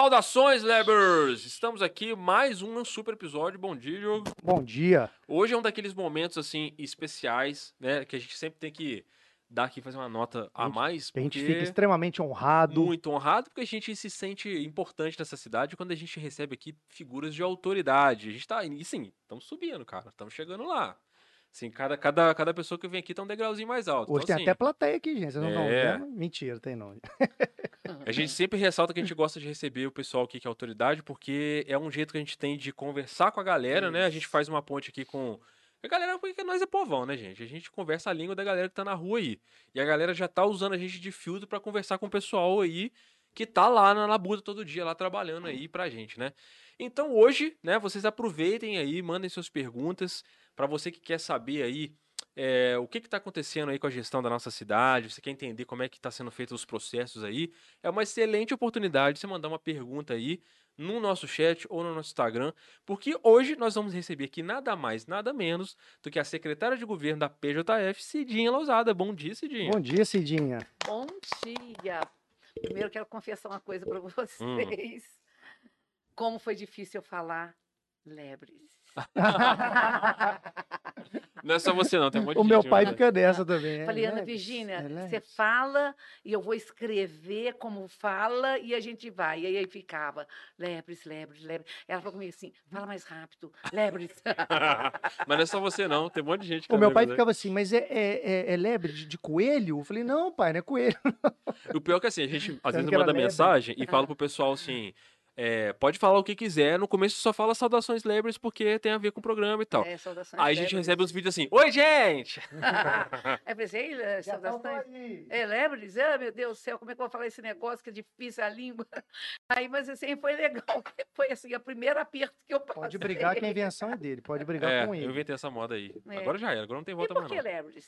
Saudações, Lebers! Estamos aqui, mais um super episódio. Bom dia, Diogo. Bom dia. Hoje é um daqueles momentos, assim, especiais, né? Que a gente sempre tem que dar aqui, fazer uma nota a, gente- mais. A gente fica extremamente honrado. muito honrado porque a gente se sente importante nessa cidade quando a gente recebe aqui figuras de autoridade. A gente tá, e sim, estamos subindo, cara, estamos chegando lá. Assim, cada, cada, cada pessoa que vem aqui tá um degrauzinho mais alto. Hoje Então, tem assim, até plateia aqui, gente. Vocês não estão É. vendo? Mentira, tem não. A gente sempre ressalta que a gente gosta de receber o pessoal aqui que é autoridade, porque é um jeito que a gente tem de conversar com a galera, né? A gente faz uma ponte aqui com. A galera, porque nós é povão, né, gente? A gente conversa a língua da galera que tá na rua aí. E a galera já tá usando a gente de filtro pra conversar com o pessoal aí que tá lá na labuta todo dia, lá trabalhando aí pra gente, né? Então hoje, né, vocês aproveitem aí, mandem suas perguntas. Pra você que quer saber aí é, o que está acontecendo aí com a gestão da nossa cidade, você quer entender como é que está sendo feitos os processos aí, é uma excelente oportunidade de você mandar uma pergunta aí no nosso chat ou no nosso Instagram, porque hoje nós vamos receber aqui nada mais, nada menos do que a secretária de governo da PJF, Cidinha Lousada. Bom dia, Cidinha. Bom dia, Cidinha. Bom dia! Primeiro quero confessar uma coisa para vocês. Hum. Como foi difícil eu falar lebres. Não é só você não, tem um monte o de meu gente, pai fica dessa também. é Falei, Ana é você fala e eu vou escrever como fala e a gente vai. E aí ficava, lebres, lebres, lebres. Ela falou comigo assim, fala mais rápido, lebres. Mas não é só você não, tem um monte de gente que O meu pai ficava assim, mas é, é, é- é lebre de, de coelho? Eu falei, não, pai, não é coelho. O pior é que assim, a gente às vezes manda lebre. mensagem e fala pro pessoal assim. É, pode falar o que quiser, no começo só fala saudações lebres porque tem a ver com o programa e tal. É, saudações Aí a gente recebe uns vídeos assim, oi gente! Aí pensei, "Ei, Já tão saudações. É, lebres? Ah, meu Deus do céu, como é que eu vou falar esse negócio que é difícil a língua? Aí, mas assim, foi legal. Foi assim, o primeiro aperto que eu passei. Pode brigar que a invenção é dele, pode brigar É, com eu ele. inventei essa moda aí. É. Agora já era, agora não tem E volta por mais que não. lebres?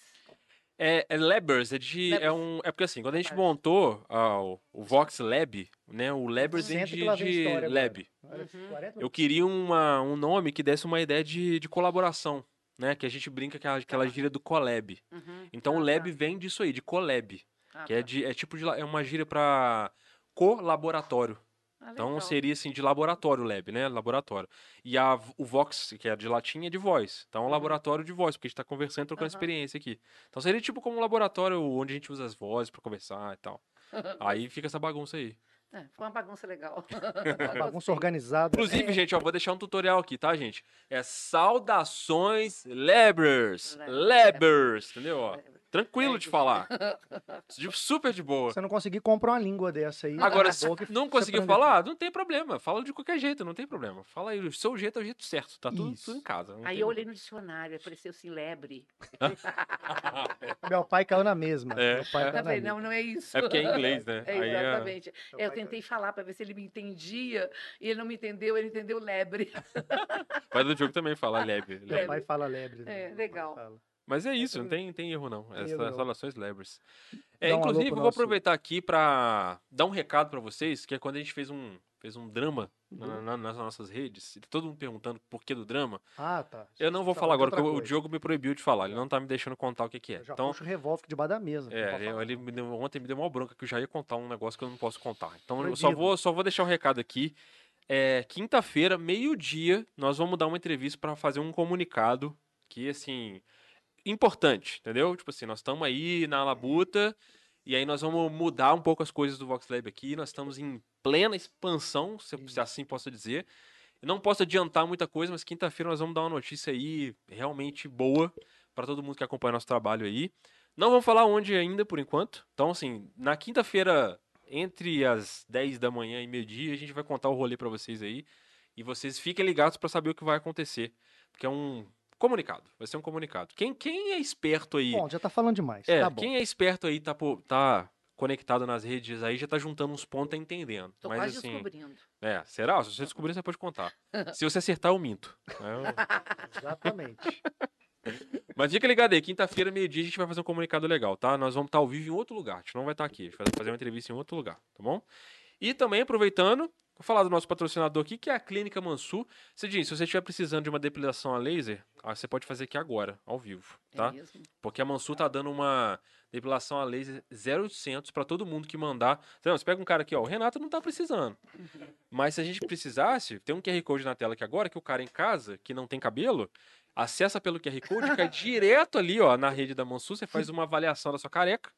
É, é Lebers, é de. É, Lebers. um, é porque assim, quando a gente Faz. montou ah, o, o Vox Lab, né? O Senta que de, de história. Lab. Uhum. 40 Eu queria uma, um nome que desse uma ideia de, de colaboração, né? Que a gente brinca que é aquela gíria do collab. Uhum. Então o Ah, lab tá. vem disso aí, de collab. Ah, Que é, tá. de, é tipo de, é uma gíria pra colaboratório. Ah, Então legal. seria assim de laboratório lab, né? Laboratório. E a, o Vox, que é de latim, é de voz. Então é um Uhum. laboratório de voz, porque a gente tá conversando, trocando Aham. experiência aqui. Então seria tipo como um laboratório onde a gente usa as vozes pra conversar e tal. Aí fica essa bagunça aí. É, foi uma bagunça legal. Bagunça organizada. Inclusive, gente, ó, vou deixar um tutorial aqui, tá, gente? É saudações Lebers. Lebers. Lebers, entendeu? Ó, tranquilo É, de falar. Super de boa. Você não conseguir, compra uma língua dessa aí. Agora, se não conseguiu falar, não tem problema. Fala de qualquer jeito, não tem problema. Fala aí, o seu jeito é o jeito certo. Tá tudo, tudo em casa. não Aí tem eu olhei no dicionário, apareceu assim, lebre. Meu pai caiu na mesma. É. Meu pai Eu caiu na falei, mesma. não, não é isso. É porque é inglês, né? É, Aí é- exatamente. Meu eu pai tentei falar para ver se ele me entendia, e ele não me entendeu, ele entendeu lebre. O pai do jogo também fala leve. Meu leve. pai fala lebre. né? É, Meu legal. Mas é isso, não tem, tem erro não. Tem Essas relações lebres. É, um inclusive, pro vou nosso- aproveitar aqui pra dar um recado pra vocês, que é quando a gente fez um, fez um drama Uhum. na- nas nossas redes, e tá todo mundo perguntando por que do drama. Ah, tá. Eu não vou Tá, falar agora, porque o- o coisa. Diogo me proibiu de falar, ele não tá me deixando contar o que que é. Eu já Então, puxo o revólver debaixo da mesa. É, eu- ele me deu- ontem me deu uma bronca que eu já ia contar um negócio que eu não posso contar. Então eu só Proibido. vou, só vou deixar o recado aqui. É, Quinta-feira, meio-dia, nós vamos dar uma entrevista para fazer um comunicado que, assim, importante, entendeu? Tipo assim, nós estamos aí na labuta e aí nós vamos mudar um pouco as coisas do Vox Lab aqui. Nós estamos em plena expansão, se, se assim posso dizer. Eu não posso adiantar muita coisa, mas quinta-feira nós vamos dar uma notícia aí realmente boa para todo mundo que acompanha nosso trabalho aí. Não vamos falar onde ainda por enquanto. Então, assim, na quinta-feira, entre as 10 da manhã e meio-dia, a gente vai contar o rolê para vocês aí. E vocês fiquem ligados para saber o que vai acontecer. Porque é um comunicado. Vai ser um comunicado. Quem, quem é esperto aí. Bom, já tá falando demais. é, tá bom. quem é esperto aí, tá, pô, tá conectado nas redes aí, já tá juntando uns pontos, tá entendendo. Tô Mas quase assim. descobrindo. É, será? Se você descobrir, você pode contar. Se você acertar, eu minto. É, Exatamente. Mas fica ligado aí, quinta-feira, meio-dia, a gente vai fazer um comunicado legal, tá? Nós vamos estar ao vivo em outro lugar. A gente não vai estar aqui. A gente vai fazer uma entrevista em outro lugar, tá bom? E também, aproveitando, vou falar do nosso patrocinador aqui, que é a Clínica Mansur. Cidinho, se você estiver precisando de uma depilação a laser, você pode fazer aqui agora, ao vivo, tá? É mesmo? Porque a Mansur tá dando uma depilação a laser 0800 pra todo mundo que mandar. Então, você pega um cara aqui, ó, o Renato não tá precisando. Mas se a gente precisasse, tem um QR Code na tela aqui agora, que o cara em casa, que não tem cabelo, acessa pelo QR Code, cai direto ali, ó, na rede da Mansur, você faz uma avaliação da sua careca,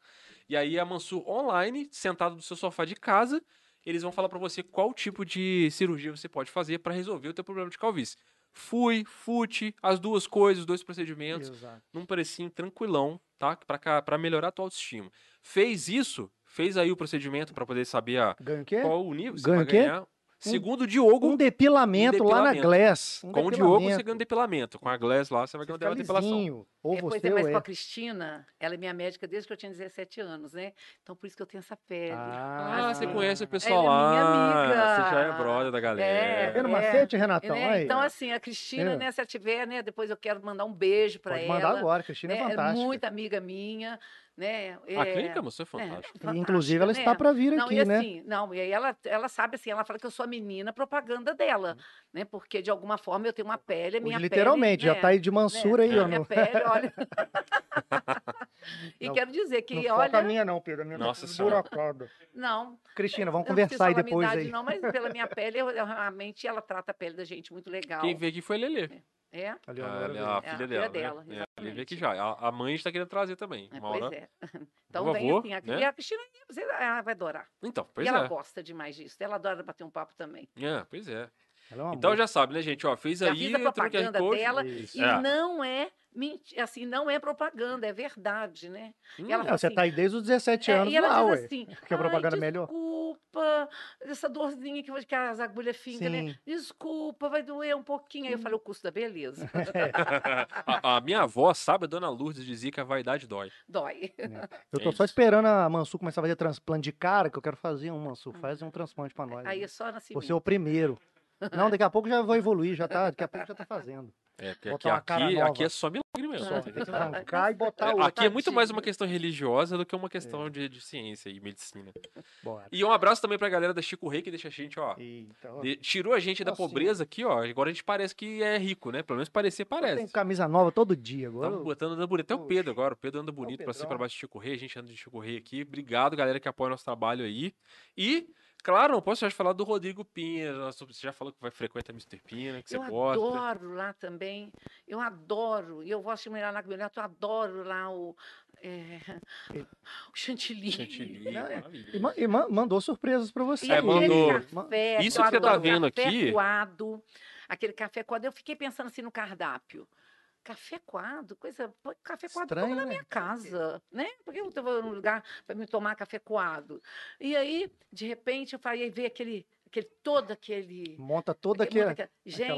e aí a Mansur online, sentado no seu sofá de casa, eles vão falar pra você qual tipo de cirurgia você pode fazer pra resolver o teu problema de calvície. Fui, fute, as duas coisas, os dois procedimentos Exato. num precinho tranquilão, tá? Pra melhorar a tua autoestima. Fez isso, fez aí o procedimento pra poder saber a, qual o nível você Ganha vai ganhar. Segundo o Diogo, Um depilamento, lá na depilamento. Glass. Um com o Diogo você depilamento. ganha um depilamento. Com a Glass lá, você vai ganhar uma depilação. Ou É, pois você é, ou mas com é. a Cristina, ela é minha médica desde que eu tinha 17 anos, né? Então por isso que eu tenho essa pele. Ah, você Ah, conhece o pessoal ela é minha lá. amiga. Você já é brother da galera. É, Tá vendo é. macete, Renatão? Né? Aí, Então, assim, a Cristina, É. né, se ela tiver, né, depois eu quero mandar um beijo pra Pode ela. mandar agora, Cristina é né, fantástica. muito amiga minha, né? A é, clínica, moça, é é, fantástica. E, Inclusive, ela fantástica, está né? para vir Não, aqui, e né? assim, não, e aí ela, ela sabe assim, ela fala que eu sou a menina propaganda dela, né? Porque de alguma forma eu tenho uma pele, a minha Hoje, literalmente, pele, já né, tá aí de Mansura né, aí, a ó. minha pele, olha. e Não, quero dizer que, Não foca a olha, minha não, Pedro. A minha Nossa tá Senhora. esburacada. não, Cristina, vamos não conversar aí a depois minha idade, aí. não, mas pela minha pele, eu, eu realmente ela trata a pele da gente muito legal. Quem veio aqui foi a Lelê. É, A, Ali, ó, a, agora veio. a É, a filha filha dela. dela, né? É, a Lelê veio aqui já. A, a mãe está querendo trazer também. é, pois hora- é. Então vem favor, assim, a, né? e a Cristina, você ela vai adorar. Então, pois e ela é. gosta demais disso. Ela adora bater um papo também. É, pois é. Ela é Então já sabe, né, gente? Ó, fez Já aí, fiz a propaganda Code. dela Isso. E É. não é assim, não é propaganda, é verdade, né? Hum, ela fala você assim, tá aí desde os 17 é, anos e ela lá, diz ué. assim, que a propaganda "Ai, é melhor." desculpa, essa dorzinha que, que as agulhas fincam, né? Desculpa, vai doer um pouquinho. Aí eu falei, o custo da beleza. a, a minha avó, sabe, a dona Lourdes dizia que a vaidade dói. Dói. Eu tô É só esperando a Mansu começar a fazer transplante de cara, que eu quero fazer um, Mansu. Faz um transplante pra nós. Aí né? é só na Você é o primeiro. Não, daqui a pouco já vou evoluir, já tá, daqui a pouco já tá fazendo. É, porque aqui, aqui, aqui é só milagre mesmo. Só, tem que arrancar e botar É, outra. aqui é muito mais uma questão religiosa do que uma questão de, de ciência e medicina. Bora. E um abraço também pra galera da Chico Rei, que deixa a gente, ó. Eita, ó. de- tirou a gente da Nossa pobreza aqui, ó. Agora a gente parece que é rico, né? Pelo menos parecer Tem parece. camisa nova todo dia Tá agora. botando andando bonito. Até o. Pedro agora. O Pedro anda bonito pra cima e pra baixo de Chico Rei. A gente anda de Chico Rei aqui. Obrigado, galera, que apoia nosso trabalho aí. E, claro, não posso falar do Rodrigo Pina. nosso- Você já falou que vai frequentar Mr. Pina, que você Eu gosta. adoro lá também. Eu adoro. E eu gosto de mirar lá com meu neto. Eu adoro lá o, é, o chantilly. Chantilly, Não, é-. E, e ma- mandou surpresas pra você. E É, mandou. café, Isso eu que você tá adoro vendo café aqui- coado, aquele café coado. Eu fiquei pensando assim no cardápio. Café coado, coisa. Café coado Estranho, na né? minha casa, né? Porque eu estava num lugar para me tomar café coado. E aí, de repente, eu falei, ver aquele, aquele todo aquele. Monta toda aquele- aqui. monta aquela-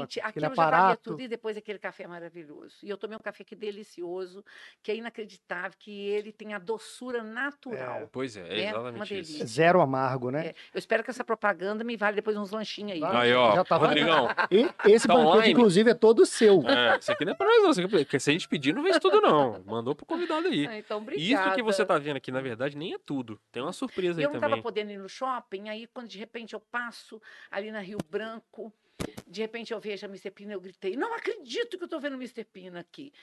Gente, aquele aquilo já valia aparato. tudo e depois aquele café maravilhoso. E eu tomei um café que delicioso, que é inacreditável, que ele tem a doçura natural. Pois é, é É, uma exatamente isso. Zero amargo, né? É, eu espero que essa propaganda me vale depois uns lanchinhos aí. Aí, ó, Já tá Rodrigão. E esse Tá banquete, online? inclusive, é todo seu. É, isso aqui não é pra nós, não. É porque se a gente pedir, não vem isso tudo, não. Mandou pro convidado aí. Ah, então, obrigada. Isso que você tá vendo aqui, na verdade, nem é tudo. Tem uma surpresa aí Eu não estava também. podendo ir no shopping, aí quando de repente eu passo ali na Rio Branco, de repente eu vejo a Mr. Pina, eu gritei, não acredito que eu estou vendo Mr. Pina aqui.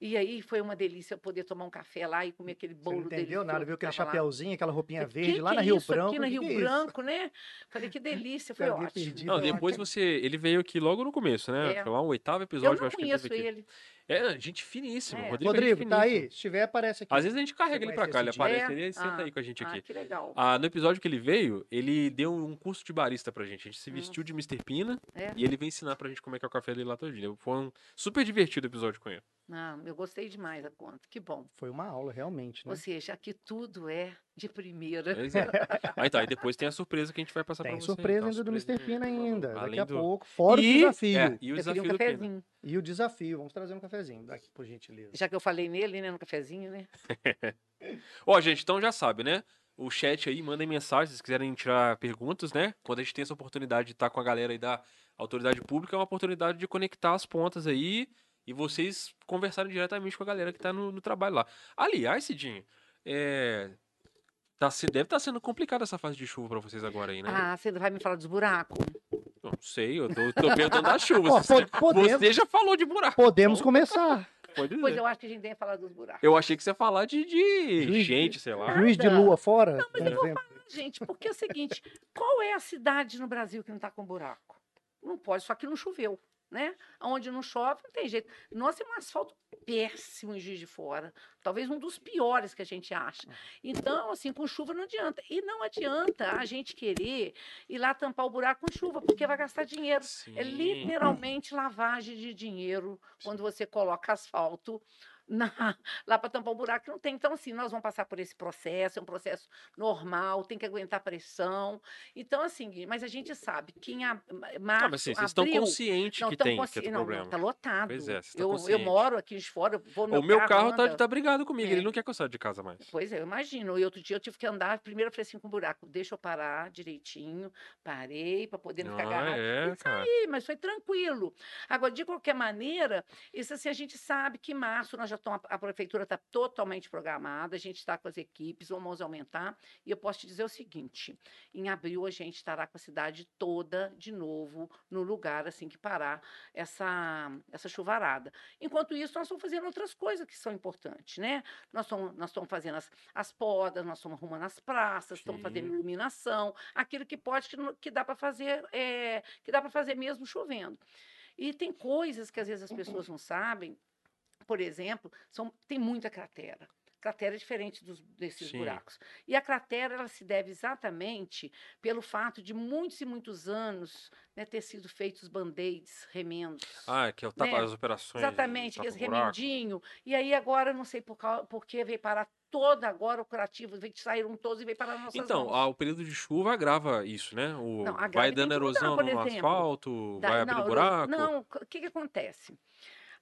E aí foi uma delícia eu poder tomar um café lá e comer aquele Você bolo não entendeu delicioso nada, que viu aquele lá. chapeuzinho, aquela roupinha Falei, verde "Que lá que na é Rio isso Branco. Aqui na que Rio que é? Branco, né? Falei, que delícia, foi ótimo. perdido, Não, depois você. Ele veio aqui logo no começo, né? É. Foi lá o oitavo Eu episódio, eu não acho que ele conheço teve aqui. ele. É, gente finíssima. É. Rodrigo, é gente Rodrigo, tá finíssima. aí? Se tiver, aparece aqui. Às vezes a gente carrega Você ele pra cá, ele aparece É? ali e senta Ah, aí com a gente Ah, aqui. que legal. Ah, no episódio que ele veio, ele deu um curso de barista pra gente. A gente se vestiu de Mr. Pina É? e ele veio ensinar pra gente como é que é o café dele lá todo dia. Foi um super divertido o episódio com ele. Ah, eu gostei demais da conta. Que bom. Foi uma aula, realmente, né? Ou seja, aqui tudo é de primeira. Pois é. Aí tá, e depois tem a surpresa que a gente vai passar pra Tem você. surpresa Então, ainda do surpresa Mr. Pina ainda. Daqui Além a do- pouco. Fora E- o desafio. é, e o Eu desafio um do cafezinho. E o desafio. Vamos trazer um cafezinho daqui, por gentileza. Já que eu falei nele, né, no cafezinho, né? Ó, gente, então já sabe, né? O chat aí, mandem mensagens se quiserem tirar perguntas, né? Quando a gente tem essa oportunidade de estar com a galera aí da autoridade pública, é uma oportunidade de conectar as pontas aí e vocês conversarem diretamente com a galera que tá no, no trabalho lá. Aliás, Cidinho, é... Tá, se- deve estar sendo complicada essa fase de chuva pra vocês agora aí, né? Ah, você vai me falar dos buracos? Não sei, eu tô, tô perguntando da chuva. Ó, Você, po- podemos, você já falou de buraco. podemos começar. Pode Pois dizer. eu acho que a gente tem que falar dos buracos. Eu achei que você ia falar de, de Juiz- gente, sei lá. Juiz de lua fora, Não, mas eu vou exemplo. Gente, porque é o seguinte, qual é a cidade no Brasil que não está com buraco? Não pode, só que não choveu, né? Onde não chove, não tem jeito. Nós temos um asfalto péssimo em Juiz de Fora, talvez um dos piores que a gente acha. Então, assim, com chuva não adianta. E não adianta a gente querer ir lá tampar o buraco com chuva, porque vai gastar dinheiro. Sim. É literalmente lavagem de dinheiro quando você coloca asfalto na- lá para tampar o buraco que não tem. Então, assim, nós vamos passar por esse processo, é um processo normal, tem que aguentar pressão. Então, assim, mas a gente sabe que em a- março, Ah, mas assim, vocês estão conscientes não que tem, que consci- é o não, problema. Não, tá lotado. Pois é, vocês estão eu, eu moro aqui de fora, eu vou no O meu carro tá, anda. tá brigado comigo, É. ele não quer que eu saia de casa mais. Pois é, eu imagino. E outro dia eu tive que andar, primeiro eu falei assim com o buraco, deixa eu parar direitinho, parei para poder não ficar Ah, agarrado. é, E saí, mas foi tranquilo. Agora, de qualquer maneira, isso assim, a gente sabe que março nós já estamos, a prefeitura está totalmente programada, a gente está com as equipes, vamos aumentar. E eu posso te dizer o seguinte: em abril a gente estará com a cidade toda de novo no lugar assim que parar essa, essa chuvarada. Enquanto isso, nós estamos fazendo outras coisas que são importantes, né? Nós estamos, nós estamos fazendo as, as podas, nós estamos arrumando as praças, estamos fazendo Sim. iluminação, aquilo que pode, que, que dá para fazer, é, que dá para fazer mesmo chovendo. E tem coisas que às vezes as pessoas não sabem, por exemplo, são, tem muita cratera. Cratera é diferente dos, desses Sim. buracos. E a cratera ela se deve exatamente pelo fato de muitos e muitos anos né, ter sido feitos band-aids, remendos. Ah, que é o tapa Né? as operações. Exatamente, esse buraco. remendinho. E aí agora, não sei por, por que veio parar toda agora o curativo, veio, saíram todos e veio parar nas nossas Então, mãos. o período de chuva agrava isso, né? O, Não, vai dando mudar, erosão por no exemplo. asfalto, Da- vai abrir não, eu- buraco. Não, o que, que acontece?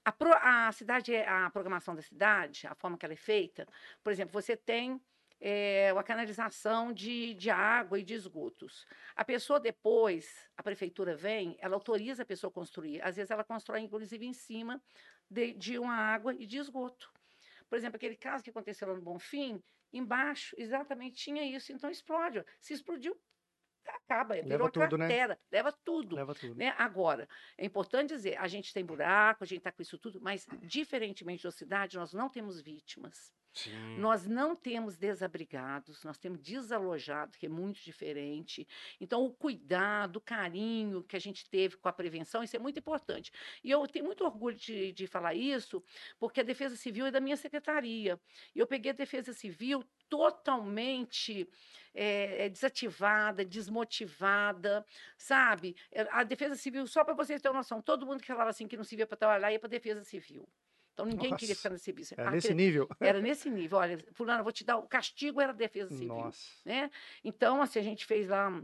A, pro- a cidade, a programação da cidade, a forma que ela é feita, por exemplo, você tem eh, uma canalização de, de água e de esgotos. A pessoa depois, a prefeitura vem, ela autoriza a pessoa a construir. Às vezes ela constrói, inclusive, em cima de, de uma água e de esgoto. Por exemplo, aquele caso que aconteceu lá no Bonfim, embaixo, exatamente tinha isso. Então explode. Se explodiu, acaba. Virou tudo, né? cratera, leva tudo. Leva tudo. Né? Agora, é importante dizer, a gente tem buraco, a gente está com isso tudo, mas, diferentemente da cidade, nós não temos vítimas. Sim. Nós não temos desabrigados, nós temos desalojados, que é muito diferente. Então, o cuidado, o carinho que a gente teve com a prevenção, isso é muito importante. E eu tenho muito orgulho de, de falar isso, porque a Defesa Civil é da minha secretaria. E eu peguei a Defesa Civil totalmente eh, desativada, desmotivada, sabe? Eh, A Defesa Civil, só para vocês terem noção, todo mundo que falava assim que não se via para trabalhar ia para a Defesa Civil. Então ninguém queria Nossa, ficar no serviço. É Aquele- nesse nível. era nesse nível. Olha, fulano, vou te dar. O castigo era a defesa civil. Nossa. Né? Então, assim, a gente fez lá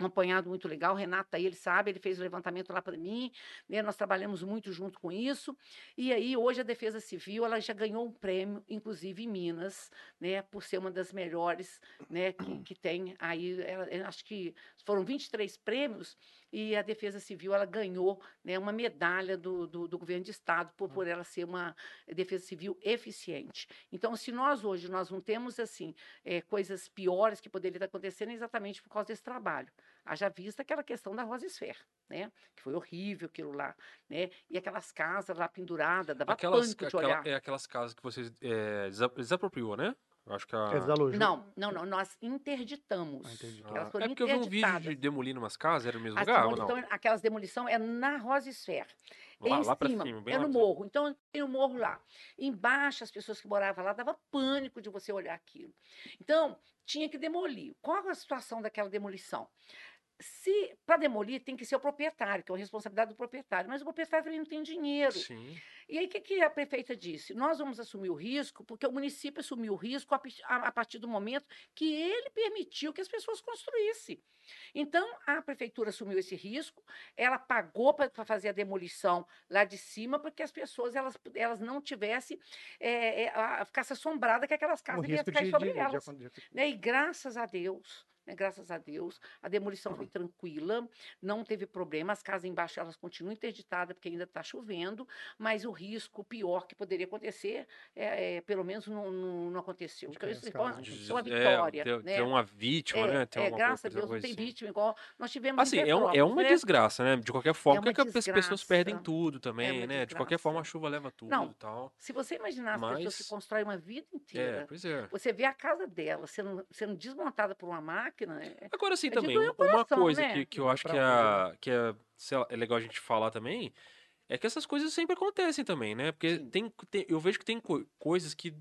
um, apanhado muito legal. O Renato aí, ele sabe, ele fez o levantamento lá para mim. Né? Nós trabalhamos muito junto com isso. E aí, hoje, a Defesa Civil ela já ganhou um prêmio, inclusive em Minas, né? por ser uma das melhores né? que, que tem aí. Ela, eu acho que foram 23 prêmios e a Defesa Civil ela ganhou né, uma medalha do, do, do governo de estado por, por ela ser uma defesa civil eficiente. Então, se nós hoje nós não temos assim eh, coisas piores que poderiam estar acontecendo, é exatamente por causa desse trabalho. Haja vista aquela questão da Rosa Esfera, né? Que foi horrível aquilo lá, né? E aquelas casas lá penduradas, dava Aquelas, pânico de aquela- olhar. é aquelas casas que vocês é, desa- desapropriou, né? Eu acho que a... É. Não, não, não, nós interditamos. Ah, entendi. Elas Ah, foram é porque eu vi um vídeo de demolindo umas casas, era no mesmo As lugar ou não? aquelas demolição é na Rosa Esfera. Lá, em lá pra cima, cima, bem é lá no morro. Então, tem o morro lá. Embaixo, as pessoas que moravam lá dava pânico de você olhar aquilo. Então, tinha que demolir. Qual a situação daquela demolição? Se para demolir tem que ser o proprietário, que é a responsabilidade do proprietário, mas o proprietário também não tem dinheiro. Sim. E aí, o que, que a prefeita disse? Nós vamos assumir o risco, porque o município assumiu o risco a, a- a partir do momento que ele permitiu que as pessoas construíssem. Então, a prefeitura assumiu esse risco, ela pagou para fazer a demolição lá de cima, para que as pessoas elas, elas não tivessem, é, é, a- ficasse assombrada que aquelas casas iam cair sobre de, elas. de, né? E graças a Deus, né, graças a Deus. A demolição foi tranquila, não teve problema. As casas embaixo elas continuam interditadas porque ainda está chovendo, mas o risco pior que poderia acontecer, é, é, pelo menos não, não, não aconteceu. Então, isso foi uma, é uma É, vitória. ter, né? ter uma vítima, É, né? Ter é, graças a Deus não tem assim. vítima, igual nós tivemos em Assim, é, um- é uma né? desgraça, né? De qualquer forma, uma porque as pessoas perdem tudo também, uma né? De qualquer forma, a chuva leva tudo Não, e tal. Se você imaginar as pessoas que Mas- constroem uma vida É, inteira, é. você vê a casa dela sendo, sendo desmontada por uma máquina, é- Agora sim É também, uma coisa né? que, que eu acho que, onde, é, que é, sei lá, é legal a gente falar também, é que essas coisas sempre acontecem também, né? Porque tem, tem- eu vejo que tem co- coisas que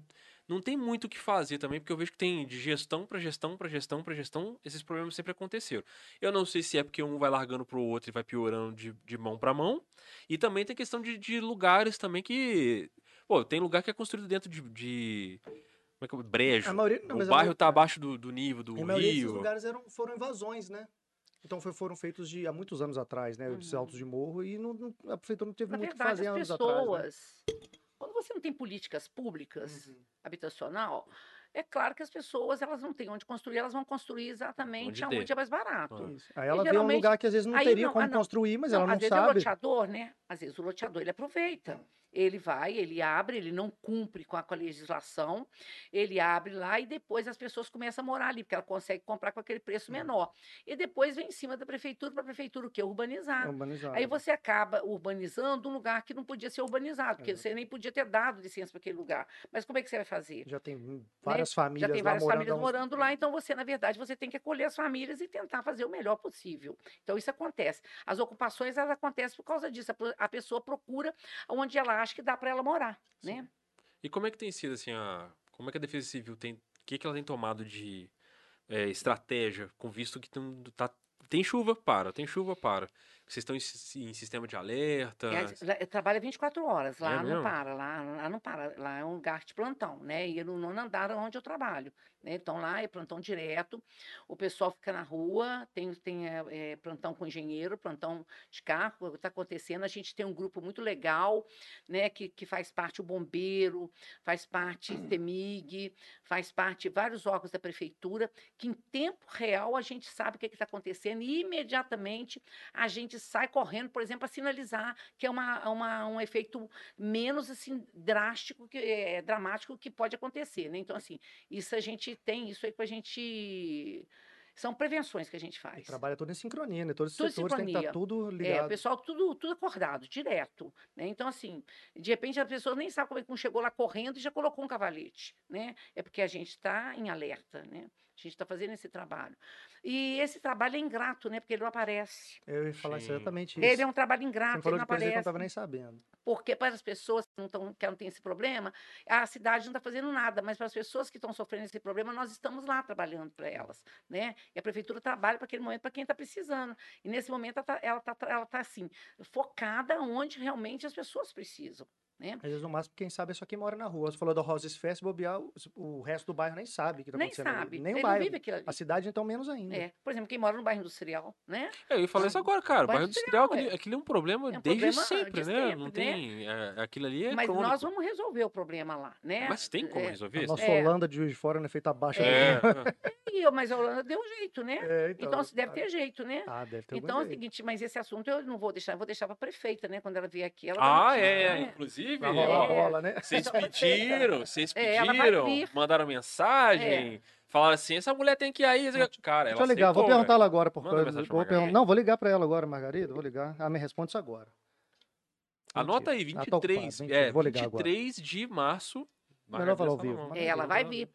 não tem muito o que fazer também, porque eu vejo que tem de gestão pra gestão, pra gestão, pra gestão, esses problemas sempre aconteceram. Eu não sei se é porque um vai largando pro outro e vai piorando de, de mão pra mão, e também tem questão de, de lugares também que... Pô, tem lugar que é construído dentro de... de como é que é? Brejo. A maioria, não, o bairro maioria- tá abaixo do, do nível do A maioria desses rio. lugares eram, foram invasões, né? Então foi- foram feitos de, há muitos anos atrás, né? Uhum. altos de morro e não, não- a prefeitura não teve na muito o que fazer as anos atrás. Né? pessoas. Quando você não tem políticas públicas Uhum. habitacional, é claro que as pessoas elas não têm onde construir, elas vão construir exatamente Onde aonde der. é mais barato. Ah. Aí ela vê um lugar que às vezes não aí teria não, como ah, não. construir, mas Não, ela não às vezes é o sabe. loteador, né? Às vezes o loteador ele aproveita. Ele vai, ele abre, ele não cumpre com a, com a legislação, ele abre lá e depois as pessoas começam a morar ali, porque ela consegue comprar com aquele preço menor. E depois vem em cima da prefeitura para a prefeitura o quê? Urbanizar. Urbanizado. Aí você acaba urbanizando um lugar que não podia ser urbanizado, porque Exato. você nem podia ter dado licença para aquele lugar. Mas como é que você vai fazer? Já tem hum, várias famílias Já tem lá várias morando famílias uns- morando lá, então você, na verdade, você tem que acolher as famílias e tentar fazer o melhor possível. Então, isso acontece. As ocupações, elas acontecem por causa disso. A pessoa procura onde ela acha que dá para ela morar, né? E como é que tem sido assim a. Como é que a Defesa Civil tem. O que, que ela tem tomado de é, estratégia, com visto que tem, tá, tem chuva, para, tem chuva, para. Vocês estão em, em sistema de alerta. É, trabalha 24 horas, lá não mesmo? para, lá, lá não para, lá é um lugar de plantão, né? E no nono andar onde eu trabalho, né? Então lá é plantão direto, o pessoal fica na rua, tem, tem é, é, plantão com engenheiro, plantão de carro, está acontecendo, a gente tem um grupo muito legal, né? Que, que faz parte o bombeiro, faz parte CEMIG, faz parte vários órgãos da prefeitura, que em tempo real a gente sabe o que está acontecendo e imediatamente a gente sai correndo, por exemplo, para sinalizar que é uma, uma- um efeito menos assim drástico, que é dramático que pode acontecer, né? Então assim, isso a gente tem isso aí para a gente são prevenções que a gente E faz. trabalha tudo em sincronia, né? Todos os Tudo setores têm que estar tudo É, o ligado. pessoal tudo, tudo acordado, direto. Né? Então, assim, de repente a pessoa nem sabe como é que chegou lá correndo e já colocou um cavalete. Né? É porque a gente está em alerta, né? A gente está fazendo esse trabalho. E esse trabalho é ingrato, né? Porque ele não aparece. Eu ia falar Sim. exatamente isso. Ele é um trabalho Você ingrato, me falou ele não de presente, eu não aparece. estava nem sabendo. Porque para as pessoas que não, tão, que não têm esse problema, a cidade não está fazendo nada, mas para as pessoas que estão sofrendo esse problema, nós estamos lá trabalhando para elas, né? E a prefeitura trabalha para aquele momento para quem está precisando. E nesse momento ela está ela tá, assim, focada onde realmente as pessoas precisam. Né? Às vezes, no máximo, quem sabe é só quem mora na rua. Você falou da Roses Fest, bobear, o, resto do bairro nem sabe o que está Nem acontecendo ali. sabe, Nem o não bairro. vive aquilo ali. A cidade, então, menos ainda. É, por exemplo, quem mora no bairro industrial, né? É, eu ia falar isso agora, cara. O Bairro bairro industrial, industrial, aquele, aquele é um problema É um desde problema sempre, né? sempre, não né? tem. é, aquilo ali é Mas crônico. nós vamos resolver o problema lá, né? Mas tem como É, resolver A isso? nossa É. Holanda de Juiz de Fora não é feita abaixo. É, Eu, mas a Holanda deu jeito, né? É, Então, se deve ter jeito, né? Ah, deve ter Então é o seguinte, mas esse assunto eu não vou deixar, eu vou deixar para a prefeita, né? Quando ela vier aqui, ela Ah, vai é, né? inclusive. Vai rolar, rola, né? Vocês Então, pediram, vocês É, pediram, mandaram mensagem, falaram assim, essa mulher tem que ir aí. Cara, Deixa ela eu ligar, vou aceitou, perguntar velho. ela agora. Por causa- vou Não, vou ligar pra ela agora, Margarida. Vou ligar. Ela me responde isso agora. Anota aí, Mentira. Ah, tá ocupado, 23, mentira, é, vou ligar agora. 23 de março. Melhor falar ao vivo. tá. É, ela vai vir.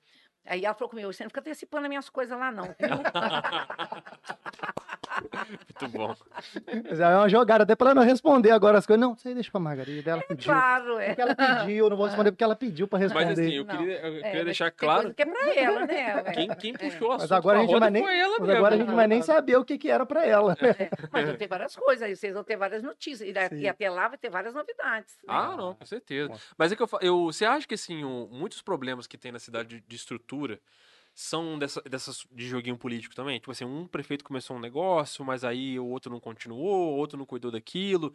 Aí ela falou comigo, você não fica antecipando as minhas coisas lá, não. viu?" Muito bom. Mas É uma jogada, até pra ela não responder agora as coisas. Não, isso aí deixa pra Margarida. Ela pediu. claro, é. Porque ela pediu, não vou responder porque ela pediu pra responder. Mas assim, eu Não, queria, eu É, queria mas deixar claro, coisa que é pra ela, né? quem, quem puxou o Mas assunto agora a gente vai nem- foi ela Mas mesmo. agora a gente não vai nem saber o que, que era pra ela. né? É, Mas vão ter várias coisas, aí vocês vão ter várias notícias. E daqui Sim. até lá vai ter várias novidades. né? Ah, não, com certeza. Bom. Mas é que eu, eu você acha que assim, o- muitos problemas que tem na cidade de, de estrutura são dessa, dessas de joguinho político também? Tipo assim, um prefeito começou um negócio, mas aí o outro não continuou, o outro não cuidou daquilo.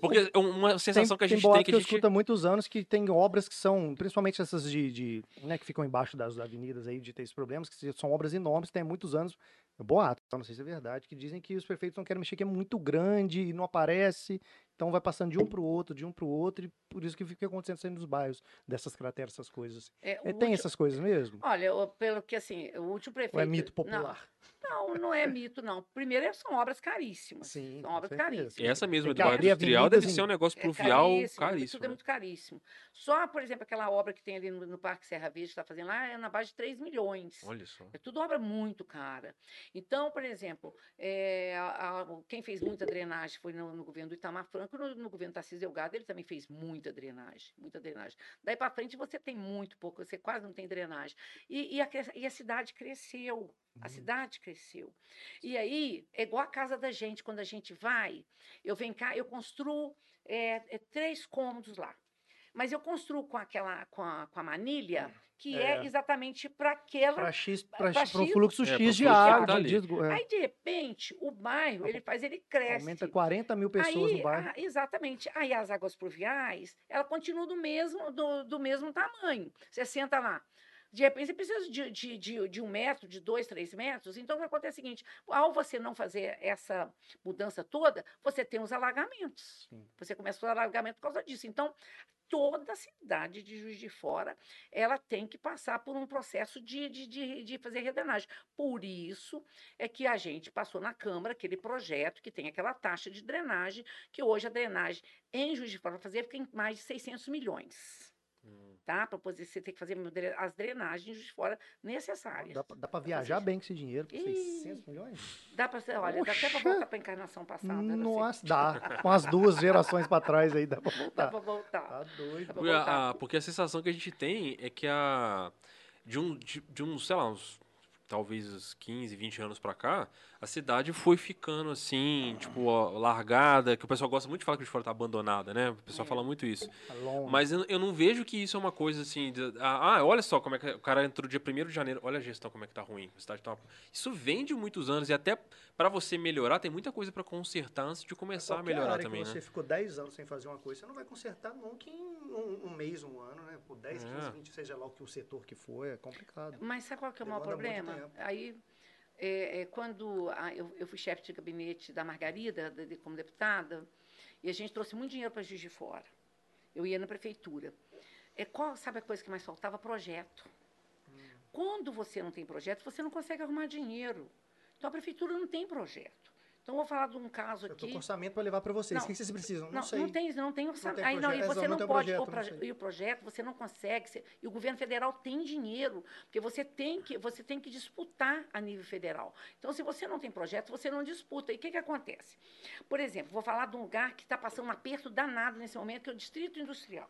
Porque é uma sensação que a gente tem, boato que que a gente escuto há muitos anos que tem obras que são, principalmente essas de, de, né, que ficam embaixo das avenidas aí, de ter esses problemas, que são obras enormes, tem muitos anos, boato, não sei se é verdade, que dizem que os prefeitos não querem mexer, que é muito grande e não aparece, então vai passando de um para o outro, de um para o outro, e por isso que fica acontecendo nos bairros, dessas crateras, essas coisas. É, É, o tem último- essas coisas mesmo? Olha, pelo que assim, o último prefeito. Ou é mito Não, popular? Não, não é mito, não. Primeiro, são obras caríssimas. Sim, são obras certeza. caríssimas. E essa mesma Tem do bairro industrial deve ser um negócio É pluvial caríssimo, caríssimo. Tudo é muito caríssimo. Só, por exemplo, aquela obra que tem ali no, no Parque Serra Verde, que está fazendo lá, é na base de 3 milhões. Olha só. É tudo obra muito cara. Então, por exemplo, é, a- a- quem fez muita drenagem foi no, no governo do Itamar Franco, no, no governo Tarcísio Delgado, ele também fez muita drenagem, muita drenagem. Daí para frente você tem muito pouco, você quase não tem drenagem. E, e a, e a cidade cresceu, a cidade cresceu. E aí, é igual a casa da gente, quando a gente vai, eu venho cá, eu construo é, é, três cômodos lá. Mas eu construo com aquela, com a, com a manilha, que é, É. exatamente para aquela Para X, para X- fluxo É, pro X de água, tá de, é. Aí, de repente, o bairro, ele faz, ele cresce. aumenta 40 mil pessoas Aí, no bairro. ah, exatamente. Aí as águas pluviais, ela continua do mesmo, do, do mesmo tamanho. Você senta lá. De repente, você precisa de, de, de, de um metro, de dois, três metros. Então, o que acontece é o seguinte: ao você não fazer essa mudança toda, você tem os alagamentos. Sim. Você começa o alagamento por causa disso. Então, toda a cidade de Juiz de Fora, ela tem que passar por um processo de, de, de, de fazer redenagem. Por isso é que a gente passou na Câmara aquele projeto que tem aquela taxa de drenagem, que hoje a drenagem em Juiz de Fora fazer fica em mais de 600 milhões. Tá? Para poder você ter que fazer as drenagens de Fora necessárias. Dá, pra- dá para viajar bem com esse dinheiro, com Ih, 600 milhões? Dá para olha, dá até para voltar para a encarnação passada. assim. Nossa, dá. Com as duas gerações para trás aí dá para Dá voltar. para voltar. Tá doido. Porque voltar. a, porque a sensação que a gente tem é que a. De um, de, de um, sei lá, uns. Talvez uns 15, 20 anos pra cá, a cidade foi ficando assim, tipo, ó, largada, que o pessoal gosta muito de falar que de fora tá abandonada, né? O pessoal É. fala muito isso. Tá. Mas eu, eu não vejo que isso é uma coisa assim. de- ah, ah, olha só como é que o cara entrou dia 1 de janeiro. Olha a gestão como é que tá ruim. A cidade tá uma- Isso vem de muitos anos e até pra você melhorar, tem muita coisa pra consertar antes de começar a melhorar área também, que você né? ficou 10 anos sem fazer uma coisa, você não vai consertar nunca em um, um mês, um ano, né? Por 10, É. 15, 20, seja lá o que o setor que for, é complicado. Mas sabe qual que é o maior problema? Aí, é, é, quando a- eu, eu fui chefe de gabinete da Margarida, de- de- como deputada, e a gente trouxe muito dinheiro para Juiz de Fora. Eu ia na prefeitura. É, qual, sabe a coisa que mais faltava? Projeto. Hum. Quando você não tem projeto, você não consegue arrumar dinheiro. Então, a prefeitura não tem projeto. Então, vou falar de um caso Eu tô aqui. com orçamento para levar para vocês. Não, O que vocês precisam? Não, Não, sei. não tem, não tem orçamento. tem Aí não, e projeto, você não não, pode. projeto, o não proje- e o projeto você não consegue. você- e o governo federal tem dinheiro, porque você tem que você tem que disputar a nível federal. Então, se você não tem projeto, você não disputa. E o que, que acontece? Por exemplo, vou falar de um lugar que está passando um aperto danado nesse momento, que é o Distrito Industrial.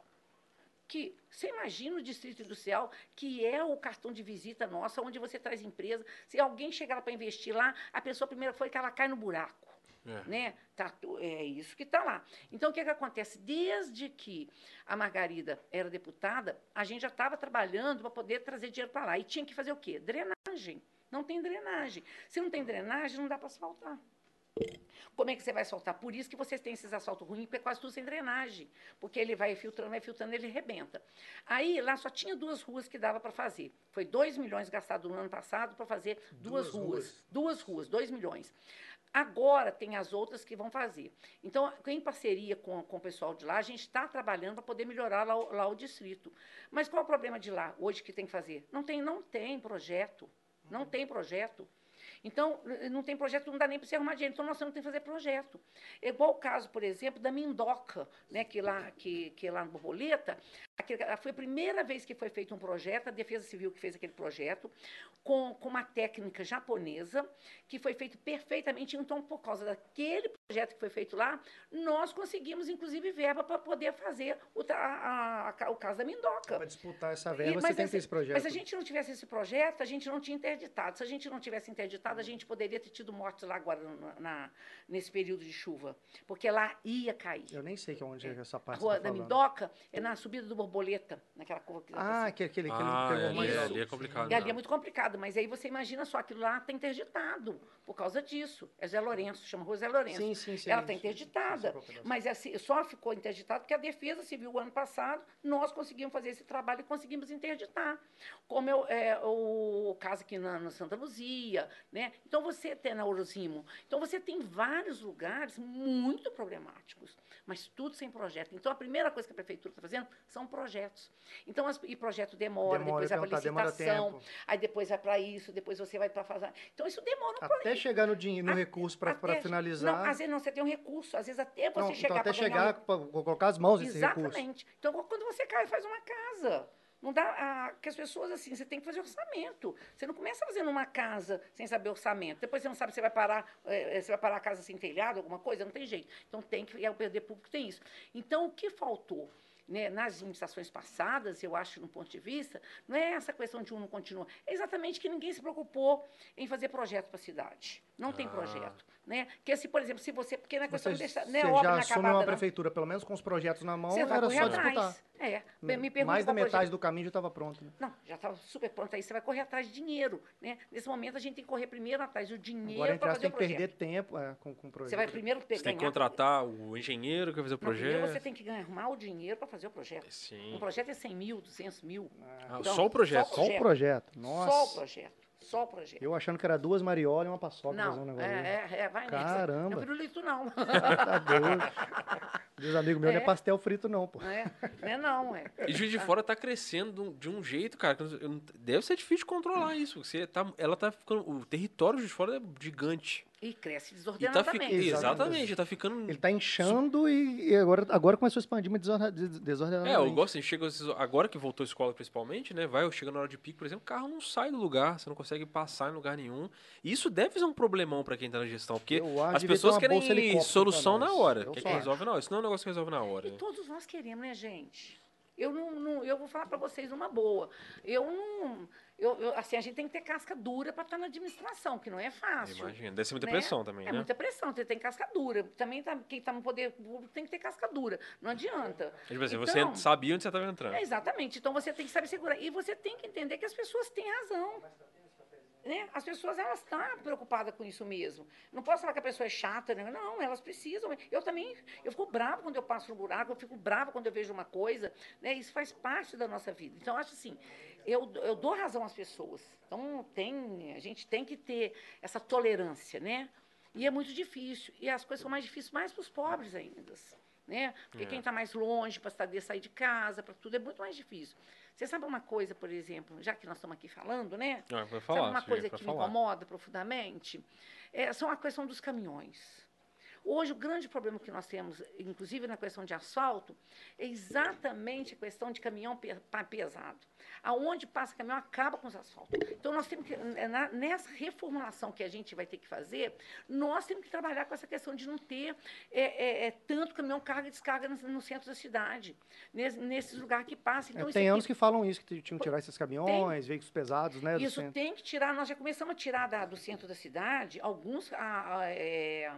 Que você imagina o Distrito Industrial, que é o cartão de visita nossa, onde você traz empresa. Se alguém chegar lá para investir lá, a pessoa primeiro foi que ela cai no buraco É. né? Tá, é isso que está lá. Então, o que, que acontece? Desde que a Margarida era deputada, a gente já estava trabalhando para poder trazer dinheiro para lá. E tinha que fazer o quê? Drenagem. Não tem drenagem. Se não tem drenagem, não dá para asfaltar. Como é que você vai soltar? Por isso que vocês têm esses asfaltos ruins, porque é quase tudo sem drenagem. Porque ele vai filtrando, vai filtrando, ele rebenta. Aí, lá só tinha duas ruas que dava para fazer. Foi 2 milhões gastados no ano passado para fazer duas, Duas ruas. ruas. Duas ruas, 2 milhões. Agora tem as outras que vão fazer. Então, em parceria com, com o pessoal de lá, a gente está trabalhando para poder melhorar lá, o- lá o distrito. Mas qual é o problema de lá, hoje, que tem que fazer? Não tem, não tem projeto. Não tem projeto. Então, n- não tem projeto, não dá nem para você arrumar dinheiro. Então, nós temos que fazer projeto. É igual o caso, por exemplo, da Mindoca, né, que, lá, que, que é lá no Borboleta. Aquele- foi a primeira vez que foi feito um projeto, a Defesa Civil que fez aquele projeto, com, com uma técnica japonesa, que foi feito perfeitamente. Então, por causa daquele projeto que foi feito lá, nós conseguimos, inclusive, verba para poder fazer o, a- a- o caso da Mindoca. Para disputar essa E- verba, você mas tem que assim, ter esse projeto. Mas se a gente não tivesse esse projeto, a gente não tinha interditado. Se a gente não tivesse interditado, a gente poderia ter tido mortes lá agora na- na- nesse período de chuva. Porque lá ia cair. Eu nem sei que é onde é essa A parte rua você da tá falando. Mindoca é na subida do borboleta, naquela curva que Ah, assim. aquele, aquele, aquele Ah, pegou ali, mais alto. ali é complicado. E ali né? é muito complicado, mas aí você imagina só, aquilo lá está interditado por causa disso. É Zé Lourenço, chama Zé Lourenço. Sim, sim, sim. Ela está interditada. Sim, sim, sim. Mas assim, só ficou interditada porque a Defesa Civil, o ano passado, nós conseguimos fazer esse trabalho e conseguimos interditar. Como eu, é, o caso aqui na, na Santa Luzia, né? Então você tem na Orozimo. Então você tem vários lugares muito problemáticos, mas tudo sem projeto. Então a primeira coisa que a prefeitura está fazendo são projetos. Então, as, e projeto demora, Demora, depois vai para licitação, aí depois vai para isso, depois você vai para fazer. Então isso demora um Até chegar no, dinheiro, no Até- recurso para finalizar. Não, às vezes não, você tem um recurso, às vezes até você Não, chegar então até chegar, para colocar as mãos nesse recurso. Exatamente. Então, quando você cai, faz uma casa. Não dá a, que as pessoas assim, você tem que fazer orçamento. Você não começa fazendo uma casa sem saber orçamento. Depois você não sabe se vai parar, eh, você vai parar a casa sem telhado, alguma coisa, não tem jeito. Então tem que, e o poder público tem isso. Então o que faltou? Né, nas administrações passadas, eu acho, no ponto de vista, não é essa questão de um não continua, é exatamente que ninguém se preocupou em fazer projeto para a cidade. Não tem Ah. projeto. Né? Que se, por exemplo, se você. Porque na questão Você, de deixar. você Não é já inacabada, uma não. prefeitura, pelo menos com os projetos na mão, Você era só atrás. disputar. É. Me pergunta Mais da projeto- metade do caminho já estava pronto. né? Não, já estava super pronto aí. Você vai correr atrás de dinheiro. Né? Nesse momento, a gente tem que correr primeiro atrás do dinheiro Agora, para fazer tem o que projeto. perder tempo é, com, com o projeto. Você vai primeiro pegar. Você tem que contratar o engenheiro que vai fazer o Não, primeiro projeto. você tem que ganhar, arrumar o dinheiro para fazer o projeto. Sim. Um projeto é 100 mil, 200 mil. Ah, Então, só o projeto. Só o projeto. Nossa. Só o projeto. Só o projeto. Eu achando que era duas mariolas e uma paçoca fazer um Não, negócio. é, é, é, vai nessa. Caramba. Não é pirulito, não. Tá doido. Diz amigo meu, não é É. pastel frito, não, pô. Não é, não é, não. É. E Juiz de Fora tá crescendo de um- jeito, cara, que eu não- eu não- deve ser difícil de controlar isso. Você tá, ela tá ficando. O território de Juiz de Fora é gigante. E cresce E tá desordenadamente. ficando. Exatamente. Exatamente, tá ficando. Ele tá inchando e, e agora, agora começou a expandir, mas desorna- des- É, desordenadamente. eu gosto assim, chega agora que voltou a escola principalmente, né? Vai, chega na hora de pico, por exemplo, o carro não sai do lugar, você não consegue passar em lugar nenhum. E isso deve ser um problemão pra quem tá na gestão, porque as pessoas querem solução na hora. Quer que acho. resolve na hora. Isso não é um negócio que resolve na hora. E né? todos nós queremos, né, gente? Eu não, não- eu vou falar para vocês uma boa. Eu não, eu, eu- assim, a gente tem que ter casca dura para estar na administração, que não é fácil. Imagina, deve ser muita né? pressão também, É né? muita pressão, você tem casca dura. Também tá, quem está no poder público tem que ter casca dura. Não adianta. Tipo assim, Então- você sabia onde você estava entrando. É, exatamente. Então você tem que saber segurar. E você tem que entender que as pessoas têm razão. Né? As pessoas elas estão preocupadas com isso mesmo. Não posso falar que a pessoa é chata, né? não, elas precisam. Eu também, eu fico bravo quando eu passo no buraco, eu fico bravo quando eu vejo uma coisa, né? Isso faz parte da nossa vida. Então, acho assim, eu, eu dou razão às pessoas. Então, tem, a gente tem que ter essa tolerância, né? E é muito difícil. E as coisas são mais difíceis mais para os pobres ainda. Né? Porque É. quem está mais longe para sair de casa, para tudo, é muito mais difícil. Você sabe uma coisa, por exemplo, já que nós estamos aqui falando, né? Ah, vai Sabe falar, uma coisa que me falar. incomoda profundamente? É, são a questão dos caminhões. Hoje, o grande problema que nós temos, inclusive na questão de asfalto, é exatamente a questão de caminhão pesado. Aonde passa caminhão, acaba com os asfaltos. Então, nós temos que, eh, nessa reformulação que a gente vai ter que fazer, nós temos que trabalhar com essa questão de não ter é, é, é, tanto caminhão carga e descarga no, no centro da cidade, nesse, nesses lugares que passa. É, Então, isso tem anos que falam isso, que tinham que tirar esses caminhões, veículos pesados, né? isso tem que tirar, nós já começamos a tirar da- do centro da cidade alguns. a- a-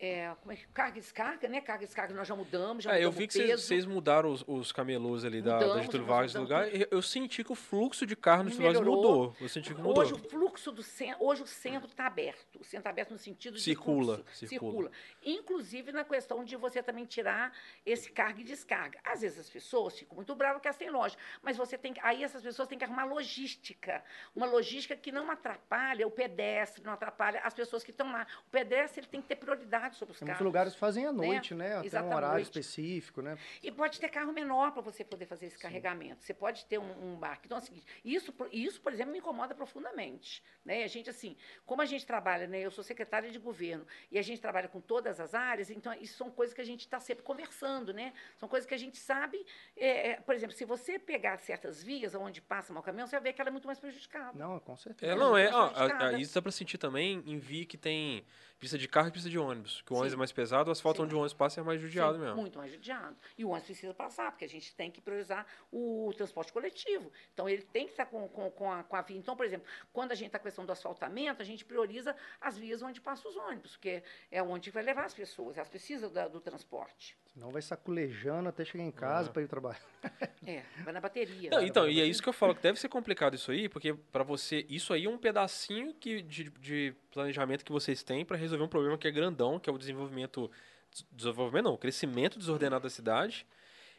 é, como é que, carga e descarga, né? Carga e descarga nós já mudamos, já É, eu mudamos vi o que vocês- mudaram os, os camelôs ali da, da Mudamos, Getúlio Vargas do mudamos lugar. e Eu senti que o fluxo de carro no Getúlio Vargas mudou. Eu senti que mudou. Hoje o fluxo do centro, hoje o centro está aberto. O centro está aberto no sentido de Circula, fluxo. circula. Inclusive na questão de você também tirar esse carga e descarga. Às vezes as pessoas ficam muito bravas que elas têm loja, mas você tem aí essas pessoas têm que arrumar logística, uma logística que não atrapalha o pedestre, não atrapalha as pessoas que estão lá. O pedestre ele tem que ter prioridade sobre os Tem muitos carros. lugares que fazem à noite, né? Até um horário específico, né? E pode ter carro menor para você poder fazer esse carregamento. Você pode ter um, um barco. Então é o seguinte, isso, por- isso, por exemplo, me incomoda profundamente. Né? A gente, assim, como a gente trabalha, né? Eu sou secretária de governo e a gente trabalha com todas as áreas, então isso são coisas que a gente está sempre conversando, né? São coisas que a gente sabe. é, é, por exemplo, se você pegar certas vias onde passa mal caminhão, você vai ver que ela é muito mais prejudicada. Não, com certeza. É, não, é. Mas ó, a- a- isso dá pra sentir também em vi que tem pista de carro e pista de ônibus. Que o ônibus Sim. é mais pesado, o asfalto Sim. onde o ônibus passa é mais judiado Sim, mesmo. Muito mais judiado. E o ônibus precisa passar, porque a gente tem que priorizar o transporte coletivo. Então, ele tem que estar com, com, com, a, com a via. Então, por exemplo, quando a gente está com a questão do asfaltamento, a gente prioriza as vias onde passam os ônibus, porque é onde vai levar as pessoas, elas precisam da- do transporte. Não vai saculejando até chegar em casa É. para ir trabalhar. É, vai na bateria. Não, então, e é isso que eu falo, que deve ser complicado isso aí, porque pra você, isso aí é um pedacinho que, de, de planejamento que vocês têm pra resolver um problema que é grandão, que é o desenvolvimento, des- desenvolvimento não, o crescimento desordenado da cidade.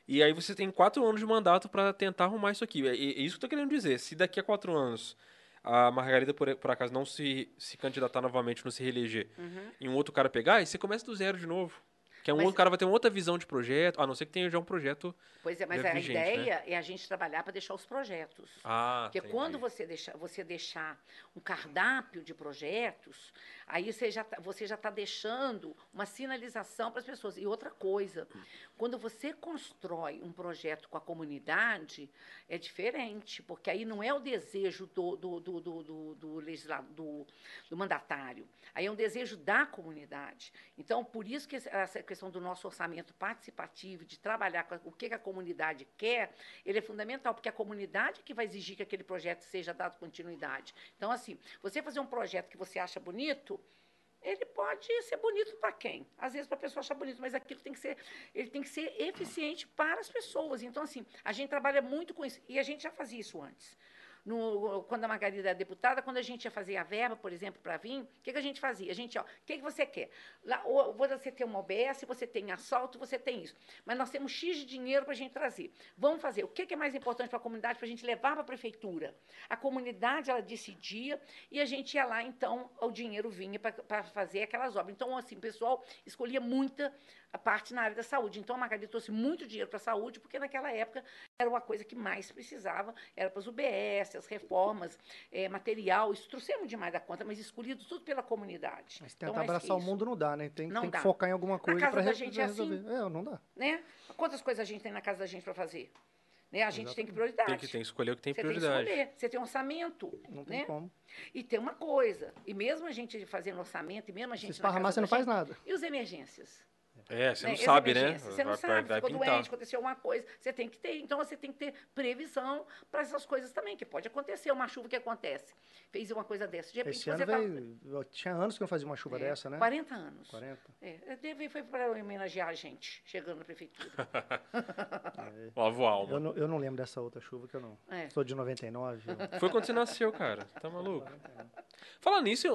E aí você tem quatro anos de mandato pra tentar arrumar isso aqui. É, é isso que eu tô querendo dizer. Se daqui a quatro anos a Margarida, por, por acaso, não se, se candidatar novamente, não se reeleger, Uhum. e um outro cara pegar, aí você começa do zero de novo. Que é um Mas- outro cara vai ter uma outra visão de projeto, a não ser que tenha já um projeto. Pois é, mas a né? ideia é a gente trabalhar para deixar os projetos. Ah, Porque entendi. quando você deixar, você deixar um cardápio de projetos, aí você já tá, você já está deixando uma sinalização para as pessoas. E outra coisa, quando você constrói um projeto com a comunidade, é diferente, porque aí não é o desejo do, do, do, do, do, do do- do mandatário, aí é um desejo da comunidade. Então, por isso que essa questão do nosso orçamento participativo, de trabalhar com o que a comunidade quer, ele é fundamental, porque a comunidade que vai exigir que aquele projeto seja dado continuidade. Então, assim, você fazer um projeto que você acha bonito, ele pode ser bonito para quem? Às vezes para a pessoa achar bonito, mas aquilo tem que ser, ele tem que ser eficiente para as pessoas. Então, assim, a gente trabalha muito com isso. E a gente já fazia isso antes. No, quando a Margarida era deputada, quando a gente ia fazer a verba, por exemplo, para vir, o que, que a gente fazia? A gente, ó, o que, que você quer? Lá, ou você tem uma OBS, você tem assalto, você tem isso. Mas nós temos X de dinheiro para a gente trazer. Vamos fazer. O que, que é mais importante para a comunidade para a gente levar para a prefeitura? A comunidade, ela decidia e a gente ia lá, então, o dinheiro vinha para fazer aquelas obras. Então, assim, o pessoal escolhia muita a parte na área da saúde. Então, a Margarida trouxe muito dinheiro para a saúde, porque naquela época era uma coisa que mais precisava, era para as UBS, as reformas, eh, material, isso trouxemos demais da conta, mas escolhido tudo pela comunidade. Mas Então, tentar que abraçar o mundo não dá, né? Tem, Não tem dá. que focar em alguma coisa casa para da gente é assim. resolver. É, não dá. Né? Quantas coisas a gente tem na casa da gente para fazer? Né? A gente tem que prioridade. Tem que, tem que escolher o que tem Você prioridade. tem que escolher, você tem um orçamento. Não tem né? como. E tem uma coisa, e mesmo a gente fazendo orçamento, e mesmo a Se gente. na esparramar, você não faz gente, nada. E os emergências? É, você né? não sabe, né? Você não Vai- sabe, vai- vai ficou pintar. doente, aconteceu alguma coisa, você tem que ter. Então você tem que ter previsão para essas coisas também, que pode acontecer, uma chuva que acontece. Fez uma coisa dessa. De repente Esse ano você tá. veio. Tinha anos que eu não fazia uma chuva É, dessa, né? 40 anos. 40. É, teve- foi para homenagear a gente, chegando na prefeitura. Lavo a alma. Eu não, eu não lembro dessa outra chuva que eu não. É. Sou de 99. eu- Foi quando você nasceu, cara. Tá maluco? Falar nisso,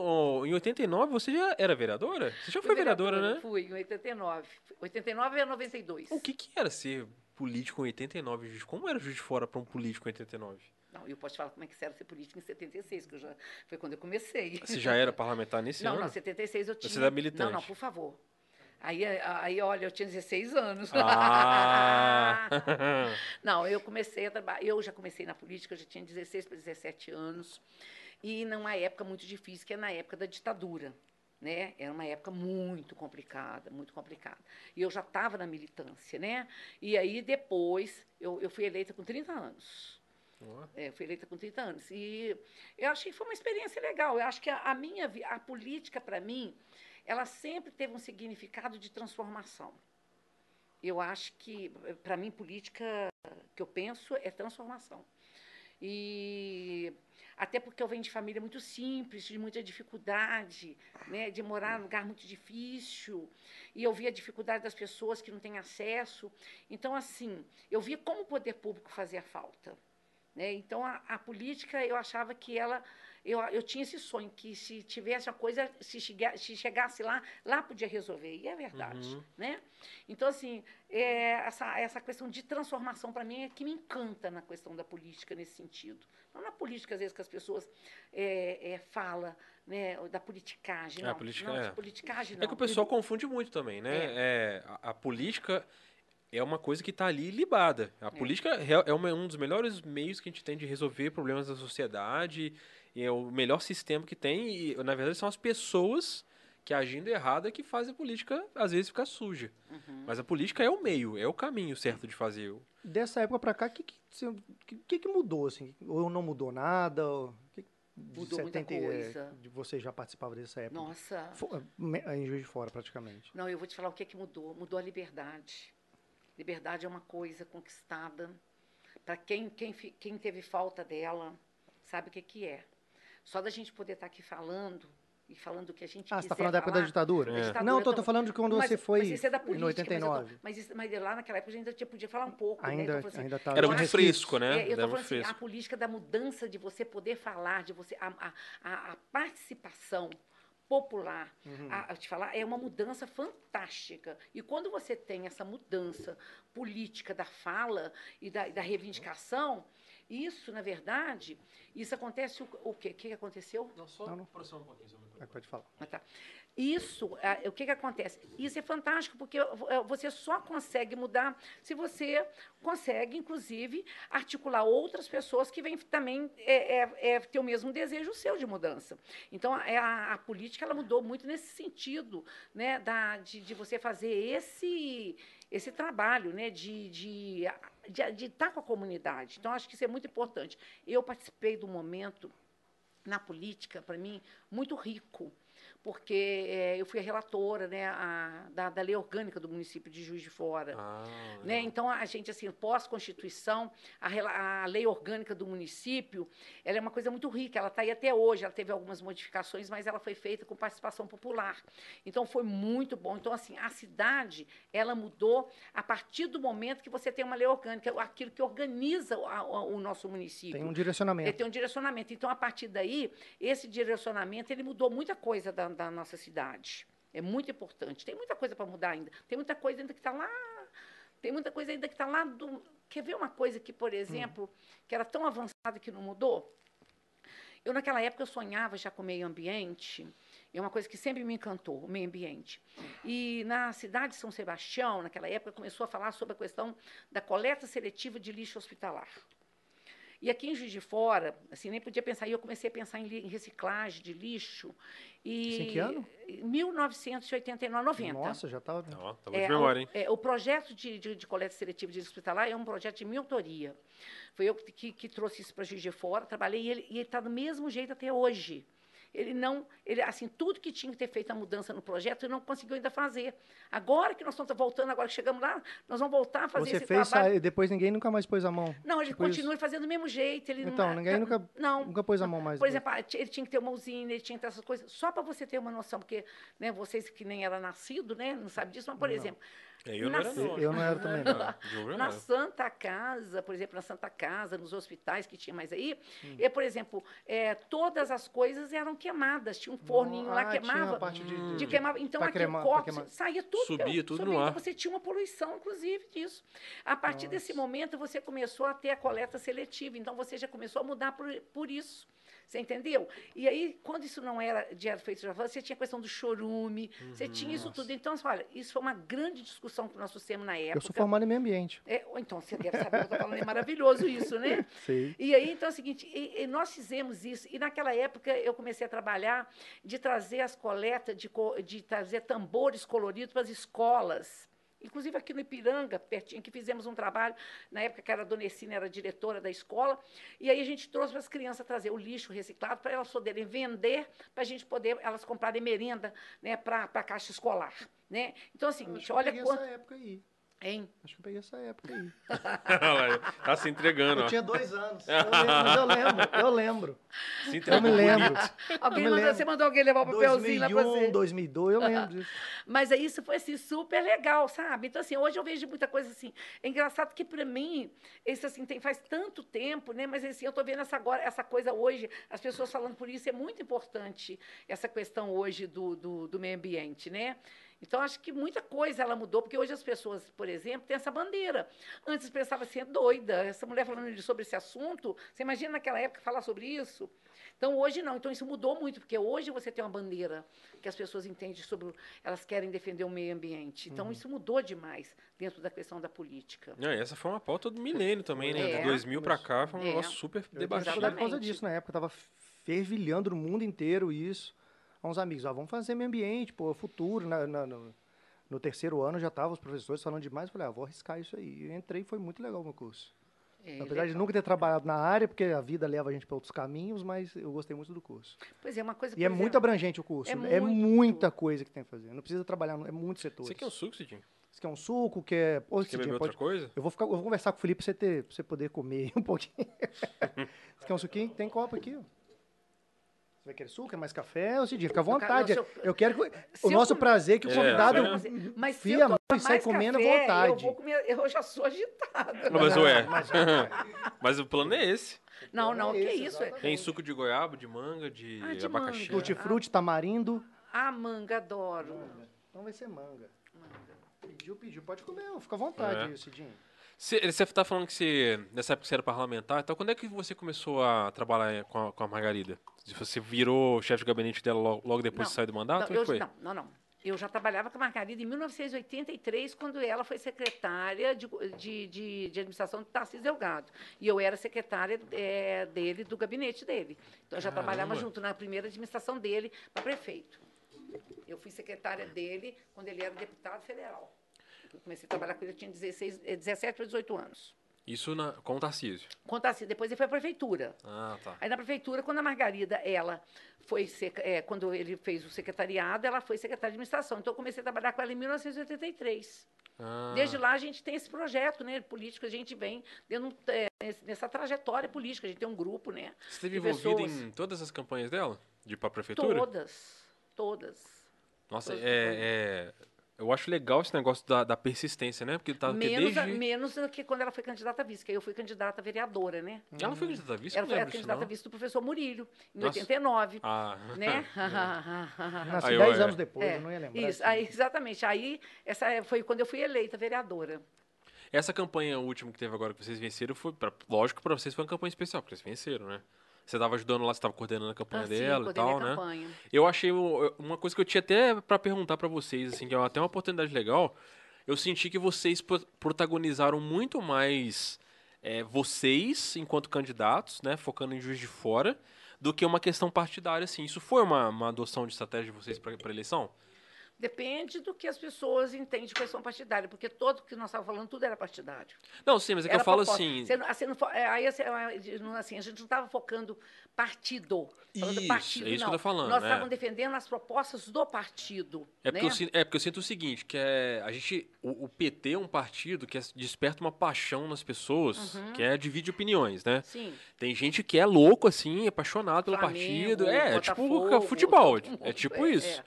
em 89 você já era vereadora? Você já foi Fui vereadora, né? Fui, em 89. 89 a 92. O que, que era ser político em 89, Juiz? Como era Juiz de Fora pra um político em 89? Não, eu posso te falar como é que era ser política em 76, que eu já, foi quando eu comecei. Você já era parlamentar nesse Não, ano? não, 76 eu tinha. Você era militante. Não, não, por favor. Aí, aí, olha, eu tinha 16 anos. Ah! Não, eu comecei a trabalhar, eu já comecei na política, eu já tinha 16 para 17 anos, e numa época muito difícil, que é na época da ditadura. Né? Era uma época muito complicada, muito complicada. E eu já estava na militância, né? E aí depois eu, eu fui eleita com 30 anos. Ó, É, fui eleita com 30 anos. E eu achei que foi uma experiência legal. Eu acho que a, a minha a política, para mim, ela sempre teve um significado de transformação. Eu acho que, para mim, política, que eu penso, é transformação. E até porque eu venho de família muito simples, de muita dificuldade, né, de morar num lugar muito difícil, e eu via a dificuldade das pessoas que não têm acesso. Então, assim, eu via como o poder público fazia falta. Né? Então, a, a política, eu achava que ela. Eu, eu tinha esse sonho, que se tivesse uma coisa, se, chega, se chegasse lá, lá podia resolver. E é verdade. Uhum. Né? Então, assim, é, essa, essa questão de transformação, para mim, é que me encanta na questão da política nesse sentido. Não na política, às vezes, que as pessoas é, é, falam, né, da politicagem. É, a não, política não, é. politicagem É não. que o pessoal confunde muito também, né? É, a, a política é uma coisa que está ali libada. A política é, é uma- um dos melhores meios que a gente tem de resolver problemas da sociedade, e é o melhor sistema que tem, e na verdade são as pessoas que agindo errado é que fazem a política, às vezes, ficar suja. Uhum. Mas a política é o meio, é o caminho certo de fazer. Dessa época pra cá, o que, que, você- que, que mudou, assim? Ou não mudou nada? Ou, que, Mudou muita é, coisa. de você já participava dessa época? Nossa. Fo- me- Em Juiz de Fora, praticamente. Não, eu vou te falar o que é que mudou. Mudou a liberdade. Liberdade é uma coisa conquistada. Para quem, quem, quem teve falta dela, sabe o que, que é. Só da gente poder estar aqui falando, e falando o que a gente Ah, você tá quiser falando da época da falar. ditadura? É. Da ditadura Não, também. falando de quando Mas- você foi mas isso é da em política, mas eu tô- 89. Mas, mas lá naquela época a gente ainda podia falar um pouco. né? Ainda, Então, eu falo assim, ainda tá Era muito fresco, né? É, eu Era tô falando assim, a política da mudança de você poder falar, de você a, a, a, a participação popular, Uhum. a, a te falar, é uma mudança fantástica. E quando você tem essa mudança política da fala e da, e da reivindicação, isso, na verdade, isso acontece o, o quê? O que que aconteceu? Não, só Não, não. um pouquinho. Ah, Pode falar. Ah, tá. Isso, ah, o que, que acontece? Isso é fantástico, porque eh, você só consegue mudar se você consegue, inclusive, articular outras pessoas que vêm também é, é, é, ter o mesmo desejo seu de mudança. Então, a, a- a política ela mudou muito nesse sentido, né, da, de, de você fazer esse, esse trabalho né, de estar de, de, estar com a comunidade. Então, acho que isso é muito importante. Eu participei do momento na política, para mim, muito rico, porque eh, eu fui a relatora né, a- da, da lei orgânica do município de Juiz de Fora. Ah, Né? Então, a gente, assim, pós-Constituição, a, a lei orgânica do município, ela é uma coisa muito rica, ela está aí até hoje, ela teve algumas modificações, mas ela foi feita com participação popular. Então, foi muito bom. Então, assim, a cidade, ela mudou a partir do momento que você tem uma lei orgânica, aquilo que organiza o, a- o nosso município. Tem um Ele direcionamento. tem um direcionamento. Então, a partir daí, esse direcionamento ele mudou muita coisa da, da nossa cidade. É muito importante. Tem muita coisa para mudar ainda. Tem muita coisa ainda que está lá. Tem muita coisa ainda que está lá. Do... Quer ver uma coisa que, por exemplo, que era tão avançada que não mudou? Eu, naquela época, eu sonhava já com o meio ambiente. É uma coisa que sempre me encantou, o meio ambiente. E na cidade de São Sebastião, naquela época, começou a falar sobre a questão da coleta seletiva de lixo hospitalar. E aqui em Juiz de Fora, assim, nem podia pensar, e eu comecei a pensar em, em reciclagem de lixo. E Isso em que ano? 1989, 90. Nossa, já tava. Ó, tá É, de memória, hein? o, é, o projeto de, de, de coleta seletiva de lixo hospitalar é um projeto de minha autoria. Foi eu que, que, que trouxe isso para Juiz de Fora, trabalhei e e ele está do mesmo jeito até hoje. Ele não, ele, assim, tudo que tinha que ter feito a mudança no projeto, ele não conseguiu ainda fazer. Agora que nós estamos voltando, agora que chegamos lá, nós vamos voltar a fazer Você esse fez trabalho. e depois ninguém nunca mais pôs a mão. Não, ele Tipo continua fazendo do mesmo jeito. Ele Então, não, ninguém nunca, não, nunca pôs a mão mais. por exemplo, ah, ele tinha que ter uma usina, ele tinha que ter essas coisas. Só para você ter uma noção, porque né, vocês que nem era nascido, né, não sabe disso, mas, por Não. exemplo, É, eu não na- era, não. Eu não era também, não. Na era. Santa Casa, por exemplo, na Santa Casa, nos hospitais que tinha mais aí, Hum. e, por exemplo, é, todas as coisas eram queimadas. Tinha um forninho lá, Ah, tinha queimava. de, Hum. De queimava. Então, Pra aquele queimar. saía tudo. Subia tudo subia. no ar. Então, você tinha uma poluição, inclusive, disso. A partir desse Nossa. momento, você começou a ter a coleta seletiva. Então, você já começou a mudar por, por isso. Você entendeu? E aí, quando isso não era de era feito, você tinha a questão do chorume, você tinha isso Nossa. tudo. Então, olha, isso foi uma grande discussão que nós trouxemos na época. Eu sou formado em meio ambiente. É, então, você deve saber o que eu estou falando, é maravilhoso isso, né? Sei. E aí, então, é o seguinte, e- e nós fizemos isso, e naquela época eu comecei a trabalhar de trazer as coletas, de, de trazer tambores coloridos para as escolas. Inclusive aqui no Ipiranga, pertinho, que fizemos um trabalho, na época que era a Dona Essina, era diretora da escola, e aí a gente trouxe para as crianças trazer o lixo reciclado para elas poderem vender, para a gente poder, elas comprarem merenda né, para a caixa escolar. Né? Então, assim, olha quanto. essa época aí. Hein? Acho que eu peguei essa época aí. Tá se entregando, Eu ó. tinha dois anos. Eu lembro, mas eu lembro, eu lembro. Se Eu me lembro. Alguém me mandou, lembro. você mandou alguém levar o papelzinho lá para você. 2001, 2002, eu lembro disso. Mas aí isso foi assim, super legal, sabe? Então, assim, hoje eu vejo muita coisa assim. É engraçado que, para mim, isso assim, tem, faz tanto tempo, né? Mas assim, eu estou vendo essa, agora, essa coisa hoje, as pessoas falando por isso, é muito importante essa questão hoje do, do, do meio ambiente, né? Então, acho que muita coisa ela mudou, porque hoje as pessoas, por exemplo, têm essa bandeira. Antes pensava assim, é doida, essa mulher falando sobre esse assunto, você imagina naquela época falar sobre isso? Então, hoje não. Então, isso mudou muito, porque hoje você tem uma bandeira que as pessoas entendem sobre. Elas querem defender o meio ambiente. Então, isso mudou demais dentro da questão da política. Não, e essa foi uma pauta do milênio também, né? É. De 2000 pra cá, foi um É. negócio super debatido. por causa disso na época. Tava fervilhando no mundo inteiro isso. Há uns amigos, ah, vamos fazer meio ambiente, pô, é futuro. Na, na- no, no terceiro ano já estavam os professores falando demais. Eu falei, ah, vou arriscar isso aí. Eu entrei e foi muito legal o meu curso. É, Apesar de nunca ter trabalhado na área, porque a vida leva a gente para outros caminhos, mas eu gostei muito do curso. Pois é, uma coisa. E é muito abrangente o curso. é É, muito. muita coisa que tem que fazer. Não precisa trabalhar, é muitos setores. Você quer um suco, Cidinho? Você quer um suco, quer. Ô, Quer Cidinho, beber pode- outra coisa? Eu vou, ficar, eu vou conversar com o Felipe pra você, ter, pra você poder comer um pouquinho. Você quer um suquinho? Tem copo aqui, ó. Você vai querer suco? É mais café? Ou Cidinha, fica à Eu vontade. eu- Eu quero que... Se O eu nosso com- prazer é que o É, convidado sim. Mas se fia eu a mão tomar e sai comendo à vontade. Eu, vou comer, eu já sou agitada. Não, mas ué. Mas- Mas o plano é esse. Não, não, É que esse, isso? exatamente. Tem suco de goiaba, de manga, de, Ah, de abacaxi. manga. Tutti-frutti, tamarindo. Ah, manga, adoro. Então vai ser manga. Pediu, pediu. Pode comer, fica à vontade É. Cidinho. Você, você tá falando que você, nessa época você era parlamentar, então quando é que você começou a trabalhar com a, com a Margarida? Você virou chefe de gabinete dela logo, logo depois Não, que saiu do mandato? Não, é eu, foi? não, não, não. Eu já trabalhava com a Margarida em 1983, quando ela foi secretária de, de, de, de administração do Tarcísio Delgado. E eu era secretária eh, dele, do gabinete dele. Então, eu já trabalhava Caramba. junto na primeira administração dele para prefeito. Eu fui secretária dele quando ele era deputado federal. Eu comecei a trabalhar com ele, eu tinha 16, eh, 17 ou 18 anos. Isso na, com o Tarcísio. Com o Tarcísio. Depois ele foi à prefeitura. Ah, tá. Aí na prefeitura, quando a Margarida, ela foi, é, quando ele fez o secretariado, ela foi secretária de administração. Então eu comecei a trabalhar com ela em 1983. Ah, Desde lá a gente tem esse projeto, né, político, a gente vem dentro, é, nessa trajetória política, a gente tem um grupo, né? Você esteve de envolvido pessoas. em todas as campanhas dela? De ir pra prefeitura? Todas, todas. Nossa, todas as é, é- Eu acho legal esse negócio da, da persistência, né? Porque tá menos, a- desde... menos do que quando ela foi candidata a vice, que aí eu fui candidata a vereadora, né? Ela foi candidata a vice? Ela foi a candidata a vice do professor Murilho, em Nossa. 89. Ah, né? Nasci Aí, 10 ó, é. anos depois, É, eu não ia lembrar. Isso, aí, exatamente. Aí, essa é- foi quando eu fui eleita vereadora. Essa campanha última que teve agora que vocês venceram foi, pra, lógico, pra vocês foi uma campanha especial, porque vocês venceram, né? Você tava ajudando lá, você tava coordenando a campanha Assim, dela e coordenei tal, né? campanha. Eu achei uma coisa que eu tinha até pra perguntar pra vocês, assim, que é até uma oportunidade legal. Eu senti que vocês pro- protagonizaram muito mais é, vocês enquanto candidatos, né, focando em Juiz de Fora, do que uma questão partidária, assim. Isso foi uma, uma adoção de estratégia de vocês para a eleição? Depende do que as pessoas entendem de questão partidária, porque todo que nós estávamos falando, tudo era partidário. Não, sim, mas é que Era eu falo proposta. assim. Você assim, não é, aí, assim, é, não- assim, a gente não estava focando partido. falando Isso, partido, é isso que não. eu tô falando, Nós é. estávamos defendendo as propostas do partido. É porque, né? eu, sin- é porque eu sinto o seguinte, que é, a gente, o, o PT é um partido que é- desperta uma paixão nas pessoas, Uhum. que é divide opiniões, né? Sim. Tem gente que é louco, assim, apaixonado pelo Flamengo, partido. É, é tipo futebol. É tipo é, isso.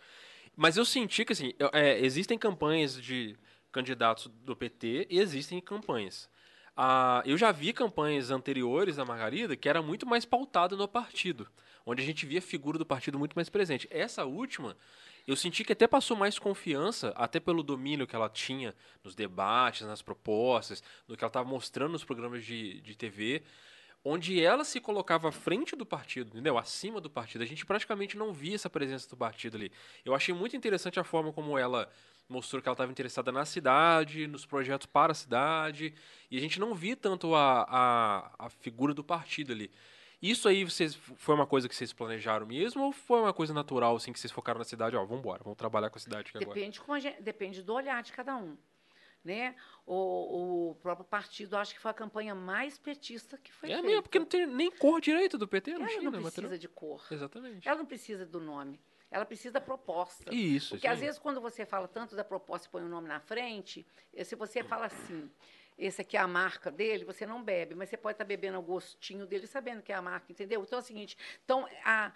Mas eu senti que, assim, é, existem campanhas de candidatos do PT e existem campanhas. Ah, eu já vi campanhas anteriores da Margarida que era muito mais pautada no partido, onde a gente via a figura do partido muito mais presente. Essa última, eu senti que até passou mais confiança, até pelo domínio que ela tinha nos debates, nas propostas, no que ela estava mostrando nos programas de, de TV, onde ela se colocava à frente do partido, entendeu? Acima do partido. A gente praticamente não via essa presença do partido ali. Eu achei muito interessante a forma como ela mostrou que ela estava interessada na cidade, nos projetos para a cidade, e a gente não via tanto a, a, a figura do partido ali. Isso aí vocês, foi uma coisa que vocês planejaram mesmo ou foi uma coisa natural, assim, que vocês focaram na cidade? Ó, vamos embora, vamos trabalhar com a cidade aqui agora. Depende, como a gente- depende do olhar de cada um. Né? O, o próprio partido, acho que foi a campanha mais petista que foi É feita. mesmo, porque não tem nem cor direito do PT, não Ela tinha, não precisa material? de cor. Exatamente. Ela não precisa do nome. Ela precisa da proposta. Isso, Porque isso às aí. vezes quando você fala tanto da proposta e põe o nome na frente, eh, se você fala assim, esse aqui é a marca dele, você não bebe, mas você pode estar bebendo o gostinho dele sabendo que é a marca, entendeu? Então é o seguinte, então a,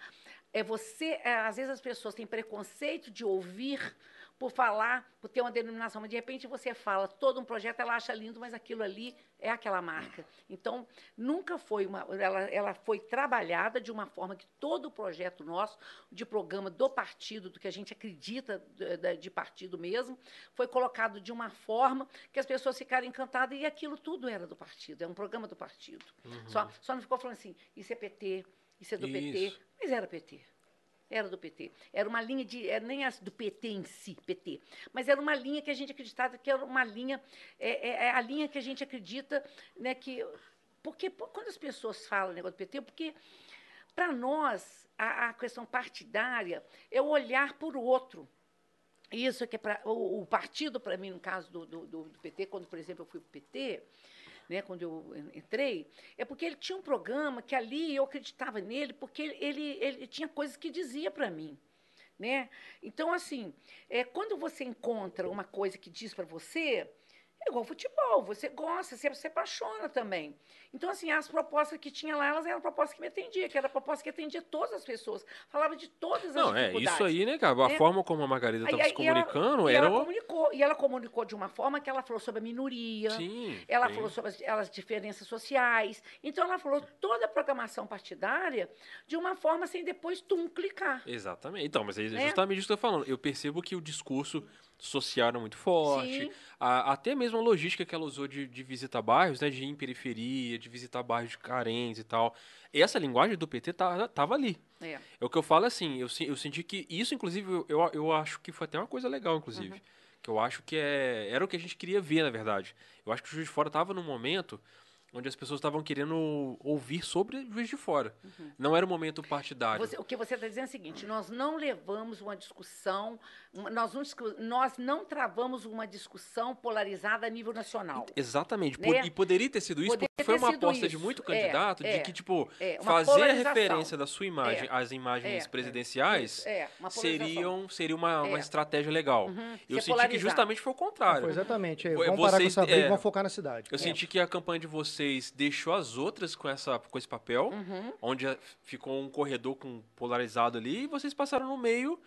é você, é, às vezes as pessoas têm preconceito de ouvir por falar, por ter uma denominação, mas de repente você fala todo um projeto, ela acha lindo, mas aquilo ali é aquela marca. Então, nunca foi uma. Ela, ela foi trabalhada de uma forma que todo o projeto nosso, de programa do partido, do que a gente acredita de, de- partido mesmo, foi colocado de uma forma que as pessoas ficaram encantadas e aquilo tudo era do partido, é um programa do partido. Só, só não ficou falando assim, isso é PT, isso é do PT, Isso. mas era PT. Era do PT. Era uma linha de. Era nem as do PT em si, PT. Mas era uma linha que a gente acreditava que era uma linha. É, é- é a linha que a gente acredita né, que. Porque quando as pessoas falam negócio do PT, porque para nós a, a questão partidária é o olhar por outro. Isso é que é para o, o partido, para mim, no caso do, do- do PT, quando, por exemplo, eu fui para o PT, né, quando eu en- entrei, é porque ele tinha um programa que ali eu acreditava nele, porque ele, ele, ele tinha coisas que dizia para mim. Né? Então, assim, é, quando você encontra uma coisa que diz para você, É igual futebol, você gosta, você se apaixona também. Então, assim, as propostas que tinha lá, elas eram propostas que me atendiam, que era proposta que atendia todas as pessoas, falava de todas as Não, é dificuldades. isso aí, né, cara? A né? forma como a Margarida estava se ela- comunicando e era. ela comunicou, e ela comunicou de uma forma que ela falou sobre a minoria, Sim. ela sim. falou sobre as, as diferenças sociais. Então, ela falou toda a programação partidária de uma forma sem depois tum clicar. Exatamente. Então, mas é Né? justamente isso que eu tô falando. Eu percebo que o discurso social era muito forte. A- até mesmo a logística que ela usou de, de visitar bairros, né? De ir em periferia, de visitar bairros de carentes e tal. Essa linguagem do PT tá, tava ali. É. É o que eu falo assim, eu, eu senti que isso, inclusive, eu, eu, acho que foi até uma coisa legal, inclusive. Uhum. Que eu acho que é, era o que a gente queria ver, na verdade. Eu acho que o Juiz de Fora tava num momento onde as pessoas estavam querendo ouvir sobre o Juiz de Fora. Não era o momento partidário. Uhum. Você- o que você está dizendo é o seguinte: nós não levamos uma discussão, nós não, nós não travamos uma discussão polarizada a nível nacional. Exatamente. Né? E poderia ter sido isso, Poderia porque foi uma aposta de isso. muito É, candidato é, de que, tipo, é, fazer a referência da sua imagem É, às imagens é, presidenciais É, uma polarização. seriam, seria uma, uma É. estratégia legal. Uhum, Eu ser senti que polarizado. justamente foi o contrário. Foi exatamente. Vamos parar com vocês- essa briga é. e vamos focar na cidade. Eu senti que a campanha de vocês deixou as outras com, essa, com esse papel, Uhum. onde ficou um corredor com polarizado ali, e vocês passaram no meio.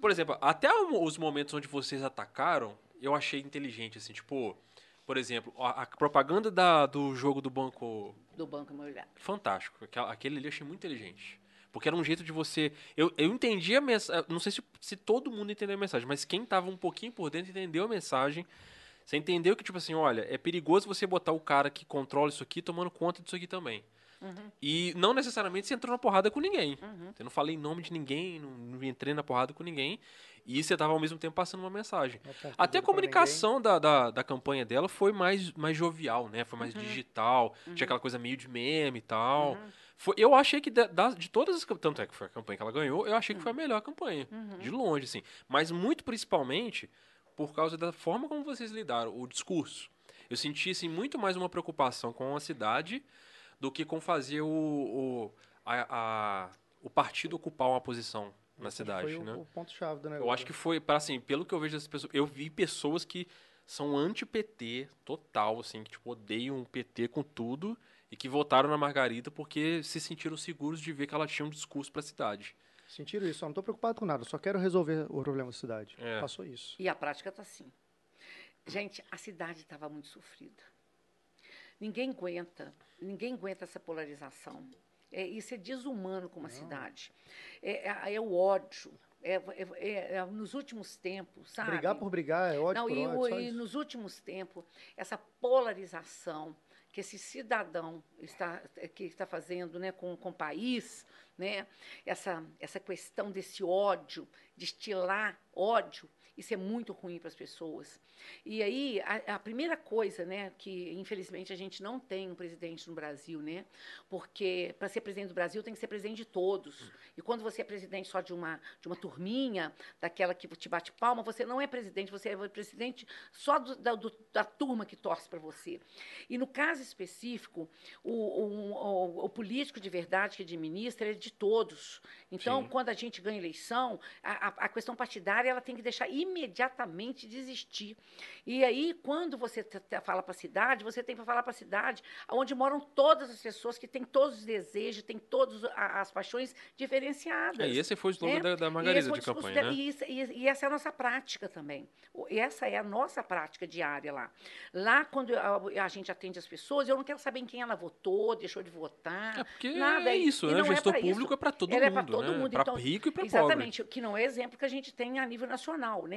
Por exemplo, até os momentos onde vocês atacaram, eu achei inteligente, assim, tipo, por exemplo, a, a propaganda da- do jogo do banco Do Banco Imobiliário. fantástico. Aquela- Aquele ali eu achei muito inteligente. Porque era um jeito de você. Eu, eu entendi a mensagem. Não sei se, se todo mundo entendeu a mensagem, mas quem tava um pouquinho por dentro entendeu a mensagem. Você entendeu que, tipo assim, olha, é perigoso você botar o cara que controla isso aqui tomando conta disso aqui também. Uhum. E não necessariamente você entrou na porrada com ninguém. Uhum. Eu não falei em nome de ninguém, não, não entrei na porrada com ninguém. E você tava ao mesmo tempo passando uma mensagem. Apontou Até a comunicação da, da, da campanha dela foi mais, mais jovial, né? Foi mais Uhum. digital, tinha aquela coisa meio de meme e tal. Uhum. Foi, eu achei que das- de todas as tanto é que foi a campanha que ela ganhou, eu achei que foi a melhor campanha, Uhum. de longe, assim. Mas muito principalmente por causa da forma como vocês lidaram, o discurso. Eu senti assim, muito mais uma preocupação com a cidade do que com fazer o, o, a, a- o partido ocupar uma posição na Esse cidade, Foi o- né? o ponto-chave do negócio. Eu acho que foi, para assim, pelo que eu vejo das pessoas, eu vi pessoas que são anti-PT total, assim, que tipo, odeiam o PT com tudo e que votaram na Margarida porque se sentiram seguros de ver que ela tinha um discurso pra cidade. Sentiram isso, eu não tô preocupado com nada, só quero resolver o problema da cidade. É. Passou isso. E a prática está assim. Gente, a cidade estava muito sofrida. Ninguém aguenta, ninguém aguenta essa polarização. É, isso é desumano com uma cidade. É, é- é o ódio. É, é- é- nos últimos tempos, sabe? Brigar por brigar é ódio Não, por e, ódio, e nos últimos tempos, essa polarização que esse cidadão está, que está fazendo né, com, com o país, né, essa, essa questão desse ódio, destilar ódio, isso é muito ruim para as pessoas. E aí, a, a primeira coisa, né, que infelizmente a gente não tem um presidente no Brasil, né, porque para ser presidente do Brasil tem que ser presidente de todos. E quando você é presidente só de uma, de uma turminha, daquela que te bate palma, você não é presidente, você é presidente só do- da, do- da turma que torce para você. E no caso específico, o, o- o- o político de verdade que administra é de todos. Então, Sim. quando a gente ganha eleição, a, a- a questão partidária ela tem que deixar imediatamente de existir. E aí, quando você fala para a cidade, você tem para falar para a cidade onde moram todas as pessoas que têm todos os desejos, têm todas as paixões diferenciadas. É, e esse foi o slogan né? da, da Margarida de campanha, né? E, isso- e- e essa é a nossa prática também. E Essa é a nossa prática diária lá. Lá, quando a, a gente atende as pessoas, eu não quero saber em quem ela votou, deixou de votar. É porque nada. é isso, e né? O é gestor pra público isso. é para todo Ele é mundo, pra todo né? mundo, então, rico e para pobre. Exatamente, que não é exemplo que a gente tem a nível nacional, né?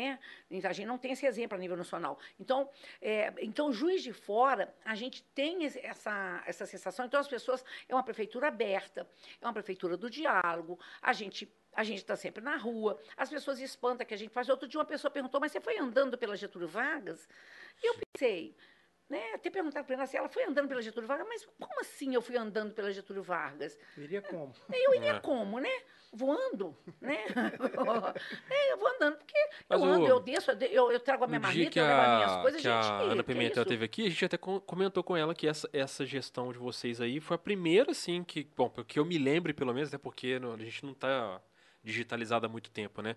Então, a gente não tem esse exemplo a nível nacional. Então, é, então Juiz de Fora, a gente tem essa, essa sensação. Então, as pessoas, é uma prefeitura aberta, é uma prefeitura do diálogo, a gente a gente está sempre na rua, as pessoas espantam que a gente faz. Outro dia uma pessoa perguntou, mas você foi andando pela Getúlio Vargas? E eu pensei, né, até perguntar para ela se ela foi andando pela Getúlio Vargas, mas como assim eu fui andando pela Getúlio Vargas? Iria como? Eu iria É. como, né? Voando, né? é, eu vou andando, porque Mas eu ando, o- eu desço, eu eu, trago a minha marmita, eu levo as minhas coisas, que gente. a Ana é Pimentel isso? teve aqui, a gente até com- comentou com ela que essa, essa gestão de vocês aí foi a primeira, assim, que, bom, que eu me lembre pelo menos, até porque não- a gente não está digitalizado há muito tempo, né?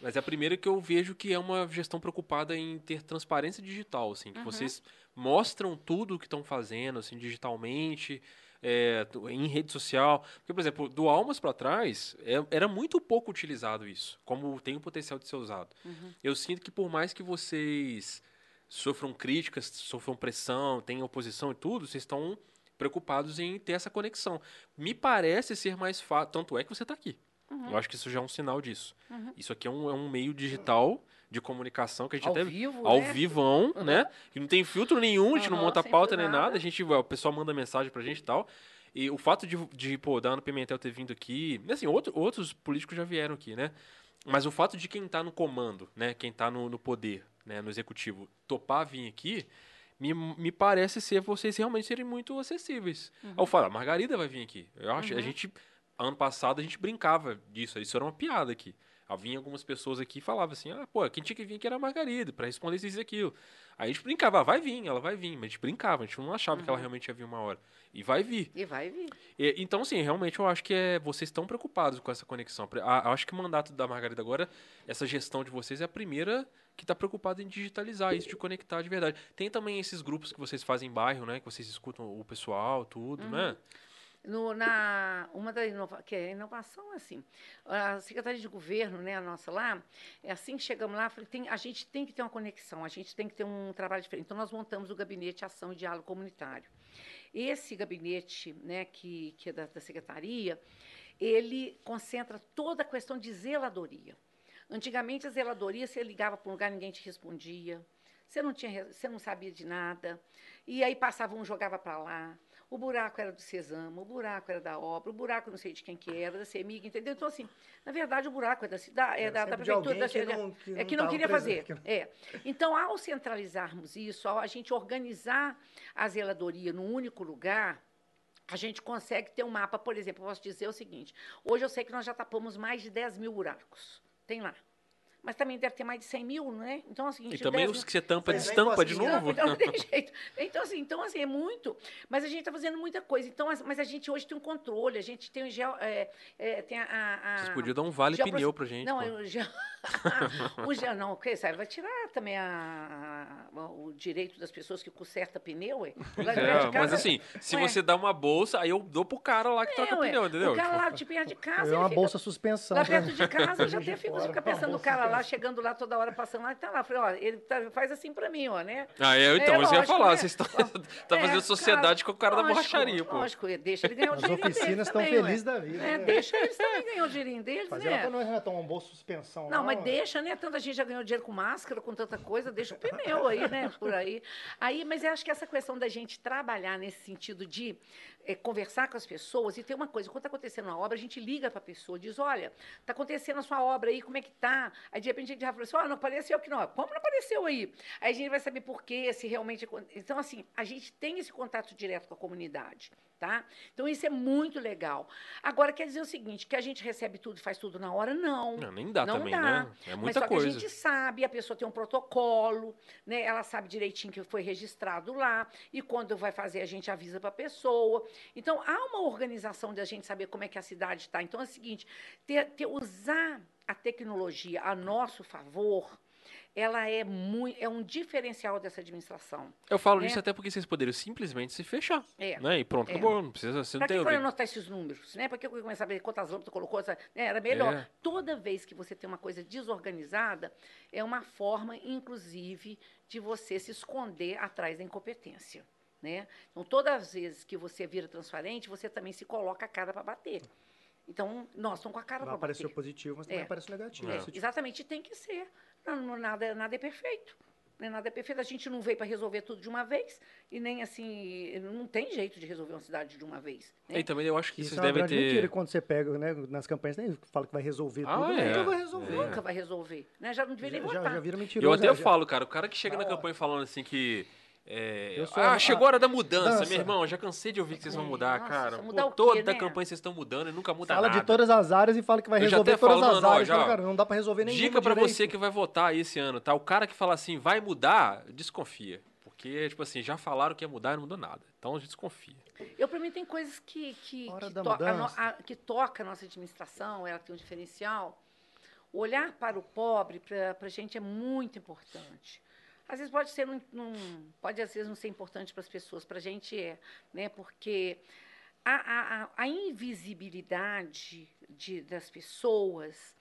Mas é a primeira que eu vejo que é uma gestão preocupada em ter transparência digital, assim, que Uhum. vocês mostram tudo o que estão fazendo, assim, digitalmente, é, em rede social. Porque, por exemplo, do Almas para trás, é- era muito pouco utilizado isso, como tem o potencial de ser usado. Uhum. Eu sinto que por mais que vocês sofram críticas, sofram pressão, tenham oposição e tudo, vocês estão preocupados em ter essa conexão. Me parece ser mais fácil, tanto é que você está aqui. Uhum. Eu acho que isso já é um sinal disso. Uhum. Isso aqui é um, é um meio digital de comunicação que a gente Ao até vivo, ao né? vivão, né? Que não tem filtro nenhum, a gente não Aham, monta pauta nem nada. nada. A gente, o pessoal manda mensagem pra gente e tal. E o fato de, de pô, da Ana Pimentel ter vindo aqui, assim, outro, outros políticos já vieram aqui, né? Mas o fato de quem tá no comando, né? Quem tá no, no poder, né? No executivo, topar vir aqui, me, me parece ser vocês realmente serem muito acessíveis. Aí eu falo, a Margarida vai vir aqui. Eu acho, a Uhum. gente, ano passado, a gente brincava disso, isso era uma piada aqui. Vinha algumas pessoas aqui e falavam assim, ah, pô, quem tinha que vir aqui era a Margarida, pra responder isso e aquilo. Aí a gente brincava, ah, vai vir, ela vai vir, mas a gente brincava, a gente não achava que ela realmente ia vir uma hora. E vai vir. E vai vir. E- então, assim, realmente eu acho que é, vocês estão preocupados com essa conexão. A- Eu acho que o mandato da Margarida agora, essa gestão de vocês é a primeira que está preocupada em digitalizar isso, de conectar de verdade. Tem também esses grupos que vocês fazem em bairro, né? Que vocês escutam o pessoal, tudo, né? No, na, uma da inova, que é inovação, assim, a Secretaria de Governo, né, a nossa lá, é assim que chegamos lá, falei, tem, a gente tem que ter uma conexão, a gente tem que ter um trabalho diferente. Então, nós montamos o Gabinete Ação e Diálogo Comunitário. Esse gabinete, né, que, que é da, da Secretaria, ele concentra toda a questão de zeladoria. Antigamente, a zeladoria, você ligava para um lugar, ninguém te respondia, você não, tinha, você não sabia de nada, e aí passava um, jogava para lá, o buraco era do Sesamo, o buraco era da obra, o buraco não sei de quem que era, da CEMIG, entendeu? Então, assim, na verdade, o buraco é da cidade, é, da, da prefeitura, da que não- que é não que não tava queria fazer. presente. É. Então, ao centralizarmos isso, ao a gente organizar a zeladoria num único lugar, a gente consegue ter um mapa, por exemplo, eu posso dizer o seguinte: hoje eu sei que nós já tapamos mais de 10 mil buracos. Tem lá. Mas também deve ter mais de 100 mil, né? Então, é seguinte, E também 10 os que você tampa, destampa de conseguiram, novo. então não tem jeito. Então assim, então, assim, é muito. Mas a gente está fazendo muita coisa. Então, as- mas a gente hoje tem um controle, a gente tem o geo. é, é, tem a, a- a- Vocês podiam dar um vale Geopro- pneu pra gente. Não, é o geo. o geo não, o que sabe? Vai tirar também a, o direito das pessoas que conserta pneu, ué. De É, de mas assim, se Ué. você dá uma bolsa, aí eu dou pro cara lá que troca É, ué, pneu, entendeu? O cara Tipo, lá de perto de casa. É uma fica- bolsa suspensão. Lá perto de casa, eu já de até fico, fica pensando no cara lá, suspensão. chegando lá toda hora, passando lá, e tá lá. Falei, ó, ele tá- faz assim pra mim, ó, né? Ah, é, então, É, isso eu ia lógico, falar, né? vocês estão tá É, fazendo sociedade com o cara da lógico, borracharia, pô. Lógico, deixa ele ganhar o As dinheirinho deles oficinas estão felizes da vida. É, né? deixa eles também ganhar o dinheirinho deles, Fazer lá né? pra nós, Renato, uma bolsa suspensão. Não, lá, mas deixa, né? Tanta gente já ganhou dinheiro com máscara, com tanta coisa, deixa o pneu aí, né? Por aí. Aí, mas eu acho que essa questão da gente trabalhar nesse sentido de eh, conversar com as pessoas e ter uma coisa, quando está acontecendo uma obra, a gente liga para a pessoa, diz, olha, está acontecendo a sua obra aí, como é que tá? Aí, de repente, a gente já fala assim, ó, não apareceu que não. Como não apareceu aí? Aí a gente vai saber por quê, se realmente... Então, assim, a gente tem esse contato direto com a comunidade, tá? Então, isso é muito legal. Agora, quer dizer o seguinte, que a gente recebe tudo e faz tudo na hora? Não. Não, nem dá Não também, dá. né? É Mas muita só coisa. que a gente sabe, a pessoa tem um protocolo, né? Ela sabe direitinho que foi registrado lá e quando vai fazer a gente avisa para a pessoa. Então há uma organização de a gente saber como é que a cidade está. Então é o seguinte, ter, ter- usar a tecnologia a nosso favor, ela é muito, é um diferencial dessa administração. Eu falo né? isso até porque vocês poderiam simplesmente se fechar, É. né? E pronto, É. acabou. Não precisa, você não Para tem que que anotar esses números? Né? Para que eu começar a ver quantas lâmpadas colocou? essa- né? Era melhor. É. Toda vez que você tem uma coisa desorganizada, é uma forma, inclusive, de você se esconder atrás da incompetência. Né? Então, todas as vezes que você vira transparente, você também se coloca a cara para bater. Então, nós estamos com a cara para bater. o positivo, mas também É. aparece o negativo. É. Tipo- Exatamente, tem que ser. Nada, nada é perfeito. Né? Nada é perfeito. A gente não veio para resolver tudo de uma vez e nem assim. Não tem jeito de resolver uma cidade de uma vez. né? E também eu acho que Isso vocês é devem grande mentira ter. quando você pega, né, nas campanhas, nem fala que vai resolver Ah, tudo, é. nunca vai resolver. Nunca vai resolver. Né? Já não devia Já, nem já, votar. já vira Eu mentiroso. até já- já- falo, cara, o cara que chega na Na campanha falando assim que. É, ah, a- chegou a hora da mudança, dança. meu irmão. Já cansei de ouvir que vocês vão É, mudar, nossa, cara. Pô, mudar o quê, toda né? campanha vocês estão mudando e nunca muda Fala nada. de todas as áreas e fala que vai já resolver até todas falo, as não, não, áreas. já- Fala, cara, não dá pra resolver nenhuma Dica pra direito. você que vai votar esse ano, tá? O cara que fala assim, vai mudar, desconfia. Porque, tipo assim, já falaram que ia mudar e não mudou nada. Então a gente desconfia. Eu, para mim, tem coisas que, que, que, to- a no- a- que toca a nossa administração, ela tem um diferencial. O olhar para o pobre, para a gente, é muito importante. Às vezes pode ser, num- pode às vezes não ser importante para as pessoas, para a gente é, né? Porque a, a, a- a invisibilidade de, das pessoas,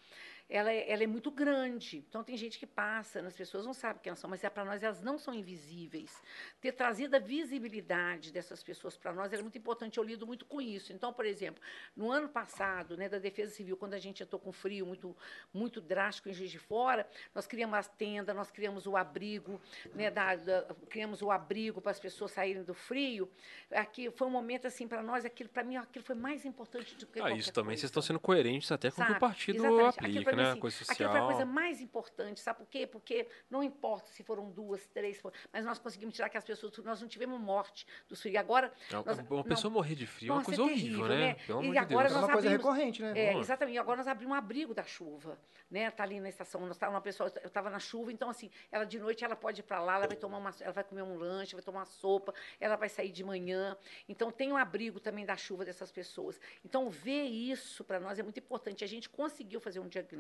ela é, ela é muito grande. Então tem gente que passa, as pessoas não sabem quem elas são, mas é para nós elas não são invisíveis. Ter trazido a visibilidade dessas pessoas para nós é muito importante. Eu lido muito com isso. Então, por exemplo, no ano passado, né, da Defesa Civil, quando a gente entrou com frio muito, muito drástico em Juiz de Fora, nós criamos as tendas, nós criamos o abrigo, né, da, da- criamos o abrigo para as pessoas saírem do frio. Aqui foi um momento assim para nós, aquilo para mim aquilo foi mais importante do que Ah, isso também coisa. vocês estão sendo coerentes até com o que o partido Exatamente. Aplica, mim, né? assim, Coisa Aquilo foi a coisa social. mais importante, sabe por quê? Porque não importa se foram duas, três, foram- mas nós conseguimos tirar que as pessoas, nós não tivemos morte dos frios. Agora, Não, nós- uma não. pessoa morrer de frio é uma Nossa, coisa é horrível, terrível, né? né? Pelo E de agora Deus. É uma nós coisa abrimos- recorrente, né? é, exatamente. E agora nós abrimos um abrigo da chuva, né? Tá ali na estação, nós tava uma pessoa, eu estava na chuva, então assim, ela de noite ela pode ir para lá, ela vai tomar uma, ela vai comer um lanche, vai tomar uma sopa, ela vai sair de manhã. Então tem um abrigo também da chuva dessas pessoas. Então ver isso para nós é muito importante. A gente conseguiu fazer um diagnóstico,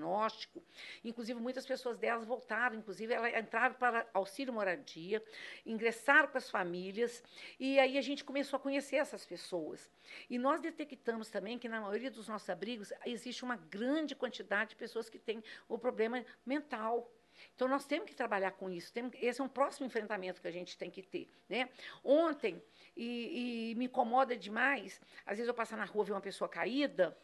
inclusive muitas pessoas delas voltaram, inclusive elas entraram para auxílio moradia, ingressaram com as famílias e aí a gente começou a conhecer essas pessoas. E nós detectamos também que na maioria dos nossos abrigos existe uma grande quantidade de pessoas que têm o problema mental. Então nós temos que trabalhar com isso. Temos, esse é um próximo enfrentamento que a gente tem que ter, né? Ontem e, e me incomoda demais. Às vezes eu passo na rua ver uma pessoa caída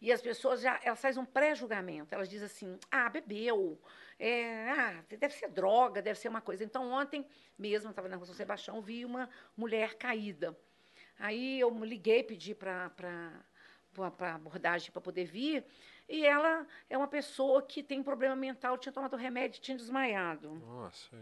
e as pessoas já elas fazem um pré-julgamento. Elas dizem assim: ah, bebeu, é, ah, deve ser droga, deve ser uma coisa. Então, ontem mesmo, eu estava na rua São Sebastião, vi uma mulher caída. Aí eu liguei, pedi para a abordagem para poder vir, e ela é uma pessoa que tem problema mental, tinha tomado remédio, tinha desmaiado. Nossa.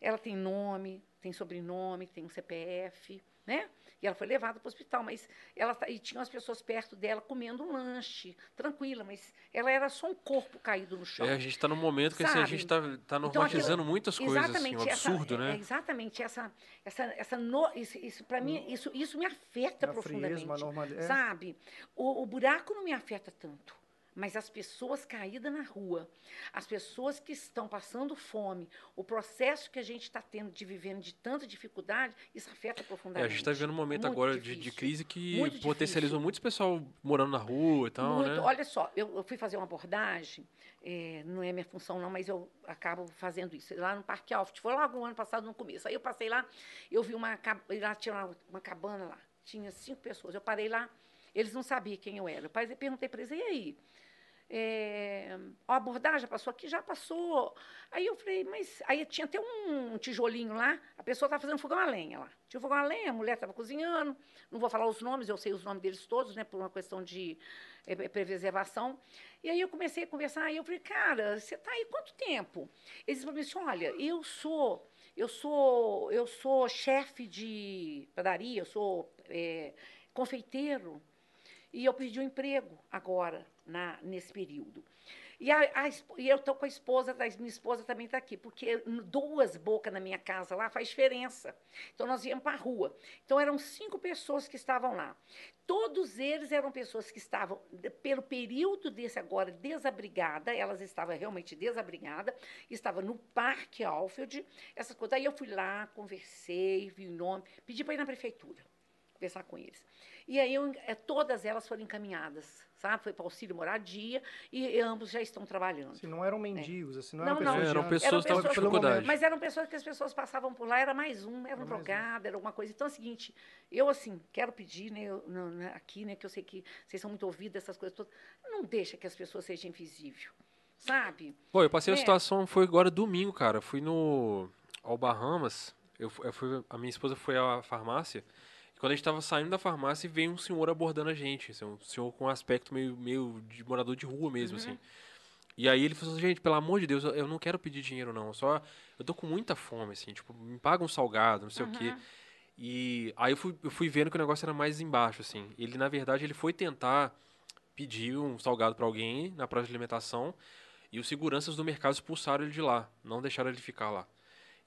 Ela tem nome, tem sobrenome, tem um CPF, né? E ela foi levada para o hospital, mas ela tá- e tinha as pessoas perto dela comendo um lanche, tranquila, mas ela era só um corpo caído no chão. É, a gente está num momento que assim, a gente está tá Então, aquilo- muitas coisas, assim, um essa- absurdo, é- né? é exatamente essa, essa, essa no, isso, isso para mim isso, isso me afeta Uma profundamente, frieza, normal- é. sabe? O, o buraco não me afeta tanto, mas as pessoas caídas na rua, as pessoas que estão passando fome, o processo que a gente está tendo de vivendo de tanta dificuldade, isso afeta É, profundamente. a gente está vivendo um momento Muito agora de, de crise que Muito potencializou difícil. muito pessoal morando na rua e tal, Muito. né? Olha só, eu, eu fui fazer uma abordagem, eh, não é minha função não, mas eu acabo fazendo isso, lá no Parque Alft. Foi logo no ano passado, no começo. Aí eu passei lá, eu vi uma, lá tinha uma, uma cabana lá, tinha cinco pessoas. Eu parei lá, eles não sabiam quem eu era. Eu perguntei para eles, e aí? É, a abordagem passou aqui? Já passou. Aí eu falei, mas aí tinha até um tijolinho lá, a pessoa estava fazendo fogão a lenha lá. Tinha um fogão a lenha, a mulher estava cozinhando, não vou falar os nomes, eu sei os nomes deles todos, né, por uma questão de eh, preservação. E aí eu comecei a conversar, e eu falei, cara, você está aí quanto tempo? Eles falaram assim, olha, eu sou, eu sou, eu sou chefe de padaria, eu sou eh, confeiteiro, e eu perdi o emprego agora, na, nesse período. E, a, a e eu estou com a esposa, a minha esposa também está aqui, porque duas bocas na minha casa lá faz diferença. Então, nós íamos para a rua. Então, eram cinco pessoas que estavam lá. Todos eles eram pessoas que estavam, pelo período desse agora, desabrigada, elas estavam realmente desabrigadas, estavam no Parque Alfield, essas coisas. Aí eu fui lá, conversei, vi o nome, pedi para ir na prefeitura conversar com eles. E aí eu, eh, todas elas foram encaminhadas, sabe? Foi para auxílio moradia e ambos já estão trabalhando. Assim, não eram mendigos, assim, não, Não, eram não. pessoas. É, eram pessoas que estavam com dificuldade. Mas eram pessoas que as pessoas passavam por lá, era mais um, era um Era mais um. drogado, era alguma coisa. Então é o seguinte, eu assim, quero pedir, né, eu- né, aqui, né, que eu sei que vocês são muito ouvidos, essas coisas todas, não deixa que as pessoas sejam invisíveis, sabe? Pô, eu passei a né? situação, foi agora domingo, cara. Fui no. ao Bahamas. Eu, eu fui, a minha esposa foi à farmácia. Quando a gente tava saindo da farmácia, veio um senhor abordando a gente. assim, um senhor com um aspecto meio, meio de morador de rua mesmo, Uhum. assim. E aí ele falou assim, gente, pelo amor de Deus, eu- não quero pedir dinheiro, não. Só. Eu tô com muita fome, assim, tipo, me paga um salgado, não sei o quê. Uhum. E aí eu fui, eu fui vendo que o negócio era mais embaixo, assim. Ele, na verdade, ele foi tentar pedir um salgado pra alguém na praça de alimentação e os seguranças do mercado expulsaram ele de lá, não deixaram ele ficar lá.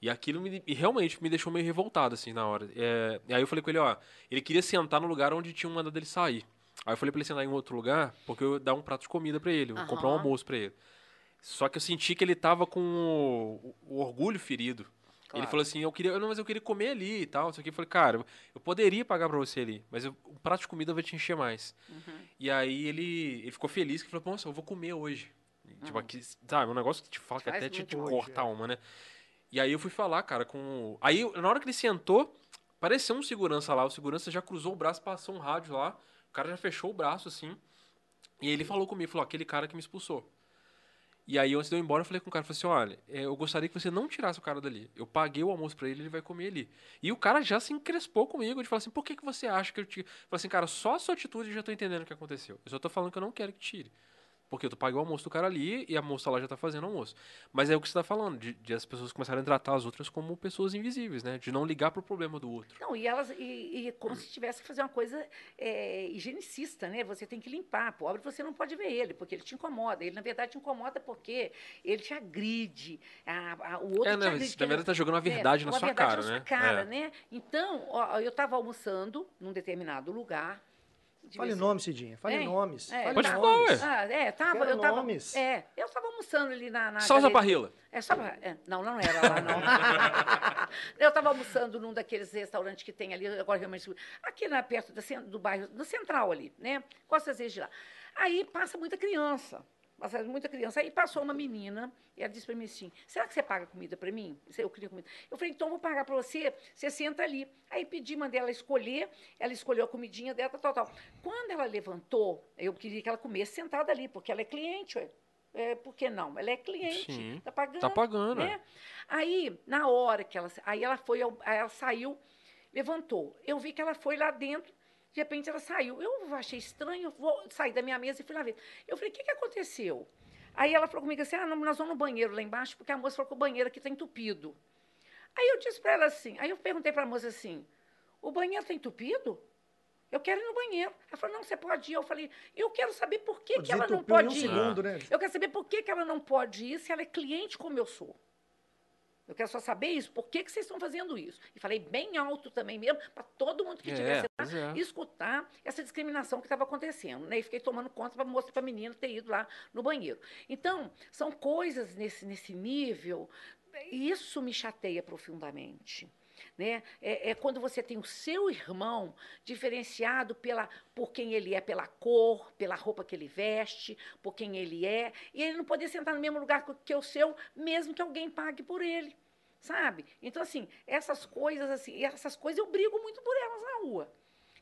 E aquilo me, e realmente me deixou meio revoltado, assim, na hora. É, e aí eu falei com ele, ó, ele queria sentar no lugar onde tinham mandado ele sair. Aí eu falei pra ele sentar em outro lugar, porque eu ia dar um prato de comida pra ele, ia comprar um almoço pra ele. Só que eu senti que ele tava com o, o orgulho ferido. Ele Claro. falou assim, eu queria, não, mas eu queria comer ali e tal, isso aqui. Eu falei, cara, eu- poderia pagar pra você ali, mas eu- o prato de comida vai te encher mais. Uhum. E aí ele, ele ficou feliz, que falou, nossa, eu vou comer hoje. Tipo, Uhum. aqui, sabe, um negócio que te fala que até te hoje, corta a é. alma, né? E aí eu fui falar, cara, com. Aí, na hora que ele sentou, apareceu um segurança lá. O segurança já cruzou o braço, passou um rádio lá. O cara já fechou o braço, assim. E ele falou comigo, falou, aquele cara que me expulsou. E aí, antes de eu ir embora, eu falei com o cara, falei assim, olha, é, eu gostaria que você não tirasse o cara dali. Eu paguei o almoço pra ele, ele vai comer ali. E o cara já se encrespou comigo, de falar assim, por que, que você acha que eu te... Falei assim, cara, só a sua atitude eu já tô entendendo o que aconteceu. Eu só tô falando que eu não quero que tire. Porque tô paguei o almoço do cara ali e a moça lá já tá fazendo almoço. Mas é o que você tá falando, de, de as pessoas começarem a tratar as outras como pessoas invisíveis, né? De não ligar pro problema do outro. Não, e elas e, e como se tivesse que fazer uma coisa é, higienicista, né? Você tem que limpar. Pobre, você não pode ver ele, porque ele te incomoda. Ele, na verdade, te incomoda porque ele te agride. A, a- o outro É, te né? agride. Na ele- verdade, tá jogando uma É, verdade na uma sua verdade cara, na né? sua cara, É. né? Então, ó, eu estava almoçando num determinado lugar. Fale ser- nome, Cidinha. Fale Hein? nomes. É. Fale Pode falar, nomes. ué. Ah, é, tava, Quero eu tava, nomes. é, eu estava almoçando ali na, na Salsa galeria- Parrila. É só pra, é, não, não era lá, não. eu estava almoçando num daqueles restaurantes que tem ali, agora realmente, aqui na, perto da, cen- do bairro, do Central ali, né? Costa Azevedo de lá. Aí passa muita criança, passa muita criança. Aí passou uma menina, e ela disse para mim assim, será que você paga comida para mim? Eu queria comida. Eu falei, então vou pagar para você, você senta ali. Aí pedi, mandei ela escolher, ela escolheu a comidinha dela, tal, tal. Quando ela levantou, eu queria que ela comesse sentada ali, porque ela é cliente, ué. É, por que não? Ela é cliente, Sim, tá pagando. Tá pagando, né? é. Aí, na hora que ela. Aí ela foi, ela saiu, levantou. Eu vi que ela foi lá dentro, de repente ela saiu. Eu achei estranho, vou sair da minha mesa e fui lá ver. Eu falei, o que, que aconteceu? Aí ela falou comigo assim: ah, não, nós vamos no banheiro lá embaixo, porque a moça falou que o banheiro aqui está entupido. Aí eu disse para ela assim, aí eu perguntei para a moça assim: o banheiro está entupido? Eu quero ir no banheiro. Ela falou, não, você pode ir. Eu falei, eu quero saber por que, que ela não pode ir. segundo, né? Eu quero saber por que, que ela não pode ir se ela é cliente como eu sou. Eu quero só saber isso. Por que, que vocês estão fazendo isso? E falei bem alto também mesmo, para todo mundo que É, tivesse lá é. escutar essa discriminação que estava acontecendo. Né? E fiquei tomando conta para mostrar para a menina ter ido lá no banheiro. Então, são coisas nesse, nesse nível. Isso me chateia profundamente. Né? É, é quando você tem o seu irmão diferenciado pela, por quem ele é, pela cor, pela roupa que ele veste, por quem ele é, e ele não poder sentar no mesmo lugar que- o seu, mesmo que alguém pague por ele, sabe? Então, assim, essas coisas, assim, essas coisas eu brigo muito por elas na rua.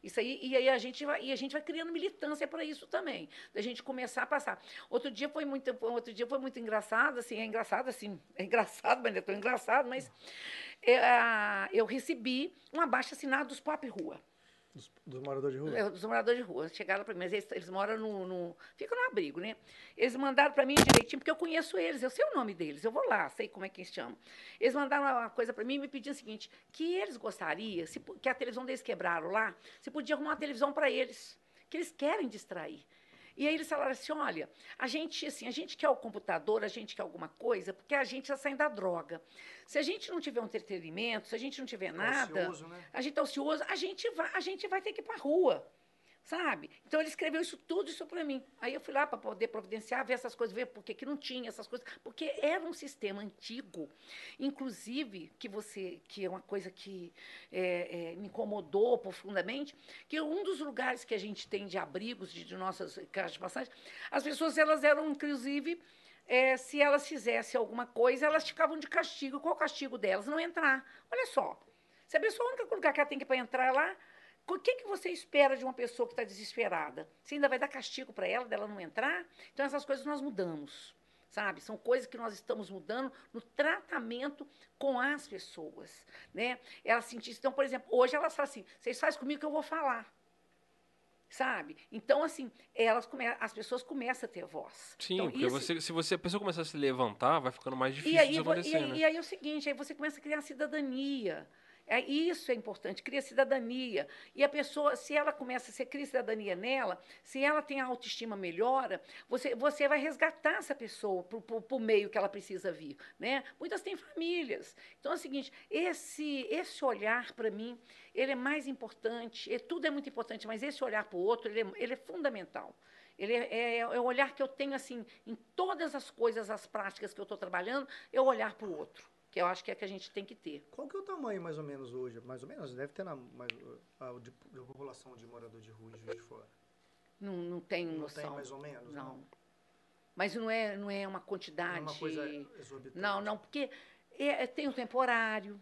Isso aí, e aí a gente vai, e a gente vai criando militância para isso também, da gente começar a passar. Outro dia foi muito, outro dia foi muito engraçado, assim, é engraçado, assim, é engraçado, mas é tão engraçado, mas eu recebi um abaixo assinado dos Pop Rua. Dos, dos moradores de rua. É, dos moradores de rua. Chegaram para mim, mas eles, eles moram no, no. Ficam no abrigo, né? Eles mandaram para mim direitinho, porque eu conheço eles, eu sei o nome deles, eu vou lá, sei como é que eles chamam. Eles mandaram uma coisa para mim e me pediam o seguinte: que eles gostariam, se, que a televisão deles quebraram lá, se podia arrumar uma televisão para eles, que eles querem distrair. E aí eles falaram assim: olha, a gente, assim, a gente quer o computador, a gente quer alguma coisa, porque a gente está saindo da droga. Se a gente não tiver um entretenimento, se a gente não tiver nada, Ansioso, né? a gente está ocioso, a gente vai, a gente vai ter que ir para a rua. Sabe? Então ele escreveu isso tudo isso para mim. Aí eu fui lá para poder providenciar, ver essas coisas, ver por que que não tinha essas coisas, porque era um sistema antigo, inclusive que você, que é uma coisa que é, é, me incomodou profundamente, que um dos lugares que a gente tem de abrigos de, de nossas casas de passagem, as pessoas elas eram inclusive é, se elas fizessem alguma coisa, elas ficavam de castigo. Qual o castigo delas? Não entrar. Olha só. Se a pessoa, o único lugar que ela tem que ir para entrar lá, o que, que você espera de uma pessoa que está desesperada? Você ainda vai dar castigo para ela, dela não entrar? Então, essas coisas nós mudamos, sabe? São coisas que nós estamos mudando no tratamento com as pessoas, né? Elas sentir, então, por exemplo, hoje elas falam assim, vocês fazem comigo que eu vou falar. Sabe? Então, assim, elas come... as pessoas começam a ter voz. Sim, então, porque isso- você, se você, a pessoa começar a se levantar, vai ficando mais difícil e aí, vo- acontecer, e, aí, né? e aí é o seguinte, aí você começa a criar cidadania. É, isso é importante, cria cidadania. E a pessoa, se ela começa, você cria cidadania nela, se ela tem a autoestima melhora, você, você vai resgatar essa pessoa para o meio que ela precisa vir. Né? Muitas têm famílias. Então é o seguinte, esse, esse olhar, para mim, ele é mais importante, tudo é muito importante, mas esse olhar para o outro, ele é, ele é fundamental. Ele é, é, é, o olhar que eu tenho assim em todas as coisas, as práticas que eu estou trabalhando, é o olhar para o outro que eu acho que é que a gente tem que ter. Qual que é o tamanho mais ou menos hoje? Mais ou menos deve ter na mais, a, de, de população de morador de rua de Juiz de Fora. Não, não tenho não noção. Tem mais ou menos. Não. não. Mas não é não é uma quantidade. Não é uma coisa exorbitante. Não, não, porque é, tem o temporário.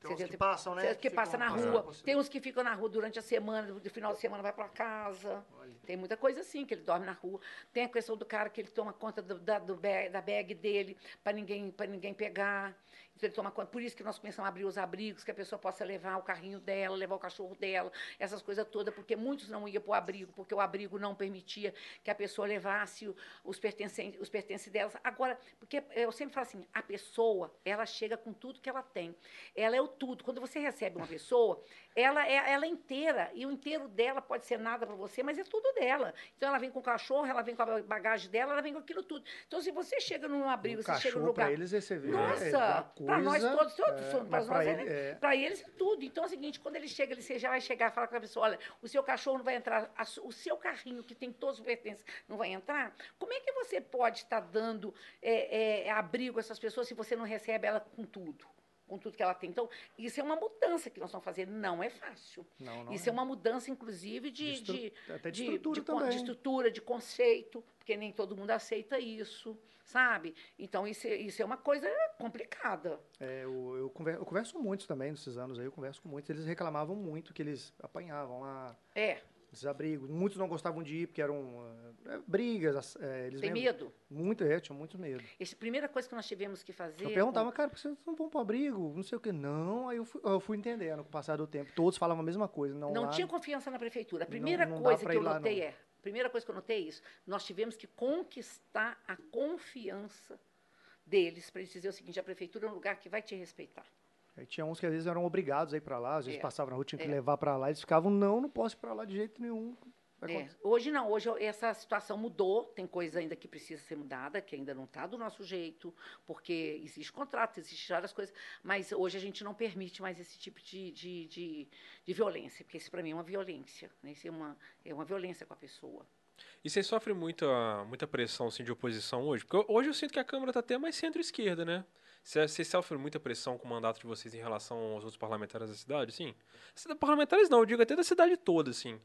Tem uns que passam, né? Que, que passa na rua. Tem uns que ficam na rua durante a semana, no final de semana vai para casa. Olha. Tem muita coisa assim, que ele dorme na rua. Tem a questão do cara que ele toma conta do, da, do bag, da bag dele para ninguém, ninguém pegar. Então, ele toma conta. Por isso que nós começamos a abrir os abrigos, que a pessoa possa levar o carrinho dela, levar o cachorro dela, essas coisas todas, porque muitos não iam para o abrigo, porque o abrigo não permitia que a pessoa levasse os pertencentes, os pertences delas. Agora, porque eu sempre falo assim, a pessoa, ela chega com tudo que ela tem. Ela é o tudo. Quando você recebe uma pessoa, ela é ela é inteira, e o inteiro dela pode ser nada para você, mas é tudo dela. Então, ela vem com o cachorro, ela vem com a bagagem dela, ela vem com aquilo tudo. Então, se você chega num abrigo, você chega num lugar... para eles, você vê, Nossa! É, para nós todos, todos é, para nós, ele, é. para eles é tudo. Então é o seguinte, quando ele chega, ele já vai chegar e falar com a pessoa, olha, o seu cachorro não vai entrar, a, o seu carrinho que tem todos os pertences não vai entrar. Como é que você pode estar dando é, é, abrigo a essas pessoas se você não recebe ela com tudo? Com tudo que ela tem. Então, isso é uma mudança que nós estamos fazendo. Não é fácil. Não, não isso é. é. uma mudança, inclusive, de, de, até de, de estrutura, de, de, de, estrutura, de conceito, porque nem todo mundo aceita isso sabe? Então, isso, é, isso é uma coisa complicada. É, eu, eu, converso, eu converso com muitos também nesses anos aí, eu converso com muitos. Eles reclamavam muito que eles apanhavam lá. É. Desabrigo. Muitos não gostavam de ir porque eram é, brigas. É, eles Tem mesmo, medo? Muito, é, tinham muito medo. Essa primeira coisa que nós tivemos que fazer. Eu perguntava, com... cara, por que vocês não vão para abrigo? Não sei o que. Não, aí eu fui, eu fui entendendo com o passar do tempo. Todos falavam a mesma coisa. Não, não lá, tinha confiança na prefeitura. A primeira não, não coisa que eu notei lá, é: primeira coisa que eu notei é isso. Nós tivemos que conquistar a confiança deles para eles dizer o seguinte: a prefeitura é um lugar que vai te respeitar. Aí tinha uns que às vezes eram obrigados a ir para lá, às vezes é. passavam na rua, tinha que é. levar para lá, eles ficavam, não, não posso ir para lá de jeito nenhum. É. Hoje não, hoje essa situação mudou, tem coisa ainda que precisa ser mudada, que ainda não está do nosso jeito, porque existe contrato, existe várias coisas, mas hoje a gente não permite mais esse tipo de, de, de, de violência, porque isso para mim é uma violência, né? isso é uma, é uma violência com a pessoa. E você sofre muita, muita pressão assim, de oposição hoje? Porque hoje eu sinto que a Câmara está até mais centro-esquerda, né? Você, sofre muita pressão com o mandato de vocês em relação aos outros parlamentares da cidade, sim? Parlamentares não, eu digo até da cidade toda, assim.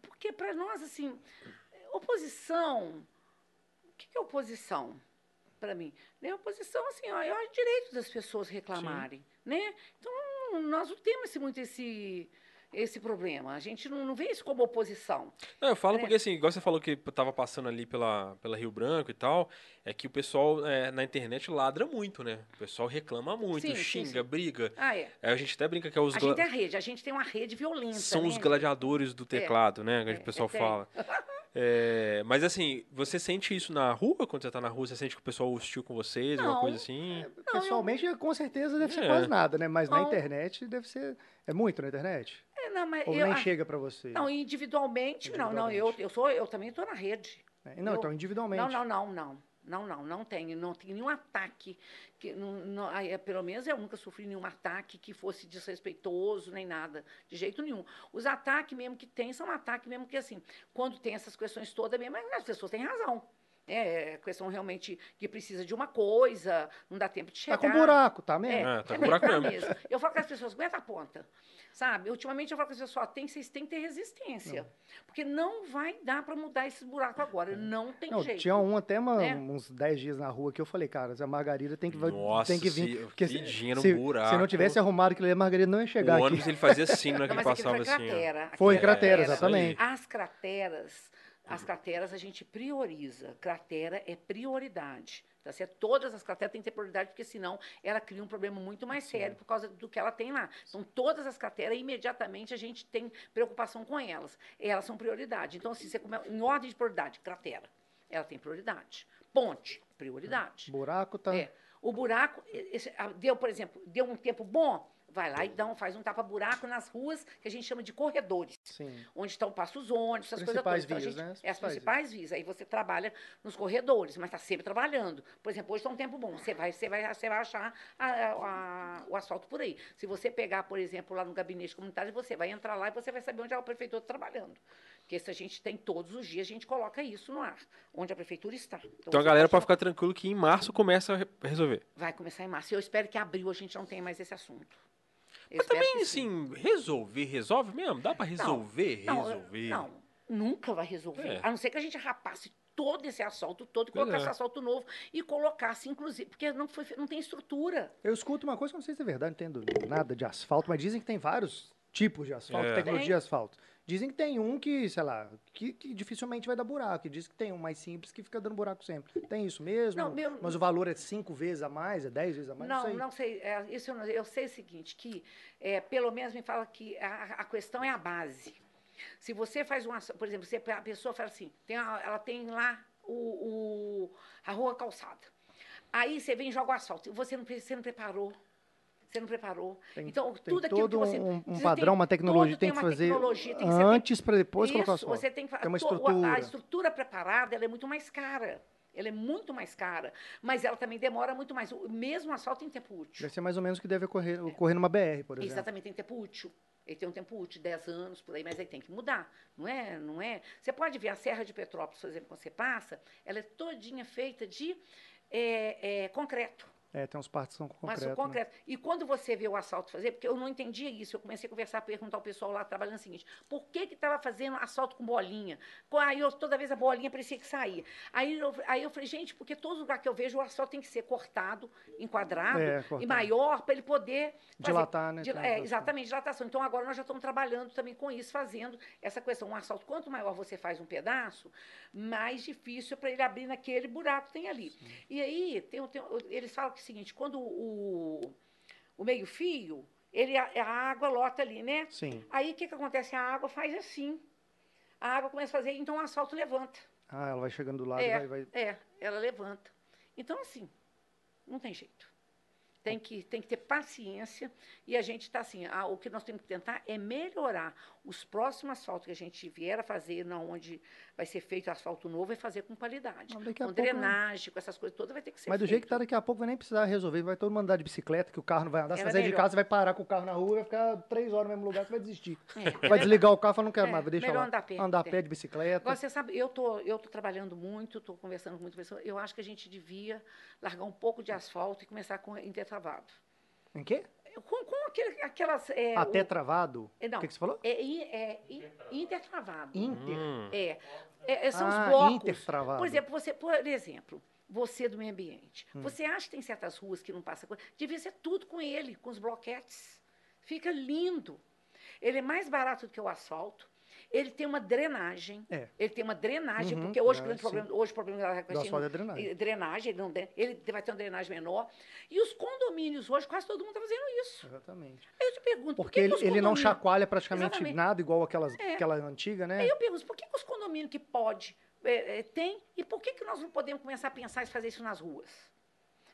Porque para nós, assim, oposição. O que é oposição para mim? Né? Oposição, assim, ó, é o direito das pessoas reclamarem. Né? Então, nós não temos muito esse esse problema. A gente não, não vê isso como oposição. Não, eu falo né? porque, assim, igual você falou que estava passando ali pela, pela Rio Branco e tal, é que o pessoal é, na internet ladra muito, né? O pessoal reclama muito, sim, xinga, sim, sim. briga. Ah, é. A gente até brinca que é os... A gente tem a rede, a gente tem uma rede violenta, São né? os gladiadores do é. teclado, é. né? Que é, o pessoal é, fala. É, mas assim, você sente isso na rua? Quando você tá na rua, você sente que o pessoal hostil com vocês, não, uma coisa assim? É, pessoalmente, eu... com certeza deve ser quase nada, né? Mas não. na internet deve ser. É muito na internet? É, não, mas Ou eu, nem chega para você? Não, individualmente, individualmente, não, não. Eu, eu, sou, eu também estou na rede. É, não, eu, então individualmente. Não, não, não, não. Não, não, não tem. Não tem nenhum ataque. Que, não, não, é, pelo menos eu nunca sofri nenhum ataque que fosse desrespeitoso, nem nada. De jeito nenhum. Os ataques mesmo que tem são ataques mesmo que, assim, quando tem essas questões todas mesmo, as pessoas têm razão. É, é questão realmente que precisa de uma coisa, não dá tempo de chegar. Tá com buraco, tá mesmo? É, tá com buraco mesmo. mesmo. Eu falo com as pessoas, aguenta a ponta. Sabe? Ultimamente eu falo com as pessoas, tem, vocês têm que ter resistência. Não. Porque não vai dar para mudar esses buracos agora. Não tem não, jeito. Tinha um até uma, é. uns 10 dias na rua que eu falei, cara, a Margarida tem que, Nossa, tem que vir. porque se, se, buraco. se não tivesse arrumado aquilo ali, a Margarida não ia chegar o aqui. O ônibus ele fazia assim, não é que ele passava foi assim. Cratera. Foi cratera, exatamente. As crateras as crateras a gente prioriza. Cratera é prioridade. Tá certo? Todas as crateras têm que ter prioridade, porque senão ela cria um problema muito mais sério por causa do que ela tem lá. Então, todas as crateras, imediatamente a gente tem preocupação com elas. Elas são prioridade. Então, assim, você come... em ordem de prioridade, cratera, ela tem prioridade. Ponte, prioridade. Buraco tá. É. O buraco, esse, deu, por exemplo, deu um tempo bom, vai lá e dá um, faz um tapa-buraco nas ruas que a gente chama de corredores. Sim. Onde estão passos ônibus, essas coisas todas. Então, a vias, gente- né? As É as principais principais vias. Aí você trabalha nos corredores, mas está sempre trabalhando. Por exemplo, hoje está um tempo bom. Você vai, você vai, você vai achar a- a- o asfalto por aí. Se você pegar, por exemplo, lá no gabinete comunitário, você vai entrar lá e você vai saber onde é o prefeitura trabalhando. Porque se a gente tem todos os dias, a gente coloca isso no ar, onde a prefeitura está. Então a você galera pode ficar tranquilo que em março começa a re- resolver. Vai começar em março. Eu espero que abril a gente não tenha mais esse assunto. Eu Mas também, assim, resolver, resolve mesmo? Dá pra resolver, Não, resolver? Não, nunca vai resolver. É. A não ser que a gente rapasse todo esse asfalto todo e colocasse é. asfalto novo e colocasse, inclusive, porque não, foi, não tem estrutura. Eu escuto uma coisa que eu não sei se é verdade, não entendo nada de asfalto, mas dizem que tem vários tipos de asfalto, É. tecnologia Tem. de asfalto. Dizem que tem um que, sei lá, que, que dificilmente vai dar buraco. E diz que tem um mais simples que fica dando buraco sempre. Tem isso mesmo? Não, meu- Mas o valor é cinco vezes a mais, é dez vezes a mais? não, sei. não sei. é, isso eu, não- eu sei o seguinte, que é, pelo menos me fala que a, a questão é a base. Se você faz um asfalto, por exemplo, se a pessoa fala assim, tem a- ela tem lá o, o- a rua calçada. Aí você vem e joga o asfalto. Você não, você não preparou. Você não preparou. Tem, então, tem tudo aquilo que todo você. um, um padrão, tem- uma tecnologia tem que uma fazer tecnologia, tem que antes para depois colocar o Isso, asfalto. você tem que Tem uma to- a- estrutura. A, estrutura preparada ela é muito mais cara. Ela é muito mais cara. Mas ela também demora muito mais. O mesmo asfalto tem tempo útil. Deve ser mais ou menos o que deve ocorrer, ocorrer numa BR, por exemplo. Exatamente, tem tempo útil. Ele tem um tempo útil, 10 anos, por aí, mas aí tem que mudar. Não é? Não é? Você pode ver a Serra de Petrópolis, por exemplo, quando você passa, ela é todinha feita de é, é, concreto. É, tem uns partes que são Mas concreto. o concreto. E quando você vê o asfalto fazer, porque eu não entendia isso, eu comecei a conversar, perguntar ao pessoal lá trabalhando o seguinte: por que que estava fazendo asfalto com bolinha? Aí eu, toda vez a bolinha parecia que saía. Aí eu, aí eu falei, gente, porque todo lugar que eu vejo o asfalto tem que ser cortado, enquadrado É, e cortado. maior para ele poder fazer- Dilatar, né? Dil- é, razão. exatamente, dilatação. Então agora nós já estamos trabalhando também com isso, fazendo essa questão. Um asfalto, quanto maior você faz um pedaço, mais difícil para ele abrir naquele buraco que tem ali. E aí, tem, tem eles falam que é o seguinte: quando o, o meio-fio, ele, a, a água lota ali, né? Sim. Aí o que, que acontece? A água faz assim. A água começa a fazer, então o asfalto levanta. Ah, ela vai chegando do lado É, e vai, vai... é, ela levanta. Então, assim, não tem jeito. Tem que, tem que ter paciência e a gente está assim, ah, o que nós temos que tentar é melhorar os próximos asfaltos que a gente vier a fazer, não onde vai ser feito asfalto novo, é fazer com qualidade. A Com pouco- drenagem, com essas coisas todas, vai ter que ser Mas do jeito que tá feito. daqui a pouco vai nem precisar resolver, vai todo mundo andar de bicicleta, que o carro não vai andar. Você Era vai sair de casa, você vai parar com o carro na rua, vai ficar três horas no mesmo lugar, você vai desistir. É, Vai desligar o carro e falar, não quero É, mais, vai deixar melhor lá. andar a pé. Andar a É. pé de bicicleta. Agora, você sabe, eu tô, eu tô trabalhando muito, estou conversando com muitas pessoas. Eu acho que a gente devia largar um pouco de asfalto e começar com intertravado. Em quê? Com, com aquele, aquelas. É, Até o- travado? É, não. O que, que você falou? É, é i- intertravado. Inter. Hum. É, é, é, são Ah, os blocos. intertravado. Por exemplo, você, por exemplo, você do meio ambiente. Hum. Você acha que tem certas ruas que não passa coisa? Devia ser tudo com ele, com os bloquetes. Fica lindo. Ele é mais barato do que o asfalto. Ele tem uma drenagem. É. Ele tem uma drenagem, Uhum, porque hoje, é, o grande sim. problema, hoje o problema da Do asfalto é drenagem. drenagem, ele, não, ele vai ter uma drenagem menor. E os condomínios hoje, quase todo mundo está fazendo isso. Exatamente. Aí eu te pergunto, por Porque que, ele, que ele não chacoalha praticamente Exatamente. nada, igual aquelas, É. aquela antiga, né? Aí eu pergunto, por que, que os condomínios que pode é, é, tem e por que, que nós não podemos começar a pensar em fazer isso nas ruas?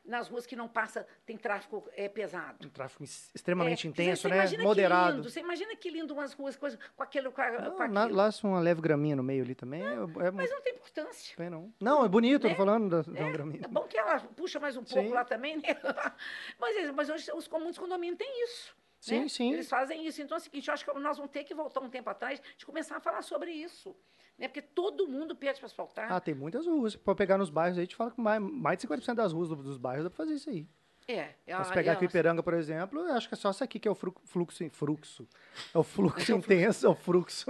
Nas ruas que não passa, tem tráfego é, pesado. Um tráfego ex- extremamente É, intenso, né? Moderado. lindo, você imagina que lindo umas ruas coisa, com aquele. Com, Não, com na- lá se uma leve graminha no meio ali também. É, é Mas não tem importância. Tem não. Não, é bonito, eu Né? tô falando da, da graminha. É bom que ela puxa mais um pouco Sim. lá também, né? Mas, é- mas hoje os comuns condomínios têm isso. Sim, né? sim. Eles fazem isso. Então é o seguinte, eu acho que nós vamos ter que voltar um tempo atrás de começar a falar sobre isso. Né? Porque todo mundo pede para asfaltar. Ah, tem muitas ruas. Pode pegar nos bairros aí, a gente fala que mais, mais de 50% das ruas do- dos bairros dá pra fazer isso aí. é. é a- pegar é aqui o por exemplo, eu acho que é só essa aqui que é o fluxo. fluxo. É o fluxo intenso, é o fluxo.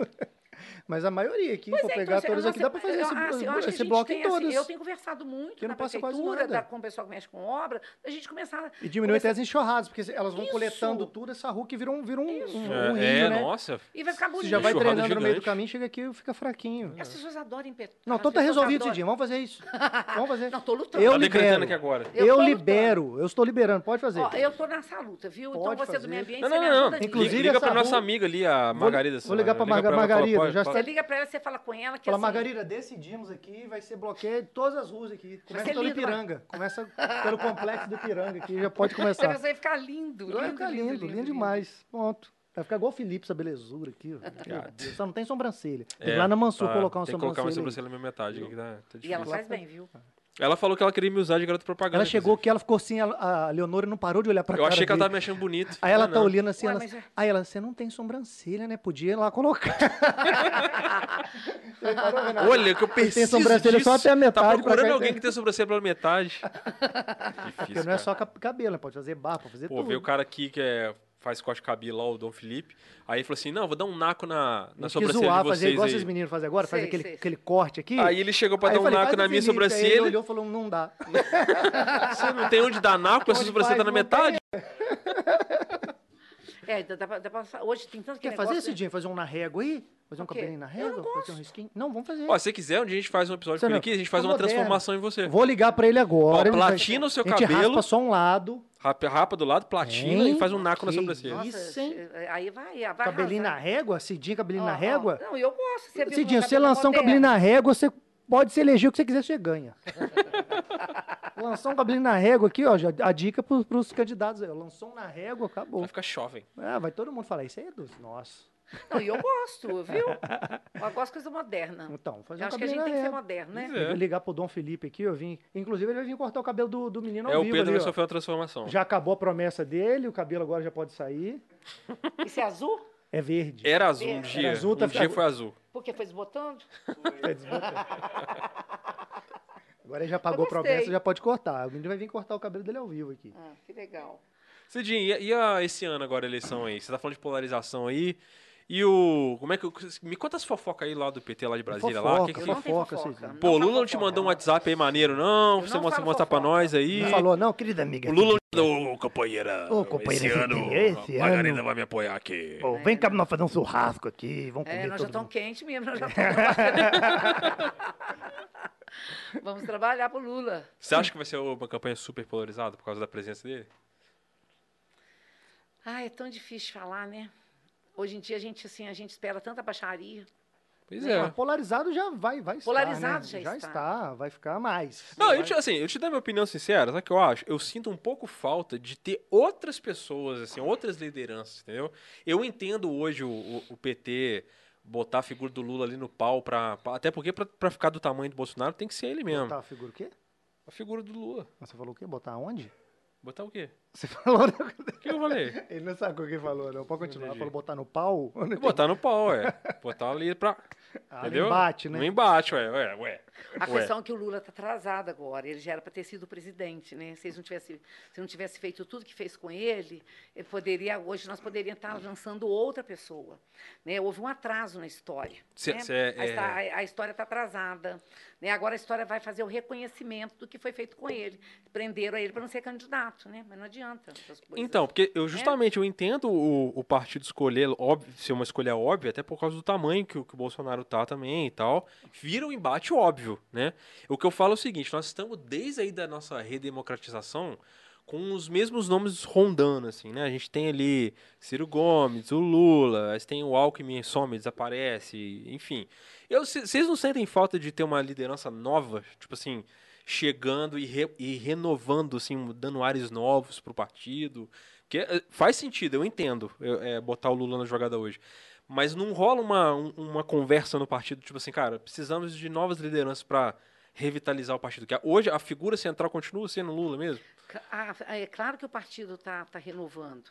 Mas a maioria aqui, Pois for é, pegar então, assim, todas aqui, dá pra temos- fazer eu- esse, ah, assim, eu esse bloco tem, em todas. Assim, eu tenho conversado muito Que na prefeitura, da- com o pessoal que mexe com obra, a gente começar... E diminui até as enxurradas, porque elas vão Isso. coletando tudo, essa rua que vira um, vira um, Isso. um, É, um rio, é, né? nossa. E vai ficar Você bonito. já vai Enxurrada treinando no meio do gigante. caminho, chega aqui e fica fraquinho. As pessoas adoram impet... Não, então tá resolvido, adoram. Cidinho. Vamos fazer isso. Vamos fazer. Não, tô lutando. Eu Tá libero. aqui agora. Eu libero. Eu estou liberando. Pode fazer. Ó, eu tô nessa luta, viu? Pode então você fazer. do meio ambiente, Não, você não, me não. Inclusive, Liga pra nossa amiga ali, a Margarida. Vou ligar pra Margarida. Pode. já Você liga pra ela, você fala com ela que Fala, assim, Margarida, decidimos aqui, vai ser bloqueio de todas as ruas aqui. Começa pelo lindo, Ipiranga. Começa pelo complexo do Ipiranga aqui, já pode começar. vai ficar lindo, lindo, Vai ficar lindo, lindo, demais. Pronto. Vai ficar igual o Felipe, essa belezura aqui. ó. Só não tem sobrancelha. Tem que ir lá na Mansur tá, colocar uma Tem que colocar uma sobrancelha. sobrancelha minha metade. aqui, tá, tá E ela faz bem, viu? Ela falou que ela queria me usar de garota propaganda. Ela chegou inclusive. que ela ficou assim, a, a Leonora não parou de olhar pra Eu cara achei que ela dele. tava me achando bonito. Aí ela Não, tá não. olhando assim, Ué, ela, mas é- aí ela, você não tem sobrancelha, né? Podia ir lá colocar. Olha, que eu preciso sobrancelha disso. só até a metade Tá procurando alguém tem- que tem sobrancelha pela metade. Porque Difícil, não é cara. só cabelo, né? pode fazer barba, pode fazer Pô, tudo. veio o cara aqui que é, faz corte de cabelo lá, o Dom Felipe. Aí ele falou assim, não, vou dar um naco na, na sobrancelha zoar, de fazer vocês igual aí. esses meninos fazem agora, faz Sei, aquele, sei, aquele corte aqui. Aí ele chegou pra Aí dar um falei, naco faz na minha Felipe. Aí ele sobrancelha. olhou e falou, não dá. Você não tem onde dar naco, essa Onde sobrancelha tá faz, na metade? É, dá, dá, pra- dá pra- hoje tem tanto que Quer fazer negócio, esse dia? Fazer um na régua aí? Fazer um cabelinho na Eu régua? não Fazer um risquinho? Não, vamos fazer. Ó, se você quiser, um dia a gente faz um episódio Você com ele aqui, a gente faz tá uma moderno. transformação em você. Vou ligar pra ele agora. Ó, ele vai- platina o seu a gente cabelo. raspa só um lado, Rapa, rapa do lado, platina Hein? e faz um naco na sobrancelha. Nossa, Isso, hein? Aí vai, vai cabelinho na arrasar. régua, Cidinha, cabelinho Ó, na régua. Não, eu gosto. Você se você cabelo lançar um cabelinho na régua, você pode se eleger o que você quiser, você ganha. Lançou um cabelinho na régua aqui, ó, já, a dica pros, pros candidatos aí. ó, Lançou um na régua, acabou. Vai ficar jovem. Ah, vai todo mundo falar, isso aí é doce. Nossa. Não, e eu gosto, viu? Eu gosto de coisa moderna. Então, fazer Eu um acho que a gente tem que ser moderno, né? Vou ligar pro Dom Felipe aqui, eu vim. Inclusive, ele vai vir cortar o cabelo do, do menino ao É, o vivo Pedro ali, vai ó. sofrer uma transformação. Já acabou a promessa dele, o cabelo agora já pode sair. Esse é azul? É verde. Era azul um Era dia. azul, tá um dia foi azul. Porque foi desbotando? Tá desbotando. Agora ele já pagou a promessa, já pode cortar. O menino vai vir cortar o cabelo dele ao vivo aqui. Ah, que legal. Cidinho, e, e a- esse ano agora, a eleição aí? Você tá falando de polarização aí. E o. Como é que. Me conta as fofocas aí lá do PT, lá de Brasília. lá. Fofoca, Que Eu que- não tenho fofoca, fofoca. Cidinho. Pô, o Não Lula falo não te mandou um. WhatsApp aí maneiro, não? Eu Pra você não mostra, mostrar pra nós aí. Não falou, não, querida amiga. O Lula não. Ô, companheira. Ô, companheira, esse ano, esse a Margarida ano- vai me apoiar aqui. Pô, vem cá pra nós fazer um churrasco aqui, vamos comer É, nós todo já estamos quentes mesmo. Nós já estamos... Vamos trabalhar pro Lula. Você acha que vai ser uma campanha super polarizada por causa da presença dele? Ah, é tão difícil falar, né? Hoje em dia a gente assim, a gente espera tanta baixaria. Pois Ah, é. polarizado já vai, vai estar, Polarizado né? já está. está. vai ficar mais. Não, Vai- eu te, assim, eu te dar minha opinião sincera, sabe o que eu acho? Eu sinto um pouco falta de ter outras pessoas, assim, outras lideranças, entendeu? Eu entendo hoje o, o- o PT botar a figura do Lula ali no pau pra. pra- até porque pra, pra ficar do tamanho do Bolsonaro tem que ser ele mesmo. Botar a figura o quê? A figura do Lula. Você falou o quê? Botar onde? Botar o quê? Você falou... O que eu falei? Ele não sabe o que ele falou, não. Pode continuar. Entendi. Falou botar no pau? Botar no pau, é. Botar ali pra. Ah, no entendeu? embate, né? No embate, ué, ué, ué. A Ué. questão é que o Lula está atrasado agora. Ele já era para ter sido presidente, né? Se, não tivesse, se não tivesse feito tudo que fez com ele, ele poderia hoje nós poderíamos estar lançando outra pessoa, né? Houve um atraso na história. Cê- né? a, é- a- a história está atrasada, né? Agora a história vai fazer o reconhecimento do que foi feito com ele. Prenderam ele para não ser candidato, né? Mas não adianta. Essas coisas. Então, porque eu justamente eu entendo o, o partido escolher, óbvio, ser uma escolha óbvia, até por causa do tamanho que, o- que o Bolsonaro tá também e tal. Vira um embate óbvio, né? O que eu falo é o seguinte, nós estamos desde aí da nossa redemocratização com os mesmos nomes rondando, assim, né? A gente tem ali Ciro Gomes, o Lula, tem o Alckmin some, desaparece, enfim. Vocês não sentem falta de ter uma liderança nova, tipo assim, chegando e, re- e renovando, assim, dando ares novos pro partido? Porque eh, faz sentido, eu entendo eh, botar o Lula na jogada hoje. Mas não rola uma, um- uma conversa no partido, tipo assim, cara, precisamos de novas lideranças para revitalizar o partido. Que hoje a figura central continua sendo o Lula mesmo? É claro que o partido está tá renovando.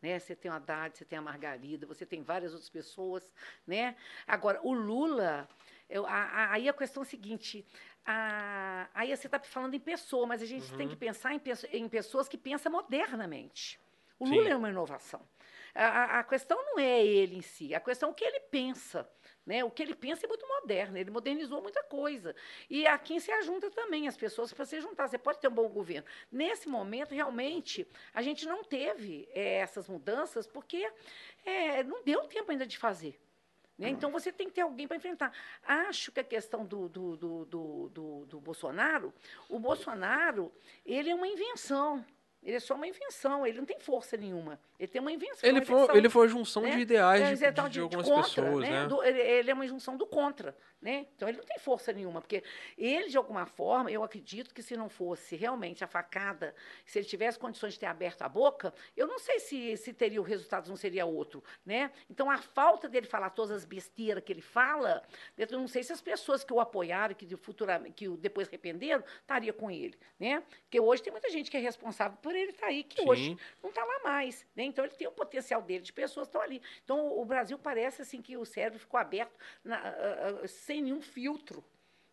Né? Você tem o Haddad, você tem a Margarida, você tem várias outras pessoas. Né? Agora, o Lula, eu- a- a- aí a questão é a seguinte: a- aí você está falando em pessoa, mas a gente tem que pensar em, em pessoas que pensam modernamente. O Sim. Lula é uma inovação. A, a- questão não é ele em si, a questão é o que ele pensa. Né? O que ele pensa é muito moderno, ele modernizou muita coisa. E a quem se ajunta também, as pessoas para se juntar. Você pode ter um bom governo. Nesse momento, realmente, a gente não teve eh, essas mudanças porque eh, não deu tempo ainda de fazer. Né? Então, você tem que ter alguém para enfrentar. Acho que a questão do, do, do, do, do- Bolsonaro, o Bolsonaro, ele é uma invenção. Ele é só uma invenção, ele não tem força nenhuma. Ele tem uma invenção. Ele uma foi, invenção, ele foi a junção né? de ideais É, de, então, de- de algumas contra, pessoas, né? Do- ele, ele é uma junção do contra, né? Então ele não tem força nenhuma, porque ele, de alguma forma, eu acredito que se não fosse realmente a facada, se ele tivesse condições de ter aberto a boca, eu não sei se, se teria o resultado não seria outro, né? Então a falta dele falar todas as besteiras que ele fala, eu não sei se as pessoas que o apoiaram, que de futuramente, que o depois arrependeram, estaria com ele, né? Porque hoje tem muita gente que é responsável por ele estar aí, que Sim. hoje não está lá mais, né? Então ele tem o potencial dele de pessoas que estão ali. Então o Brasil parece assim que o cérebro ficou aberto na- ah, sem nenhum filtro,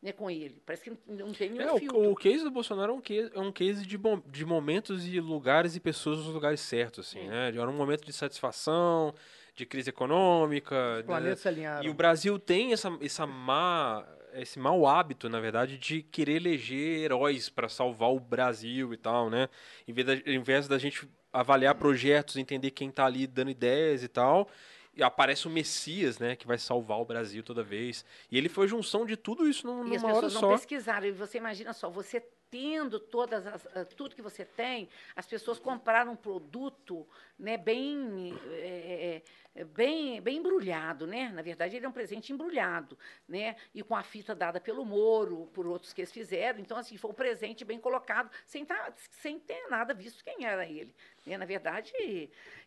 né, com ele. Parece que não tem nenhum É, filtro. o, o case do Bolsonaro é um case, é um case de, bom- de momentos e lugares e pessoas nos lugares certos, assim, É. né? Era um momento de satisfação, de crise econômica. Os né? planetas se alinharam. E o Brasil tem essa, essa má, esse mau hábito, na verdade, de querer eleger heróis para salvar o Brasil e tal, né? Em vez, da, em vez da gente avaliar projetos, entender quem tá ali dando ideias e tal, e aparece o Messias, né, que vai salvar o Brasil toda vez. E ele foi a junção de tudo isso num- E as numa hora pessoas não só. pesquisaram. E você imagina só, você tendo todas as, ah, tudo que você tem, as pessoas compraram um produto né, bem, é, bem, bem embrulhado, né? Na verdade, ele é um presente embrulhado, né? E com a fita dada pelo Moro, por outros que eles fizeram. Então, assim, foi um presente bem colocado, sem, tá, sem ter nada visto quem era ele. né? Na verdade,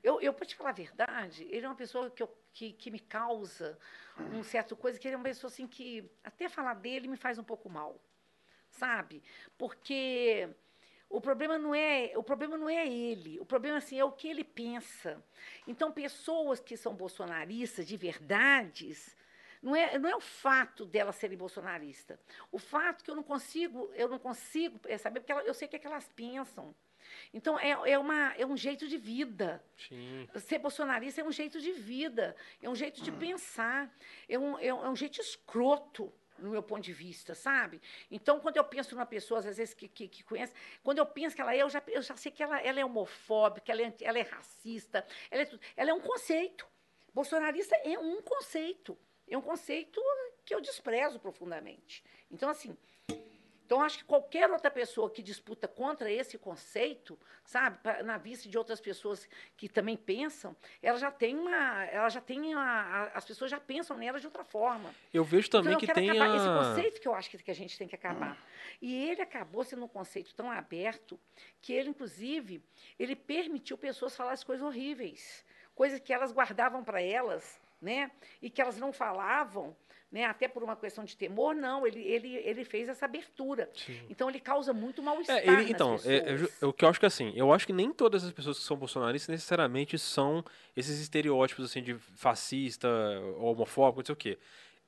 eu, eu para te falar a verdade, ele é uma pessoa que, eu, que, que me causa um certo coisa, que ele é uma pessoa assim que até falar dele me faz um pouco mal sabe? Porque o problema não é o problema não é ele, o problema assim é o que ele pensa. Então pessoas que são bolsonaristas de verdades não é, não é o fato delas serem bolsonaristas. O fato que eu não consigo, eu não consigo é, saber, porque ela- eu sei o que, é que elas pensam. Então, é, é, uma, é um jeito de vida. Sim. Ser bolsonarista é um jeito de vida, é um jeito de pensar, é um, é um, é um jeito escroto, no meu ponto de vista, sabe? Então, quando eu penso numa pessoa, às vezes, que, que, que conhece, quando eu penso que ela é, eu já, eu já sei que ela, ela é homofóbica, ela é, ela é racista, ela é, ela é um conceito. Bolsonarista é um conceito. É um conceito que eu desprezo profundamente. Então, assim, então, acho que qualquer outra pessoa que disputa contra esse conceito, sabe, pra- na vista de outras pessoas que também pensam, ela já tem uma, ela já tem a, a- as pessoas já pensam nela de outra forma. Eu vejo também então, eu que tem acabar esse a... conceito que eu acho que, que a gente tem que acabar. E ele acabou sendo um conceito tão aberto que ele, inclusive, ele permitiu pessoas falarem coisas horríveis, coisas que elas guardavam para elas, né, e que elas não falavam. Né, até por uma questão de temor, não, ele, ele, ele fez essa abertura. Sim. Então ele causa muito mal-estar. É, ele, então, é, é é o que eu acho que assim, eu acho que nem todas as pessoas que são bolsonaristas necessariamente são esses estereótipos assim de fascista, homofóbico, não sei o quê.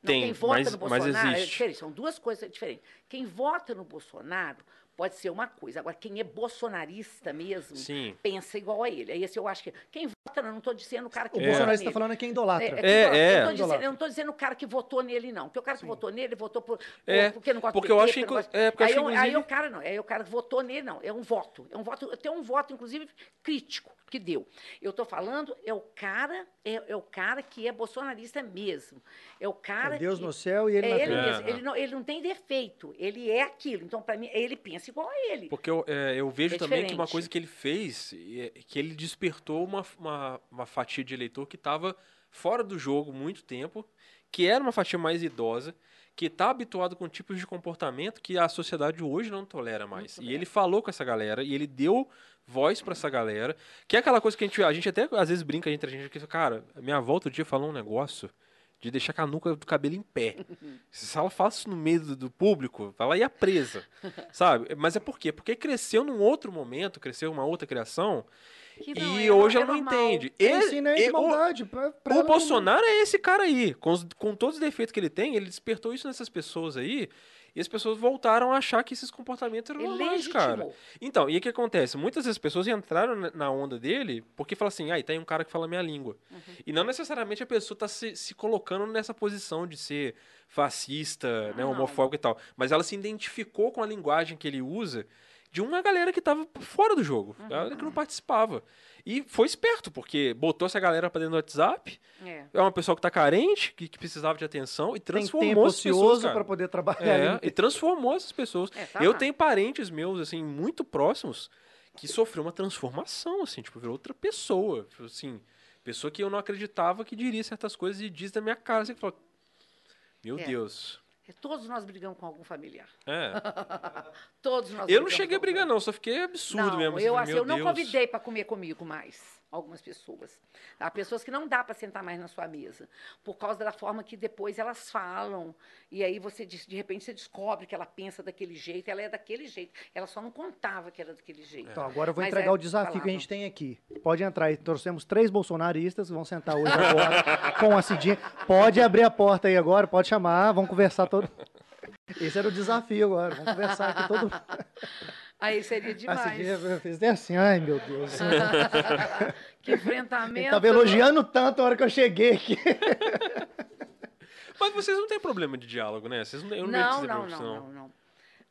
Não, Tem, quem vota mas, no mas Bolsonaro é existe. diferente, são duas coisas diferentes. Quem vota no Bolsonaro pode ser uma coisa, agora quem é bolsonarista mesmo, Sim. pensa igual a ele. Aí esse eu acho que. Quem vota, não estou dizendo o cara que O É. vota bolsonarista está falando é quem idolatra. É, é, É, que eu- é. Eu, tô dizendo, eu não estou dizendo o cara que votou nele, não. Porque o cara que votou nele, votou por, por- É, porque não gosta porque do eu PT, acho não gosta- é, porque eu aí, acho, eu- aí o cara não, é o cara que votou nele, não. É um voto. É um voto, tem um voto, inclusive, crítico que deu. Eu estou falando, é o cara, é, é o cara que é bolsonarista mesmo. É o cara. É Deus que, no céu e ele é na ele terra. mesmo. É. Ele não, ele não tem defeito. Ele é aquilo. Então, para mim, ele pensa igual a ele. Porque eu, é, eu vejo É também que uma coisa que ele fez, é que ele despertou uma, uma, uma fatia de eleitor que estava fora do jogo muito tempo, que era uma fatia mais idosa, que está habituado com tipos de comportamento que a sociedade hoje não tolera mais. E tolera. ele falou com essa galera, e ele deu voz para essa galera, que é aquela coisa que a gente, a gente até às vezes brinca entre a gente, que, cara, minha avó outro dia falou um negócio de deixar a canuca do cabelo em pé. Se ela faz isso no meio do, público, ela ia presa, sabe? Mas é por quê? Porque cresceu num outro momento, cresceu uma outra criação, não e hoje ela não entende. Ele Ele- ele- maldade. pra- pra o não- Bolsonaro é esse cara aí, com, os- com todos os defeitos que ele tem, ele despertou isso nessas pessoas aí, e as pessoas voltaram a achar que esses comportamentos eram Ele normais, cara. Então, e o que acontece? Muitas das pessoas entraram na- onda dele porque falam assim, ah, tem um cara que fala minha língua. Uhum. E não necessariamente a pessoa está se, se colocando nessa posição de ser fascista, né, Não. homofóbico e tal. Mas ela se identificou com a linguagem que ele usa de uma galera que estava fora do jogo, Uhum. galera que não participava. E foi esperto, porque botou essa galera pra dentro do WhatsApp, É. é uma pessoa que tá carente, que, que precisava de atenção, e Tem tempo transformou essas pessoas, para poder trabalhar. É, e transformou essas pessoas. É, tá eu lá. tenho parentes meus, assim, muito próximos, que sofreu uma transformação, assim, tipo, virou outra pessoa. Tipo, assim, pessoa que eu não acreditava que diria certas coisas e diz na minha cara, assim, que fala, meu É. Deus. Todos nós brigamos com algum familiar. É. Todos nós Eu não cheguei a brigar, não, só fiquei absurdo não, mesmo. Eu, assim, assim, meu eu não Deus. convidei para comer comigo mais algumas pessoas. Há pessoas que não dá para sentar mais na sua mesa, por causa da forma que depois elas falam. E aí você, de, repente, você descobre que ela pensa daquele jeito, ela é daquele jeito. Ela só não contava que era daquele jeito. Então, agora eu vou Mas entregar é, o desafio que a gente tem aqui. Pode entrar aí. Trouxemos três bolsonaristas vão sentar hoje agora com a Cidinha. Pode abrir a porta aí agora, pode chamar, vamos conversar todo. Esse era o desafio agora. Vamos conversar aqui todo. Aí seria A demais. Fez até assim, ai meu Deus. que enfrentamento. Ele tava elogiando tanto a hora que eu cheguei aqui. Mas vocês não têm problema de diálogo, né? Vocês não, eu não, Não, não, não, não, não.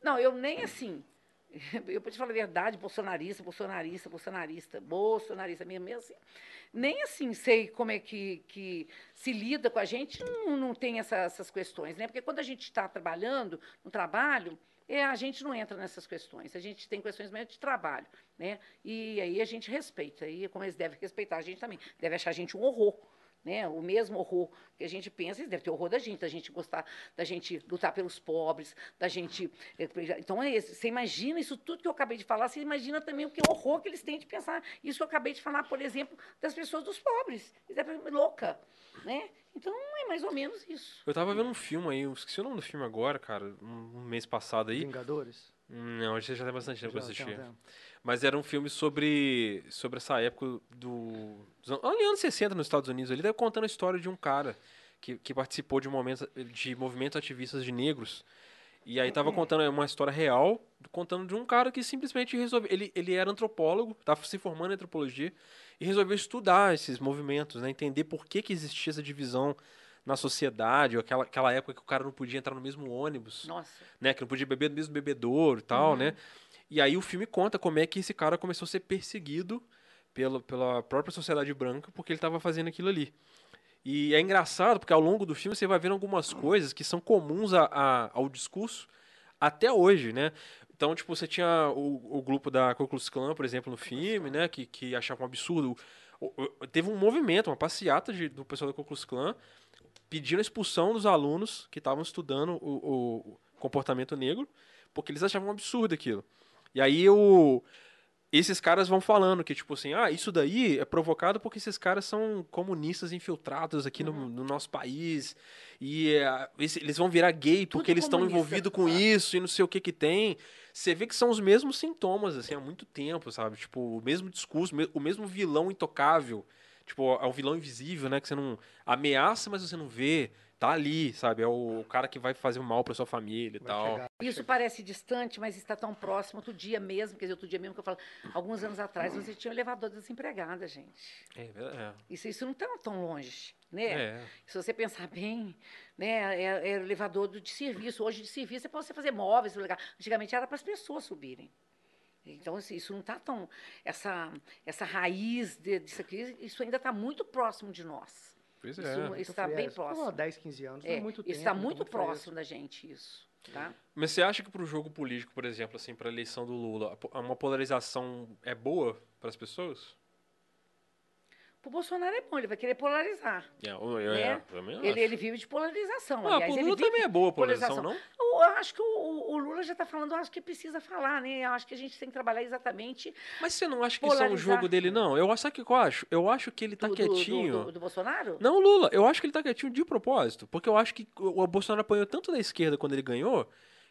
Não, eu nem assim. Eu vou te falar a verdade, bolsonarista, bolsonarista, bolsonarista, bolsonarista mesmo, mesmo assim. Nem assim sei como é que, que se lida com a gente, não, não tem essa- essas questões, né? Porque quando a gente está trabalhando no trabalho, é, a gente não entra nessas questões. A gente tem questões mesmo de trabalho, né? E aí a gente respeita. E como eles devem respeitar a gente também. Deve achar a gente um horror. Né? O mesmo horror que a gente pensa, eles devem ter horror da gente, da gente gostar, da gente lutar pelos pobres, da gente. eh, Então, é esse. Você imagina isso tudo que eu acabei de falar, você imagina também o que horror que eles têm de pensar. Isso que eu acabei de falar, por exemplo, das pessoas dos pobres. Eles devem louca. Né? Então, é mais ou menos isso. Eu tava vendo um filme aí, eu esqueci o nome do filme agora, cara, um, um mês passado aí. Vingadores? Não, você já tem bastante tempo pra Já, assistir. tem, tem. Mas era um filme sobre, sobre essa época do. dos an- ali anos 60 nos Estados Unidos. Ele tava contando a história de um cara que, que participou de, momentos, de movimentos ativistas de negros. E aí tava contando uma história real, contando de um cara que simplesmente resolveu. Ele, ele era antropólogo, estava se formando em antropologia, e resolveu estudar esses movimentos, né? Entender por que, que existia essa divisão na sociedade, ou aquela, aquela época que o cara não podia entrar no mesmo ônibus Nossa. né? Que não podia beber do mesmo bebedouro e tal, né? E aí o filme conta como é que esse cara começou a ser perseguido pela, pela própria sociedade branca porque ele estava fazendo aquilo ali. E é engraçado porque ao longo do filme você vai vendo algumas coisas que são comuns a, a- ao discurso até hoje, né? Então, tipo, você tinha o, o grupo da Ku Klux Klan, por exemplo, no filme, né? Que, que achava um absurdo. Teve um movimento, uma passeata de- do pessoal da Ku Klux Klan pedindo a expulsão dos alunos que estavam estudando o, o comportamento negro, porque eles achavam um absurdo aquilo. E aí o, esses caras vão falando que, tipo assim, ah, isso daí é provocado porque esses caras são comunistas infiltrados aqui no, no nosso país. E é, esse- eles vão virar gay porque Tudo eles estão envolvidos com isso e não sei o que que tem. Você vê que são os mesmos sintomas, assim, há muito tempo, sabe? Tipo, o mesmo discurso, o mesmo vilão intocável. Tipo, é um vilão invisível, né? Que você não ameaça, mas você não vê. Tá ali, sabe? É o, cara que vai fazer o mal pra sua família e Vai tal. chegar. Isso parece distante, mas está tão próximo. Outro dia mesmo, quer dizer, outro dia mesmo que eu falo, alguns anos atrás, você tinha o elevador das empregadas, gente. É, é. Isso, isso não está tão longe, né? é. Se você pensar bem, né, é, é o elevador do, de serviço. Hoje, de serviço, é para você fazer móveis. lugar. Antigamente era para as pessoas subirem. Então, assim, isso não está tão. Essa, essa raiz de- disso aqui, isso ainda está muito próximo de nós. Pois é. isso está Muito bem. Pô, próximo. 10, 15 anos, não É, é muito tempo. isso está né? muito próximo da gente, isso. Tá? Mas você acha que pro jogo político, por exemplo, assim, pra eleição do Lula, a uma polarização é boa para as pessoas? O Bolsonaro é bom, ele vai querer polarizar. É, eu, Né? é, eu. Ele, ele vive de polarização. ah, aliás, pro Lula também é boa a polarização, polarização. não? Eu acho que o, o- Lula já está falando, eu acho que precisa falar, né? Eu acho que a gente tem que trabalhar exatamente Mas você não acha que isso é um jogo dele, não? Eu acho, sabe o que eu acho? Eu acho que ele tá do, do- do- quietinho. do- do Bolsonaro. Não, Lula, eu acho que ele tá quietinho de propósito. Porque eu acho que o o Bolsonaro apanhou tanto da esquerda quando ele ganhou,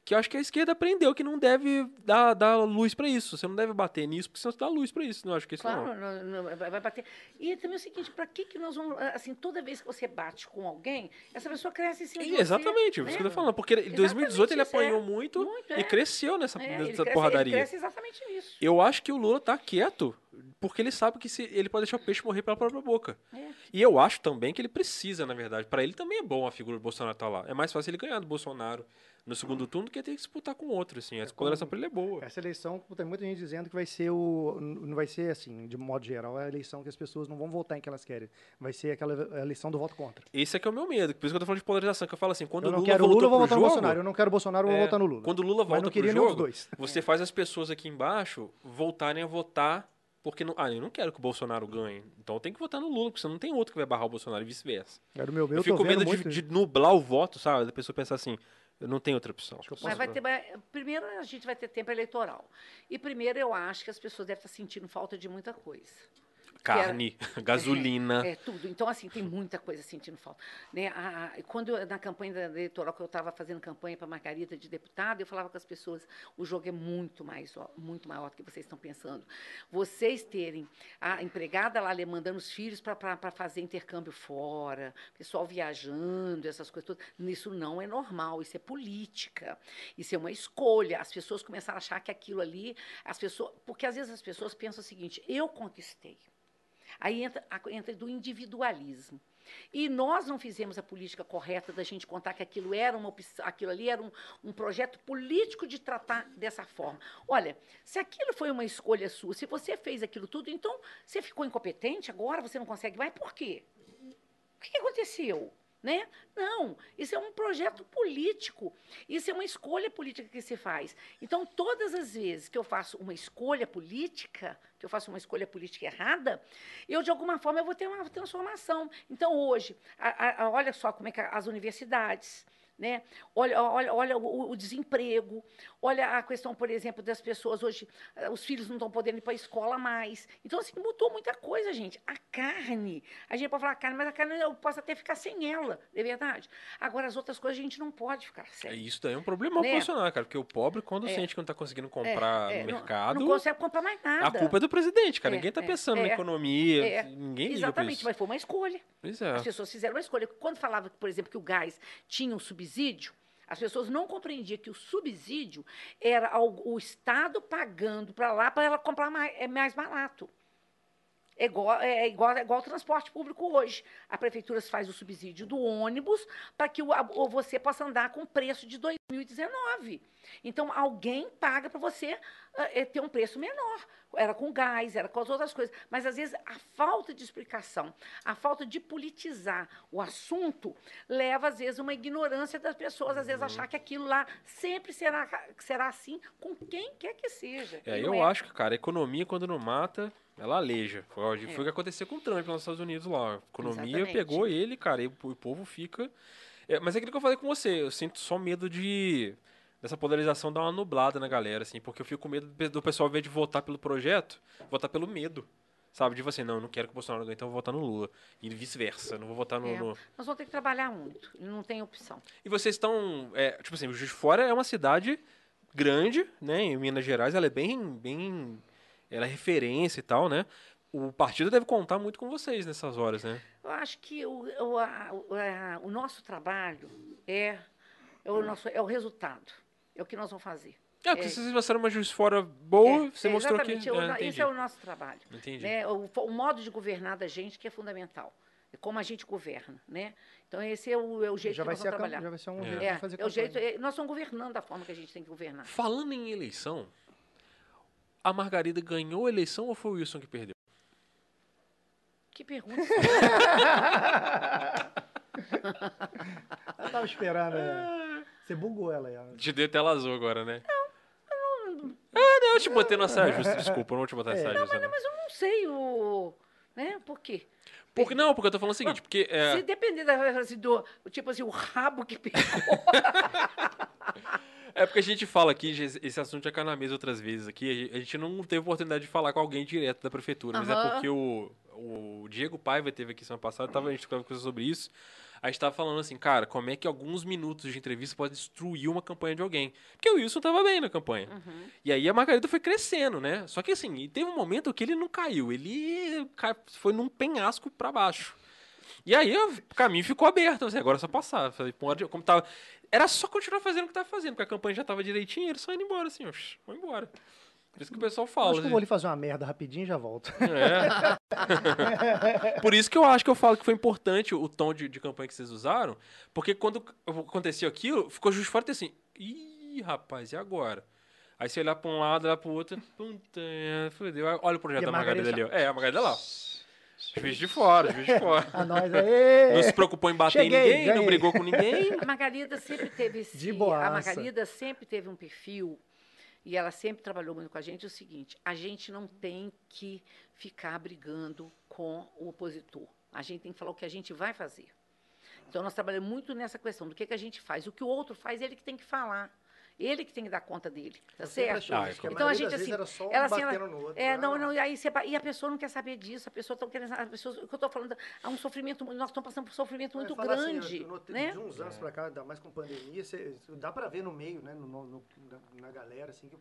que eu acho que a esquerda aprendeu que não deve dar, dar luz pra isso. Você não deve bater nisso, porque senão você dá luz pra isso. Não acho que isso Claro, não. não- não- vai bater. E também é o seguinte, para que, que nós vamos. Assim, toda vez que você bate com alguém, essa pessoa cresce em cima de E você. exatamente, é né? isso que eu tô falando. Porque em 2018 ele é. apanhou muito, Muito, e é. cresceu nessa, É, ele nessa cresce, porradaria. Ele cresce exatamente nisso. Eu acho que o Lula tá quieto porque ele sabe que se, ele pode deixar o peixe morrer pela própria boca. É. E eu acho também que ele precisa, na verdade. Pra ele também é bom a figura do Bolsonaro estar lá. É mais fácil ele ganhar do Bolsonaro no segundo turno do que ter que disputar com outro, assim. A coloração pra ele é boa. Essa eleição, tem muita gente dizendo que vai ser o. Não vai ser assim, de modo geral, a eleição que as pessoas não vão votar em que elas querem. Vai ser aquela eleição do voto contra. Esse é que é o meu medo. Por isso que eu tô falando de polarização. Que eu falo assim, quando eu o não Lula quero Lula, eu vou votar no Bolsonaro. Eu não quero o Bolsonaro, eu vou É, votar no Lula. Quando o Lula Mas volta não queria pro nenhum jogo, dos dois. você faz as pessoas aqui embaixo voltarem a votar porque não, ah, eu não quero que o Bolsonaro ganhe. Então tenho que votar no Lula, porque você não tem outro que vai barrar o Bolsonaro e vice-versa. Era o meu, Eu, eu, fico com medo de, de nublar o voto, sabe? Da pessoa pensar assim, eu não tenho outra opção. que eu Mas vai ter, primeiro a gente vai ter tempo eleitoral. E primeiro eu acho que as pessoas devem estar sentindo falta de muita coisa. Carne, gasolina. É, tudo. Então, assim, tem muita coisa sentindo falta. Né? A- a- quando na campanha eleitoral, que eu estava fazendo campanha para Margarida de deputada, eu falava com as pessoas, o jogo é muito mais, ó, muito maior do que vocês estão pensando. Vocês terem a empregada lá mandando os filhos para fazer intercâmbio fora, pessoal viajando, essas coisas todas, isso não é normal, isso é política, isso é uma escolha. As pessoas começaram a achar que aquilo ali, as pessoas, porque às vezes as pessoas pensam o seguinte, eu conquistei. Aí entra, entra do individualismo. E nós não fizemos a política correta da gente contar que aquilo era uma aquilo ali era um, um projeto político de tratar dessa forma. Olha, se aquilo foi uma escolha sua, se você fez aquilo tudo, então você ficou incompetente, agora você não consegue mais, por quê? O que aconteceu? Né? Não, isso é um projeto político. Isso é uma escolha política que se faz. Então, todas as vezes que eu faço uma escolha política, que eu faço uma escolha política errada, eu, de alguma forma, eu vou ter uma transformação. Então, hoje, a- a- olha só como é que as universidades, né? Olha, olha, olha o, o desemprego, olha a questão, por exemplo, das pessoas hoje, eh, os filhos não estão podendo ir para a escola mais. Então, assim, mudou muita coisa, gente. A carne, a gente pode falar carne, mas a carne eu posso até ficar sem ela, é verdade. Agora, as outras coisas a gente não pode ficar É, sem. Isso daí é um problema Né? cara. Porque o pobre, quando É. sente que não tá conseguindo comprar É, no não- mercado, Não, consegue comprar mais nada. a culpa é do presidente, cara. É, Ninguém tá é, pensando na é, economia, é. ninguém Exatamente, mas foi uma escolha. É. As pessoas fizeram uma escolha. Quando falava, por exemplo, que o gás tinha um subsídio, as pessoas não compreendiam que o subsídio era o Estado pagando para lá para ela comprar mais, é mais barato. É igual, é igual, é igual ao transporte público hoje. A prefeitura faz o subsídio do ônibus para que o, a- o- você possa andar com preço de 2019. Então, alguém paga para você ah, eh, ter um preço menor. Era com gás, era com as outras coisas. Mas, às vezes, a falta de explicação, a falta de politizar o assunto, leva, às vezes, uma ignorância das pessoas, às Uhum. vezes, achar que aquilo lá sempre será, será assim com quem quer que seja. É, eu acho que, cara, a economia, quando não mata, ela aleija. Foi, o- foi o que aconteceu com o Trump lá nos Estados Unidos lá. A economia É. Exatamente. pegou ele, cara, e o, o povo fica. É, mas é aquilo que eu falei com você, eu sinto só medo de. Dessa polarização dar uma nublada na galera, assim, porque eu fico com medo do pessoal, ao invés de votar pelo projeto, votar pelo medo. Sabe? De você, não, eu não quero que o Bolsonaro ganhe, então eu vou votar no Lula. E vice-versa, não vou votar no- É. no, Nós vamos ter que trabalhar muito, não tem opção. E vocês estão. é, tipo assim, Juiz de Fora é uma cidade grande, né? Em Minas Gerais, ela é bem. bem ela é referência e tal, né? O partido deve contar muito com vocês nessas horas, né? Eu acho que o, o, a- o- a- o nosso trabalho é, é, o nosso, é o resultado, é o que nós vamos fazer. É, porque É. vocês mostraram uma Juiz Fora boa, É, você é, mostrou que. exatamente, o- é, esse entendi. é o nosso trabalho. Entendi. né? O, o modo de governar da gente que é fundamental. É como a gente governa, né? Então esse é o, é o jeito Já que vai, nós vamos trabalhar. já vai ser um É. jeito É, de fazer é o jeito, é- nós estamos governando da forma que a gente tem que governar. Falando em eleição, a Margarida ganhou a eleição ou foi o Wilson que perdeu? Que pergunta. Ela tava esperando. é. Você bugou ela. ela. Te dei tela azul agora, né? Não, Ah, não, eu te botei na saia justa. Desculpa, eu não vou te botar na É. saia justa. Não, Mas eu não sei o. Né? Por quê? Porque, não, porque eu tô falando o seguinte, porque. é, Se depender da, assim, do. Tipo assim, o rabo que pegou. É porque a gente fala aqui, esse assunto já caiu na mesa outras vezes aqui, a gente não teve oportunidade de falar com alguém direto da prefeitura, mas é porque o, o Diego Paiva teve aqui semana passada, tava, a gente tava conversando sobre isso, a gente tava falando assim, cara, como é que alguns minutos de entrevista pode destruir uma campanha de alguém? Porque o Wilson tava bem na campanha. Uhum. E aí a Margarida foi crescendo, né? Só que assim, teve um momento que ele não caiu, ele foi num penhasco pra baixo. E aí o caminho ficou aberto, assim, agora é só passar. Falei, Como tava, era só continuar fazendo o que tava fazendo, porque a campanha já tava direitinho, ele só indo embora, assim, ó, vou embora. Por isso que o pessoal Eu fala. Acho que eu né? vou ali fazer uma merda rapidinho e já volto. É. Por isso que eu acho que eu falo que foi importante o tom de, de campanha que vocês usaram, porque quando aconteceu aquilo, ficou justo fora ter assim, ih, rapaz, e agora? Aí você olhar pra um lado, olhar pro outro, puta, fudeu. Olha o projeto da Margarida ali, ó. É, a Margarida lá. Juiz de fora, juiz de fora. A nós aí. Não se preocupou em bater em Cheguei, ninguém, não ganhei. brigou com ninguém. A Margarida sempre teve esse. De a. Margarida sempre teve um perfil e ela sempre trabalhou muito com a gente. É o seguinte: a gente não tem que ficar brigando com o opositor. A gente tem que falar o que a gente vai fazer. Então nós trabalhamos muito nessa questão do que, que a gente faz. O que o outro faz, ele que tem que falar. Ele que tem que dar conta dele, tá certo? Ah, é claro. Então a gente assim, era só um ela, assim, ela- no outro. É, né? não, não, e aí você, e a pessoa não quer saber disso, a pessoa tá querendo, a pessoa, o que eu estou falando, há um sofrimento, nós estamos passando por um sofrimento Eu muito assim, grande, eu notei- né? De uns anos pra cá, ainda mais com pandemia, você- dá pra ver no meio, né? No, no- na, na galera, assim, que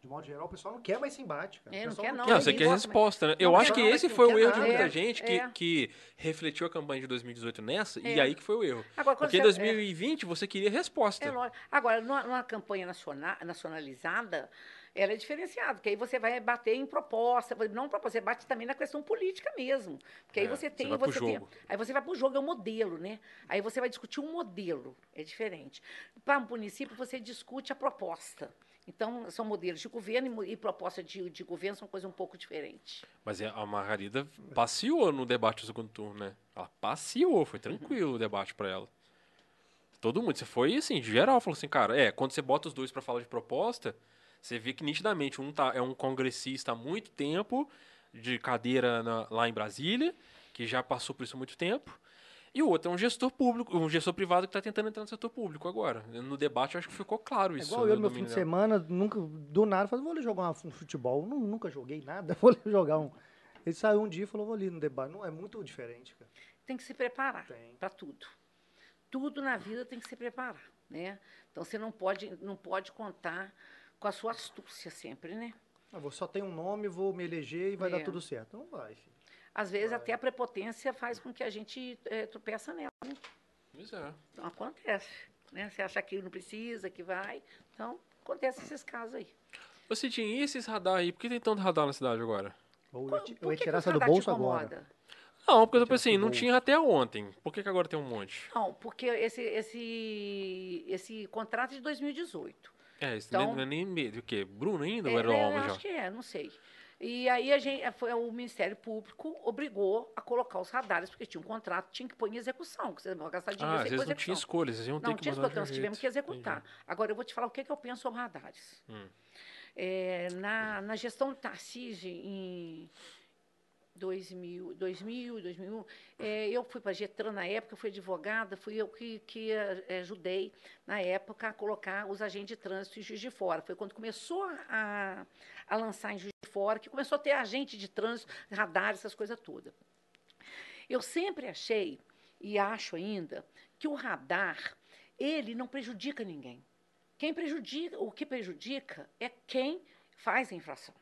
de modo geral o pessoal não quer mais esse embate, cara. É, não quer não, Não, você quer gosta, mas- resposta, né? Eu Não, acho não, que mas esse não foi o quer erro de nada. muita É, gente que, é. que refletiu a campanha de 2018 nessa, e É. aí que foi o erro. Agora, Porque em você- 2020 você queria resposta. É lógico. Agora, numa, numa campanha naciona- nacionalizada, ela é diferenciada, porque aí você vai bater em proposta, não proposta, você bate também na questão política mesmo. Porque aí É, você você tem, pro você tem, aí você vai para o jogo, é um modelo, né? Aí você vai discutir um modelo, é diferente. Para o município, você discute a proposta. Então, são modelos de governo e proposta de, de governo são coisas um pouco diferentes. Mas a Margarida passeou no debate do segundo turno, né? Ela passeou, foi tranquilo o debate pra ela. Todo mundo, você foi assim, de geral, falou assim, cara, é, quando você bota os dois pra falar de proposta, você vê que nitidamente um tá, é um congressista há muito tempo, de cadeira na- lá em Brasília, que já passou por isso há muito tempo, e o outro é um gestor público, um gestor privado que tá tentando entrar no setor público agora. No debate eu acho que ficou claro É isso. igual eu no no meu fim de dela. semana, nunca, do nada, falei, vou ali jogar um futebol. Nu- nunca joguei nada, vou ali jogar um. Ele saiu um dia e falou, vou ali no debate. Não, é muito diferente, cara. Tem que se preparar para tudo. Tudo na vida tem que se preparar, né? Então você não pode, não pode contar com a sua astúcia sempre, né? Ah, vou só ter um nome, vou me eleger e vai É. dar tudo certo. Não vai, filho. Às vezes até a prepotência faz com que a gente eh, tropeça nela. né? Pois é. Então acontece, né? Você acha que não precisa, que vai. Então acontece esses casos aí. Ô Cidinho, e esses radar aí? Por que tem tanto radar na cidade agora? Ou Por- eu, ti- eu ia tirar o essa do te bolso agora. Não, porque eu tô do não tinha até ontem. Por que, que agora tem um monte? Não, porque esse, esse, esse contrato é de 2018. É, isso Então- não é nem medo. O quê? Bruno ainda É, ou era nova eu já? acho que é, não sei. E aí a gente, foi, o Ministério Público obrigou a colocar os radares, porque tinha um contrato, tinha que pôr em execução, que você não vai gastar dinheiro Ah, sem às pôr vezes não execução. tinha escolha, vocês iam ter Não, que tinha escolha, nós tivemos que executar. Agora eu vou te falar o que, que eu penso sobre radares. Hum. É, na, na gestão de Tarcísio, em 2000, 2000 2001, é, eu fui para a Getran na época, fui advogada, fui eu que, que eh, ajudei, na época, a colocar os agentes de trânsito em Juiz de Fora. Foi quando começou a, a lançar em Juiz de Fora, que começou a ter agente de trânsito, radar, essas coisas todas. Eu sempre achei, e acho ainda, que o radar, ele não prejudica ninguém. Quem prejudica, o que prejudica é quem faz a infração.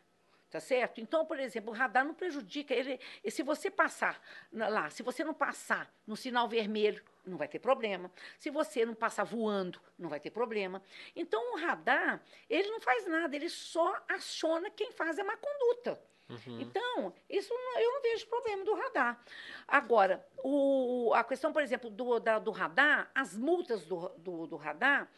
Tá certo? Então, por exemplo, o radar não prejudica. Ele, e se você passar lá, se você não passar no sinal vermelho, não vai ter problema. Se você não passar voando, não vai ter problema. Então, o radar, ele não faz nada, ele só aciona quem faz a má conduta. Uhum. Então, isso não- eu não vejo problema do radar. Agora, o, a questão, por exemplo, do, da- do radar, as multas do, do, do radar,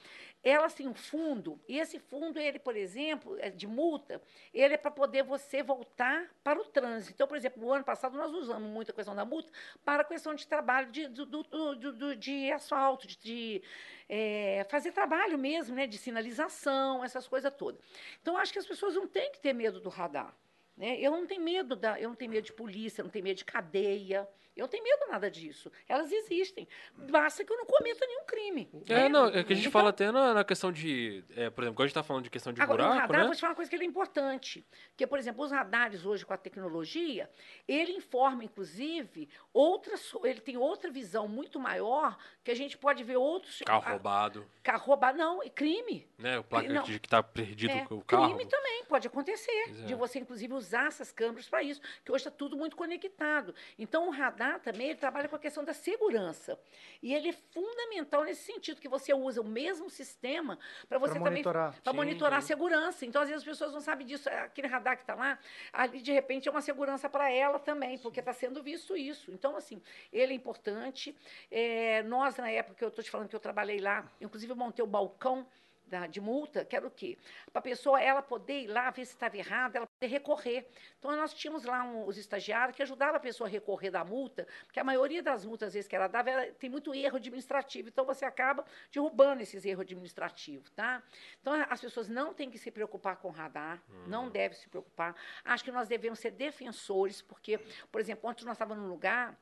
elas têm um fundo, e esse fundo, ele, por exemplo, é de multa, ele é para poder você voltar para o trânsito. Então, por exemplo, no ano passado nós usamos muito a questão da multa para a questão de trabalho de, do, do- do- de asfalto, de, de, eh, fazer trabalho mesmo, né, de sinalização, essas coisas todas. Então, acho que as pessoas não têm que ter medo do radar. Né? Eu não tenho medo da, eu não tenho medo de polícia, eu não tenho medo de cadeia, eu não tenho medo nada disso. Elas existem. Basta que eu não cometa nenhum crime. É, né? não, é que a gente Então, fala até na, na questão de. é, por exemplo, quando a gente tá falando de questão de Agora, o buraco, radar, né? vou te falar uma coisa que ele é importante. Porque, por exemplo, os radares hoje com a tecnologia, ele informa, inclusive, outras, ele tem outra visão muito maior, que a gente pode ver outros. Carro a- roubado, Carro roubado, não, e crime. né? O placa Não. de que tá perdido É, o carro. Crime também pode acontecer, Pois é. de você, inclusive, usar essas câmeras para isso, que hoje está tudo muito conectado. Então, o radar, também, ele trabalha com a questão da segurança. E ele é fundamental nesse sentido, que você usa o mesmo sistema para você Pra também monitorar. para monitorar a segurança. Então, às vezes, as pessoas não sabem disso. Aquele radar que está lá, ali, de repente, é uma segurança para ela também, porque está sendo visto isso. Então, assim, ele é importante. É, nós, na época que eu estou te falando que eu trabalhei lá, inclusive eu montei o balcão da- de multa, que era o quê? Para a pessoa ela poder ir lá ver se estava errado, ela poder recorrer. Então, nós tínhamos lá um- os estagiários que ajudavam a pessoa a recorrer da multa, porque a maioria das multas, às vezes, que ela dava, era- tem muito erro administrativo. Então, você acaba derrubando esses erros administrativos, tá? Então, as pessoas não têm que se preocupar com radar, não devem se preocupar. Acho que nós devemos ser defensores, porque, por exemplo, ontem nós estávamos num lugar,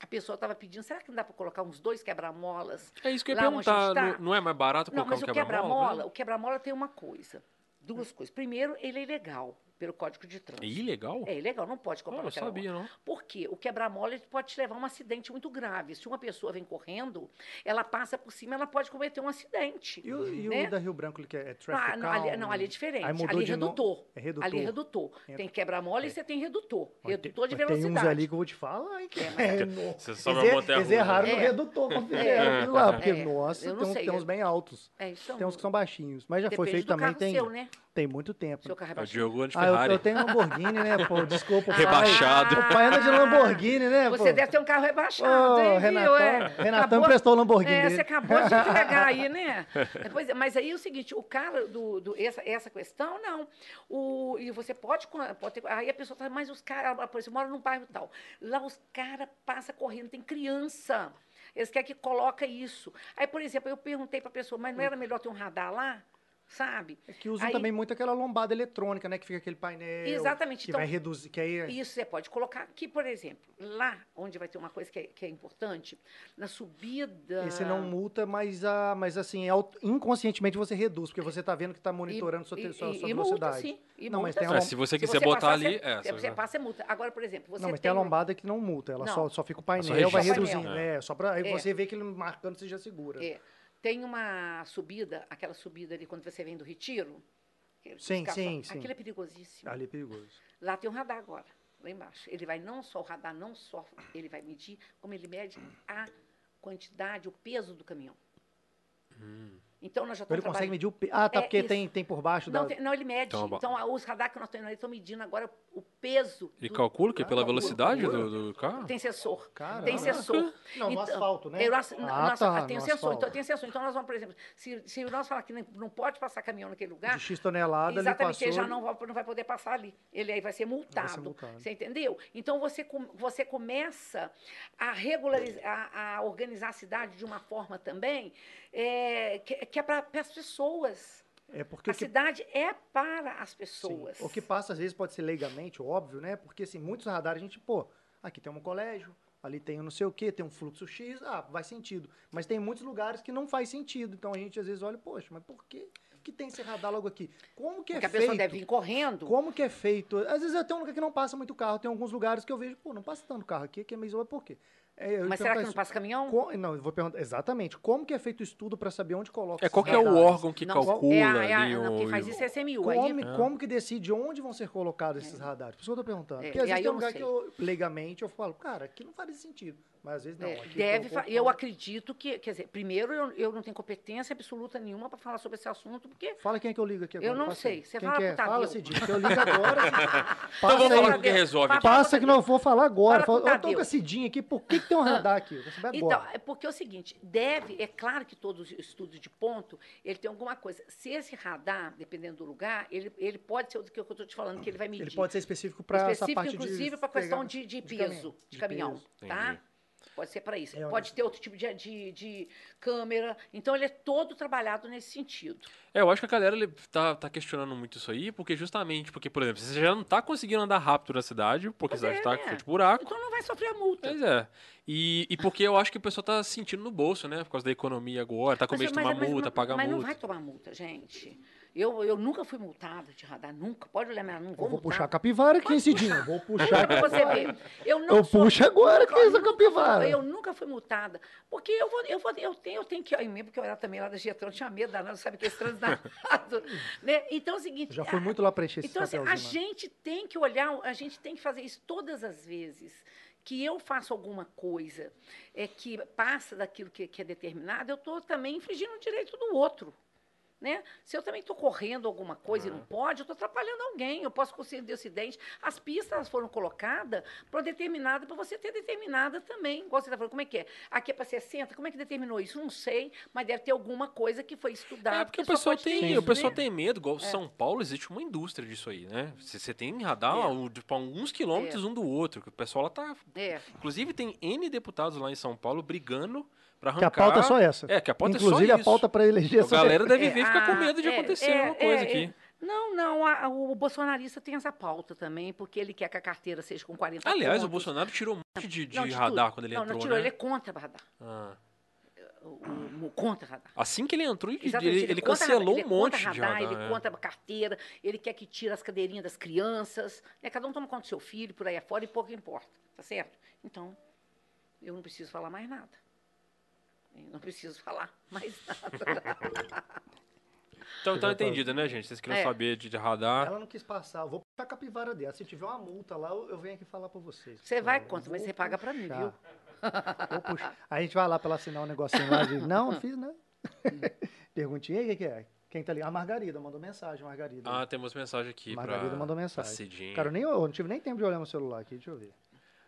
a pessoa estava pedindo, será que não dá para colocar uns dois quebra-molas É isso que eu ia perguntar. tá? Não, não é mais barato não, colocar mas um o quebra-mola? o quebra-mola tem uma coisa, duas coisas. Primeiro, ele é ilegal pelo Código de É Trânsito. ilegal? É ilegal, não pode Ah, comprar eu um quebra-mola. sabia, não. Por quê? O quebra-mola pode te levar a um acidente muito grave. Se uma pessoa vem correndo, ela passa por cima, ela pode cometer um acidente. E o, e o né? da Rio Branco, ele que é, é Ah, traffic não, ali, count? não, ali é diferente. Ali é no- redutor. É redutor. Ali é redutor. Entra. Tem quebra-mola e É. você tem redutor. Mas Redutor tem, de mas Tem uns velocidade. ali que eu vou te falar, hein, que É, é, no- Você sobe eles a montanha Eles erraram no É. redutor quando fizeram aquilo lá, porque, É. nossa, Eu não tem, tem uns eu- bem altos. É, isso Tem uns que são baixinhos, mas já foi feito também, tem, seu, né? Tem muito tempo. Seu carro é É o. Diogo anda de Ah, eu, Ferrari. eu tenho Lamborghini, né, pô? Desculpa. pai- Rebaixado. O pai anda de Lamborghini, né, pô? Você deve ter um carro rebaixado, Ô, hein, viu? Renatão, É. Renatão Acabou- emprestou o Lamborghini É, dele. você acabou de entregar aí, né? Pois é, mas aí é o seguinte, o cara do, do- essa, essa questão, não. O, e você pode, pode ter, aí a pessoa fala, mas os caras, por exemplo, mora num bairro tal. Lá os caras passam correndo, tem criança. Eles querem que coloca isso. Aí, por exemplo, eu perguntei para a pessoa, mas não era melhor ter um radar lá? Sabe? É que usam Aí- também muito aquela lombada eletrônica, né? Que fica aquele painel. Exatamente, Que então- vai reduzir. Que aí é- Isso você pode colocar aqui, por exemplo, lá onde vai ter uma coisa que é, que é importante, na subida. Esse não multa, mas, a, mas assim, auto- inconscientemente você reduz, porque você está vendo que está monitorando sua, te- sua, sua e velocidade. Multa, sim, e Não, mas multa, tem a sim. É, se você Se quiser você botar passar, ali. Você, É, você, você- passa, é multa. Agora, por exemplo, você não, mas tem a um- lombada que não multa, ela Não. só, só fica o Só painel, vai registra. reduzindo. Painel. É, só para aí É. você ver que ele marcando seja segura. É, tem uma subida, aquela subida ali quando você vem do retiro. Sim, sim, sim. Aquilo é perigosíssimo. Ali é perigoso. Lá tem um radar agora, lá embaixo. Ele vai não só o radar, não só ele vai medir, como ele mede a quantidade, o peso do caminhão. Então nós já Então ele estamos consegue trabalhando. medir o peso. Ah, tá, É, porque isso. tem, tem por baixo Não, da. tem- não, ele mede. Então, Então, a- os radar que nós estamos estão medindo agora o peso. Ele do- calcula que pela calcula, velocidade do, do carro? Tem sensor. Caramba. Tem sensor. Não, no asfalto, né? Eu, ass- Ah, nossa, tá, tem no sensor. asfalto. Então, tem sensor. Então, nós vamos, por exemplo, se, se nós falar que não, pode passar caminhão naquele lugar, De X tonelada exatamente, passou. ele já não vai, não vai poder passar ali. Ele aí vai ser multado. multado. Você entendeu? Então, você, com- você começa a regularizar, a, a organizar a cidade de uma forma também é, que, que é para as pessoas. É porque A que, cidade é para as sim, pessoas. o que passa às vezes pode ser leigamente, óbvio, né? Porque assim, muitos radares a gente, pô, aqui tem um colégio, ali tem um não sei o quê, tem um fluxo X, ah, faz sentido. Mas tem muitos lugares que não faz sentido. Então a gente às vezes olha, poxa, mas por que, que tem esse radar logo aqui? Como que Porque é a pessoa feito? deve vir correndo. Como que é feito? Às vezes tenho um lugar que não passa muito carro, tem alguns lugares que eu vejo, pô, não passa tanto carro aqui, que é meio por quê? É, Mas será que não passa caminhão? Co- Não, eu vou perguntar exatamente. Como que é feito o estudo para saber onde coloca É, qual que é o órgão que Não, calcula é a- é a- ali não, o... quem faz isso é a CMU. Como, Aí, como que decide onde vão ser colocados esses radares? Por isso que eu tô perguntando. É, Porque às vezes tem um lugar sei. que eu, legalmente, eu falo, cara, aqui não faz sentido. Mas às vezes não. É, aqui deve colocou eu acredito que, quer dizer, primeiro eu, eu não tenho competência absoluta nenhuma para falar sobre esse assunto, porque Fala quem é que eu ligo aqui agora. Eu não passa sei. Você quem fala que é? pro Tadeu. Fala, Cidinho, que eu ligo agora. Então vamos falar com quem resolve Passa que não vou falar agora. Fala Fala, eu tô com a Cidinha aqui, por que, que tem um radar aqui? Então, é porque é o seguinte, deve, é claro que todos os estudos de ponto, ele tem alguma coisa. Se esse radar, dependendo do lugar, ele, ele pode ser o que eu estou te falando, que ele vai medir. Ele pode ser específico para essa específico, parte de inclusive, para pegar- questão de, de peso, caminhão, de caminhão, peso. tá? Pode ser para isso. É, Pode ter outro tipo de, de, de câmera. Então, ele é todo trabalhado nesse sentido. É, eu acho que a galera ele tá, tá questionando muito isso aí, porque justamente, porque, por exemplo, você já não tá conseguindo andar rápido na cidade, porque Pois a cidade é, tá né? de buraco. Então, não vai sofrer a multa. Pois é. E, e porque eu acho que o pessoal tá sentindo no bolso, né? Por causa da economia agora, tá com medo de tomar multa, pagar mas multa. não vai tomar multa, gente. Eu, eu nunca fui multada de radar, nunca. Pode olhar, não vou, Eu vou puxar a capivara aqui, Cidinho? Vou puxar Pra você ver. Eu, não Eu sou- puxo agora que é essa capivara. Eu nunca fui multada. Porque eu vou, eu vou, eu tenho, eu tenho que ir mesmo, porque eu era também lá da Getron, tinha medo danado, sabe que esse trânsito danado. né? Então é o seguinte. Já fui muito lá preencher esse Então, assim, a gente tem que olhar, a gente tem que fazer isso todas as vezes que eu faço alguma coisa é que passa daquilo que, que é determinado, eu estou também infringindo o direito do outro. Né? Se eu também estou correndo alguma coisa uhum. e não pode, eu estou atrapalhando alguém, eu posso conseguir acidente. As pistas foram colocadas para determinada, para você ter determinada também. Igual você está falando, como é que é? Aqui é para 60, como é que determinou isso? Não sei, mas deve ter alguma coisa que foi estudada. É porque o pessoal, tem, isso, o pessoal né? tem medo, igual é. São Paulo, existe uma indústria disso aí, né? Você tem radar é. tipo, alguns quilômetros é. um do outro, que o pessoal lá tá. É. Inclusive, tem N deputados lá em São Paulo brigando Pra arrancar. Que a pauta é só essa. É, que a pauta Inclusive, é só isso. a pauta para eleger essa. A galera deve é, ver e ficar com medo de é, acontecer é, alguma coisa é, aqui. Não, não, a, o bolsonarista tem essa pauta também, porque ele quer que a carteira seja com 40 Aliás, pontos. o Bolsonaro tirou um monte de, de não, radar quando ele não, entrou, Não, tirou, né? ele é contra radar. Ah. O, o, contra radar. Assim que ele entrou, ele, ele, ele, ele cancelou radar, um monte radar, de radar. Ele é. contra carteira, ele quer que tire as cadeirinhas das crianças. Né? Cada um toma conta do seu filho, por aí afora, e pouco importa, tá certo? Então, eu não preciso falar mais nada. Não preciso falar mais nada. Então, então entendido, né, gente? Vocês queriam é. saber de, de, radar. Ela não quis passar. Eu vou puxar a capivara dela. Se tiver uma multa lá, eu venho aqui falar pra vocês. Você vai quanto? Mas você paga pra mim, viu? Vou puxar. A gente vai lá pra ela assinar um negocinho lá de. Não, não fiz, né? Perguntinha aí o que, que é. Quem tá ali? A Margarida mandou mensagem, Margarida. Ah, temos mensagem aqui. Margarida pra... mandou mensagem. Cidinha. Cara, eu, nem, eu não tive nem tempo de olhar meu celular aqui, deixa eu ver.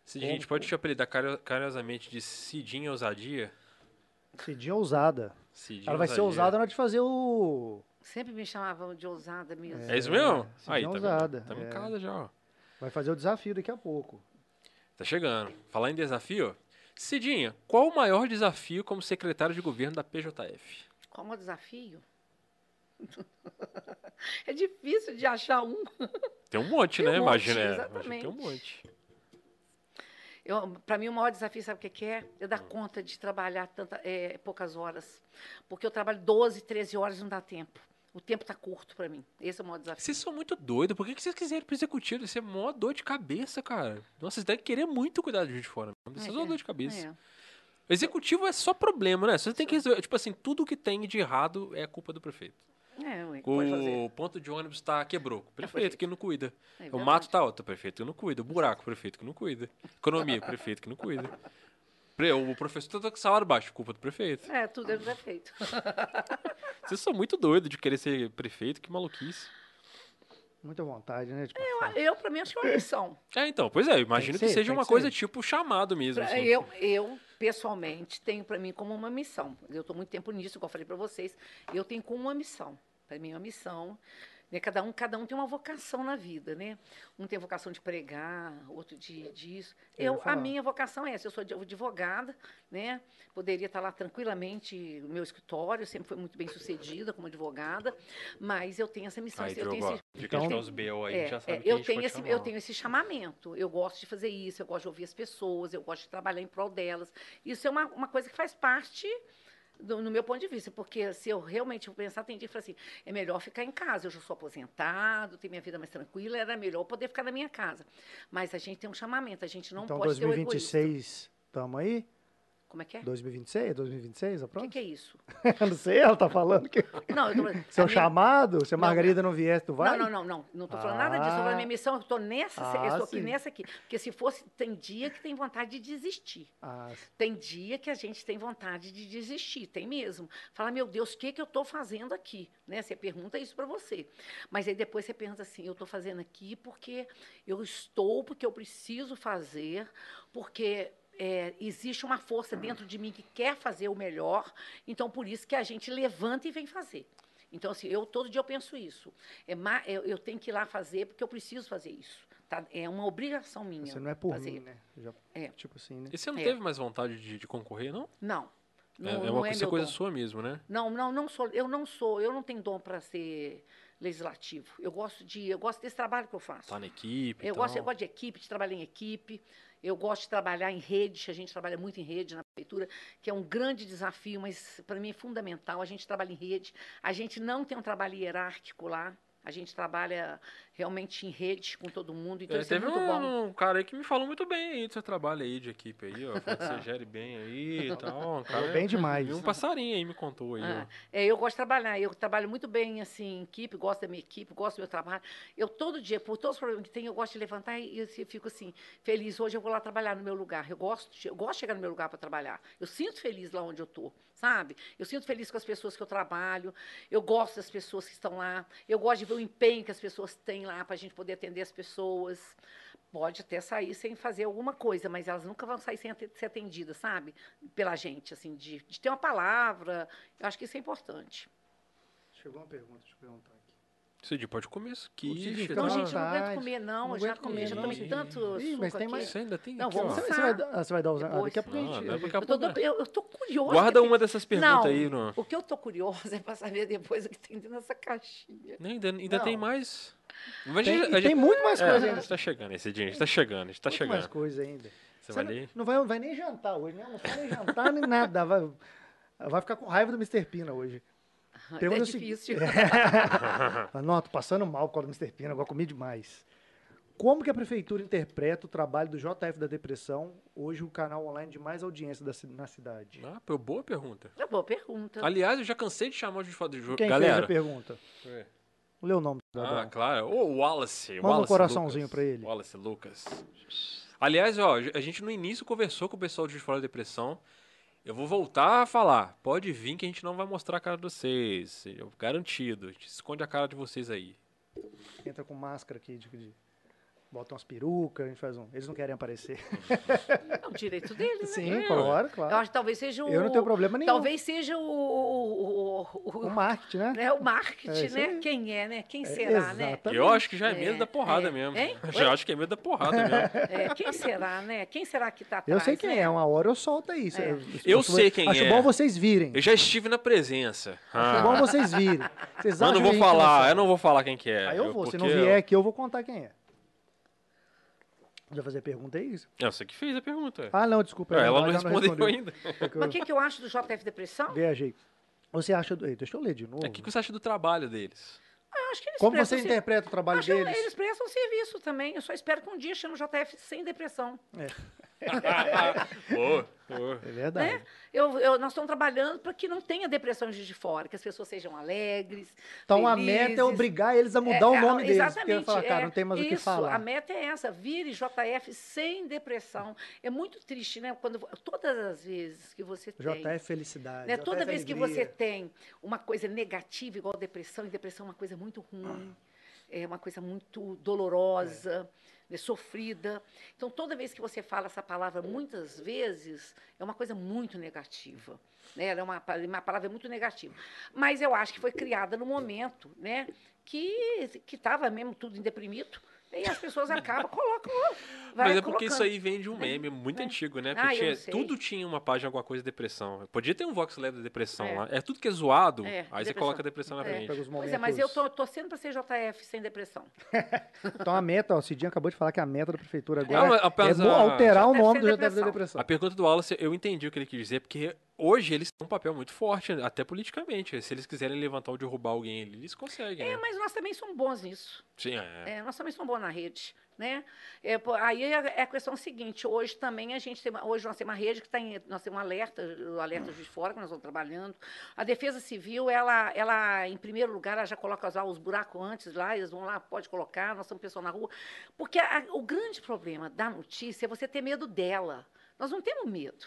Cidinha, a gente pode te apelidar carinhosamente de Cidinha Ousadia? Cidinha ousada. Cidinha ela vai ousadia. ser ousada na hora de fazer o. Sempre me chamavam de ousada mesmo. É, é isso mesmo? Cidinha Aí, tá ousada. Tá em é. casa já, ó. Vai fazer o desafio daqui a pouco. Tá chegando. Falar em desafio, Cidinha, qual o maior desafio como secretário de governo da PJF? Qual o desafio? é difícil de achar um. Tem um monte, tem né? Um Imagina. Monte, exatamente. Tem um monte. Para mim, o maior desafio, sabe o que, é? Eu dar conta de trabalhar tanta, é, poucas horas. Porque eu trabalho 12, 13 horas e não dá tempo. O tempo está curto para mim. Esse é o maior desafio. Vocês são muito doidos. Por que, que vocês quiserem pro executivo? Isso é maior dor de cabeça, cara. Nossa, vocês devem querer muito cuidar de gente fora. Vocês é, uma dor de cabeça. É. Executivo é só problema, né? Você tem que resolver. Tipo assim, tudo que tem de errado é culpa do prefeito. É, ué, o ponto de ônibus tá quebrou. É, prefeito que não cuida. É o mato tá alto, prefeito que não cuida. O buraco, prefeito que não cuida. Economia, prefeito que não cuida. O professor tá com salário baixo, culpa do prefeito. É, tudo é do prefeito. Vocês são muito doidos de querer ser prefeito, que maluquice. Muita vontade, né? eu, eu, pra mim, acho que é uma missão. É, então, pois é, eu imagino que, que, seja uma que coisa ser. tipo chamado mesmo. Assim. Eu, eu, pessoalmente, tenho para mim como uma missão. Eu estou muito tempo nisso, como eu falei para vocês. Eu tenho como uma missão. Para mim é uma missão. Né? Cada, um, cada um tem uma vocação na vida, né? Um tem vocação de pregar, outro de disso. Eu, eu a minha vocação é essa. Eu sou advogada, né? Poderia estar lá tranquilamente no meu escritório, sempre foi muito bem sucedida como advogada, mas eu tenho essa missão. Aí, eu tenho esse, então, os BO aí, é, já sabe é, eu tenho esse, eu tenho esse chamamento. Eu gosto de fazer isso, eu gosto de ouvir as pessoas, eu gosto de trabalhar em prol delas. Isso é uma, uma coisa que faz parte do, no meu ponto de vista, porque se eu realmente pensar, tem dia que assim, é melhor ficar em casa, eu já sou aposentado, tenho minha vida mais tranquila, era melhor poder ficar na minha casa. Mas a gente tem um chamamento, a gente não então, pode 2026, estamos aí? Como é que é? 2026? 2026, a próxima? O que, que, é isso? não sei, ela tá falando que. Não, eu tô... Seu minha... chamado? Se a Margarida não, não viesse, tu vai? Não, não, não, não. Não tô falando ah. nada disso. Eu falando minha missão, eu tô nessa, ah, eu tô aqui nessa aqui. Porque se fosse, tem dia que tem vontade de desistir. Ah, tem dia que a gente tem vontade de desistir, tem mesmo. Fala, meu Deus, o que, que eu tô fazendo aqui? Né? Você pergunta isso para você. Mas aí depois você pensa assim, eu tô fazendo aqui porque eu estou, porque eu preciso fazer, porque é, existe uma força dentro de mim que quer fazer o melhor, então por isso que a gente levanta e vem fazer. Então, assim, eu todo dia eu penso isso. É, eu, eu tenho que ir lá fazer porque eu preciso fazer isso. Tá? É uma obrigação minha. Você não é por fazer. mim, né? Já, é. Tipo assim, né? E você não é. teve mais vontade de, de concorrer, não? Não. Não, é, é uma é coisa dom. sua mesmo, né? Não, não, não sou. Eu não sou. Eu não tenho dom para ser legislativo. Eu gosto de, eu gosto desse trabalho que eu faço. Tá na equipe. Eu gosto, eu gosto de equipe, de trabalhar em equipe. Eu gosto de trabalhar em rede, a gente trabalha muito em rede na prefeitura, que é um grande desafio, mas para mim é fundamental. A gente trabalha em rede, a gente não tem um trabalho hierárquico lá, a gente trabalha realmente em rede com todo mundo. Então É, isso é teve muito bom. um, um cara aí que me falou muito bem aí do seu trabalho aí de equipe aí, ó. Falou que você gere bem aí e tal. Um cara, bem demais. E um passarinho aí me contou aí, Ah, é, eu gosto de trabalhar, eu trabalho muito bem assim, em equipe, gosto da minha equipe, gosto do meu trabalho. Eu todo dia, por todos os problemas que tem, eu gosto de levantar e eu fico assim, feliz. Hoje eu vou lá trabalhar no meu lugar. Eu gosto, de, eu gosto de chegar no meu lugar para trabalhar. Eu sinto feliz lá onde eu tô, sabe? Eu sinto feliz com as pessoas que eu trabalho. Eu gosto das pessoas que estão lá. Eu gosto de ver o empenho que as pessoas têm lá para a gente poder atender as pessoas. Pode até sair sem fazer alguma coisa, mas elas nunca vão sair sem ser atendidas, sabe? Pela gente, assim, de, de ter uma palavra. Eu acho que isso é importante. Chegou uma pergunta, deixa eu perguntar aqui. Cid, pode comer isso aqui. O Cid ixi, fica Não, gente, não aguento comer, não. Não eu já comi, já não. tomei tanto Ih, mas suco tem aqui. mais- Você ainda tem Não, aqui, vamos. Você, vai, dar- você vai dar os. Ah, daqui a pouco a gente. Eu tô, eu, eu tô curiosa. Guarda uma dessas perguntas Não, aí. No... O que eu tô curiosa é para saber depois o que tem dentro dessa caixinha. Nem, ainda ainda Não. tem mais. Mas Tem, a gente- tem muito mais é, coisa a ainda. gente tá chegando, esse dia, a gente tá chegando, a gente tá Muito mais chegando. coisa ainda. Você vai não, ali? não vai, vai nem jantar hoje, né? Não vai nem jantar nem nada. Vai, vai ficar com raiva do Mr. Pina hoje. Pergunta é o seguinte- difícil. Fala, Não, tô passando mal por causa do Mr. Pina, agora comi demais. Como que a prefeitura interpreta o trabalho do JF da Depressão, hoje o canal online de mais audiência da, na cidade? Ah, boa pergunta. É boa pergunta. Aliás, eu já cansei de chamar de foto de jogo. Quem Galera. fez a pergunta? É. Lê o nome do Ah, claro. Ô, Wallace. Manda um Wallace coraçãozinho Lucas. pra ele. Wallace Lucas. Aliás, ó, a gente no início conversou com o pessoal de Fora da Depressão. Eu vou voltar a falar. Pode vir que a gente não vai mostrar a cara de vocês. Garantido. A gente esconde a cara de vocês aí. Entra com máscara aqui, de, de- bota umas perucas, a gente faz um. Eles não querem aparecer. É o direito deles, né? Sim, É, claro, Eu claro. acho que talvez seja o. Eu não tenho problema nenhum. Talvez seja o. o, o, o- marketing, né? né, o marketing, É né? aí. Quem é, né? Quem É, será, né? Eu acho que já é É, medo da porrada é. mesmo. Hein? Já Oi? acho que é medo da porrada mesmo. É, quem será, né? Quem será que tá atrás? Eu sei quem né? é, uma hora eu solto aí. É. Eu sei quem acho é. bom vocês virem. Eu já estive na presença. Acho Ah. bom vocês virem. Vocês Mas não vou falar, eu não vou falar quem que é. Aí eu vou, se não vier aqui eu vou contar quem é. Já fazer pergunta é isso? Eu sei que fez a pergunta. Ah, não, desculpa. É, ela não já respondeu ainda. É que eu Mas o que, que eu acho do JF Depressão? Viajei. Você acha. do- Ei, Deixa eu ler de novo. O que que você acha do trabalho deles? Eu acho que eles Como você ser- interpreta o trabalho Acho que deles? Eles prestam serviço também. Eu só espero que um dia chame o JF sem depressão. É verdade. Né? Eu, eu- nós estamos trabalhando para que não tenha depressão de fora, que as pessoas sejam alegres. Então a meta é felizes. obrigar eles a mudar É, o nome é, deles. Porque eu Exatamente. falar, cara, é não tem mais o que isso, falar. A meta é essa, vire JF sem depressão. É muito triste, né? Quando todas as vezes que você tem. JF Felicidade. né? JF Toda vez que Alegria. você tem uma coisa negativa, igual depressão, e depressão é uma coisa muito ruim, é uma coisa muito dolorosa, né, sofrida. Então, toda vez que você fala essa palavra muitas vezes, é uma coisa muito negativa. Né? Ela é uma, uma palavra muito negativa. Mas eu acho que foi criada no momento né, que estava mesmo tudo em deprimido. E as pessoas acabam, colocam. vai Mas é porque isso aí vem de um meme muito É. antigo, né? Ah, Porque eu tinha- tudo tinha uma página alguma coisa de depressão. Podia ter um Vox Lab da depressão É. lá. É tudo que é zoado, É, aí você depressão. coloca a depressão na É. frente. Pega os Pois é, mas eu momentos- tô torcendo para ser JF sem depressão. Então a meta, ó, o Cidinho acabou de falar que a meta da prefeitura Não, agora é alterar o nome do JF da depressão. depressão. A pergunta do Wallace, eu entendi o que ele quis dizer, porque hoje eles têm um papel muito forte, até politicamente. Se eles quiserem levantar ou derrubar alguém eles conseguem, É, né? mas nós também somos bons nisso. Sim, é. É, nós também somos bons na rede, né? É, pô, aí é é a questão seguinte, hoje também a gente tem, hoje nós temos uma rede que está em, nós temos um alerta, o alerta Juiz de Fora, que nós estamos trabalhando. A Defesa Civil, ela, ela em primeiro lugar, ela já coloca os, os buracos antes lá, eles vão lá, pode colocar, nós estamos pessoal na rua. Porque a- o grande problema da notícia é você ter medo dela. Nós não temos medo.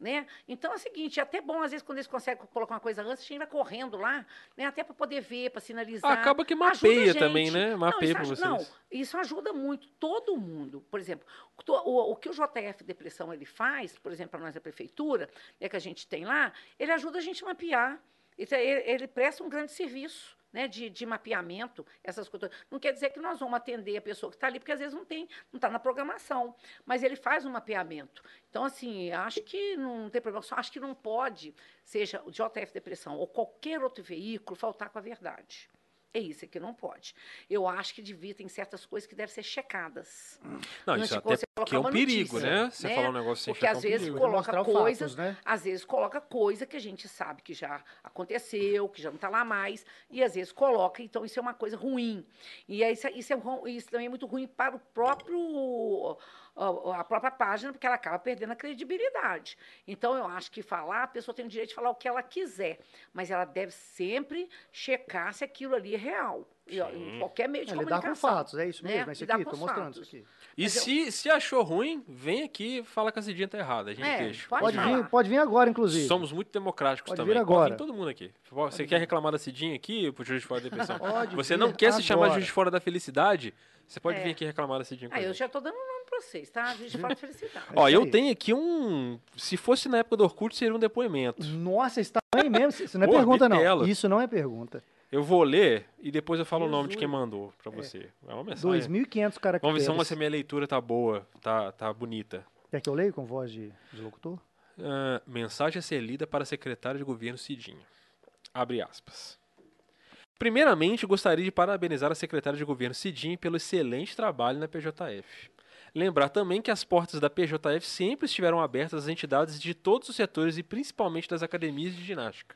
Né? Então é o seguinte, é até bom, às vezes, quando eles conseguem colocar uma coisa antes, a gente vai correndo lá, né? até para poder ver, para sinalizar. Acaba que mapeia também, né? Mapeia aju- vocês. Não, isso ajuda muito todo mundo. Por exemplo, o, o que o JF Depressão ele faz, por exemplo, para nós da prefeitura, é que a gente tem lá, ele ajuda a gente a mapear. Ele, ele presta um grande serviço. Né, de, de mapeamento, essas coisas. Não quer dizer que nós vamos atender a pessoa que está ali, porque às vezes não tem, não está na programação. Mas ele faz um mapeamento. Então, assim, acho que não tem problema. Só acho que não pode, seja o JF Depressão ou qualquer outro veículo, faltar com a verdade. É isso que não pode. Eu acho que devia, tem certas coisas que devem ser checadas. Não, Antes isso de até porque é um perigo, notícia, né? Você né? falar um negócio sem Porque checar às é um vezes perigo. coloca coisas, fatos, né? às vezes coloca coisa que a gente sabe que já aconteceu, que já não está lá mais, e às vezes coloca, então isso é uma coisa ruim. E aí, isso, isso, é, isso também é muito ruim para o próprio a própria página, porque ela acaba perdendo a credibilidade. Então, eu acho que falar, a pessoa tem o direito de falar o que ela quiser, mas ela deve sempre checar se aquilo ali é real. Ó, Em qualquer meio de É, lidar comunicação. com fatos, é isso né? mesmo. É isso Lidar aqui, os mostrando fatos. isso aqui. E Mas eu- se, se achou ruim, vem aqui e fala que a Cidinha tá errada. A gente É, deixa. pode Pode vir, pode vir agora, inclusive. Somos muito democráticos Pode também. vir Pode agora. vir todo mundo aqui. Você quer reclamar da Cidinha aqui, pro Juiz de Fora da Depressão? Pode Você não quer se chamar agora. Juiz de Fora da Felicidade? Você pode É. vir aqui reclamar da Cidinha Ah, eu já estou dando para vocês, tá? De fora de felicidade. Ó, É eu aí. tenho aqui um... Se fosse na época do Orkut, seria um depoimento. Nossa, está bem mesmo. Isso não é Pô, pergunta, bitela. não. Isso não é pergunta. Eu vou ler e depois eu falo o nome de quem mandou pra você. É uma mensagem. 2.500 caracteres. Vamos ver se uma- se a minha leitura tá boa, tá, tá bonita. Quer que eu leio com voz de, de locutor? Ah, mensagem a ser lida para a secretária de governo Cidinha. Abre aspas. Primeiramente, gostaria de parabenizar a secretária de governo Cidinha pelo excelente trabalho na PJF. Lembrar também que as portas da PJF sempre estiveram abertas às entidades de todos os setores e principalmente das academias de ginástica.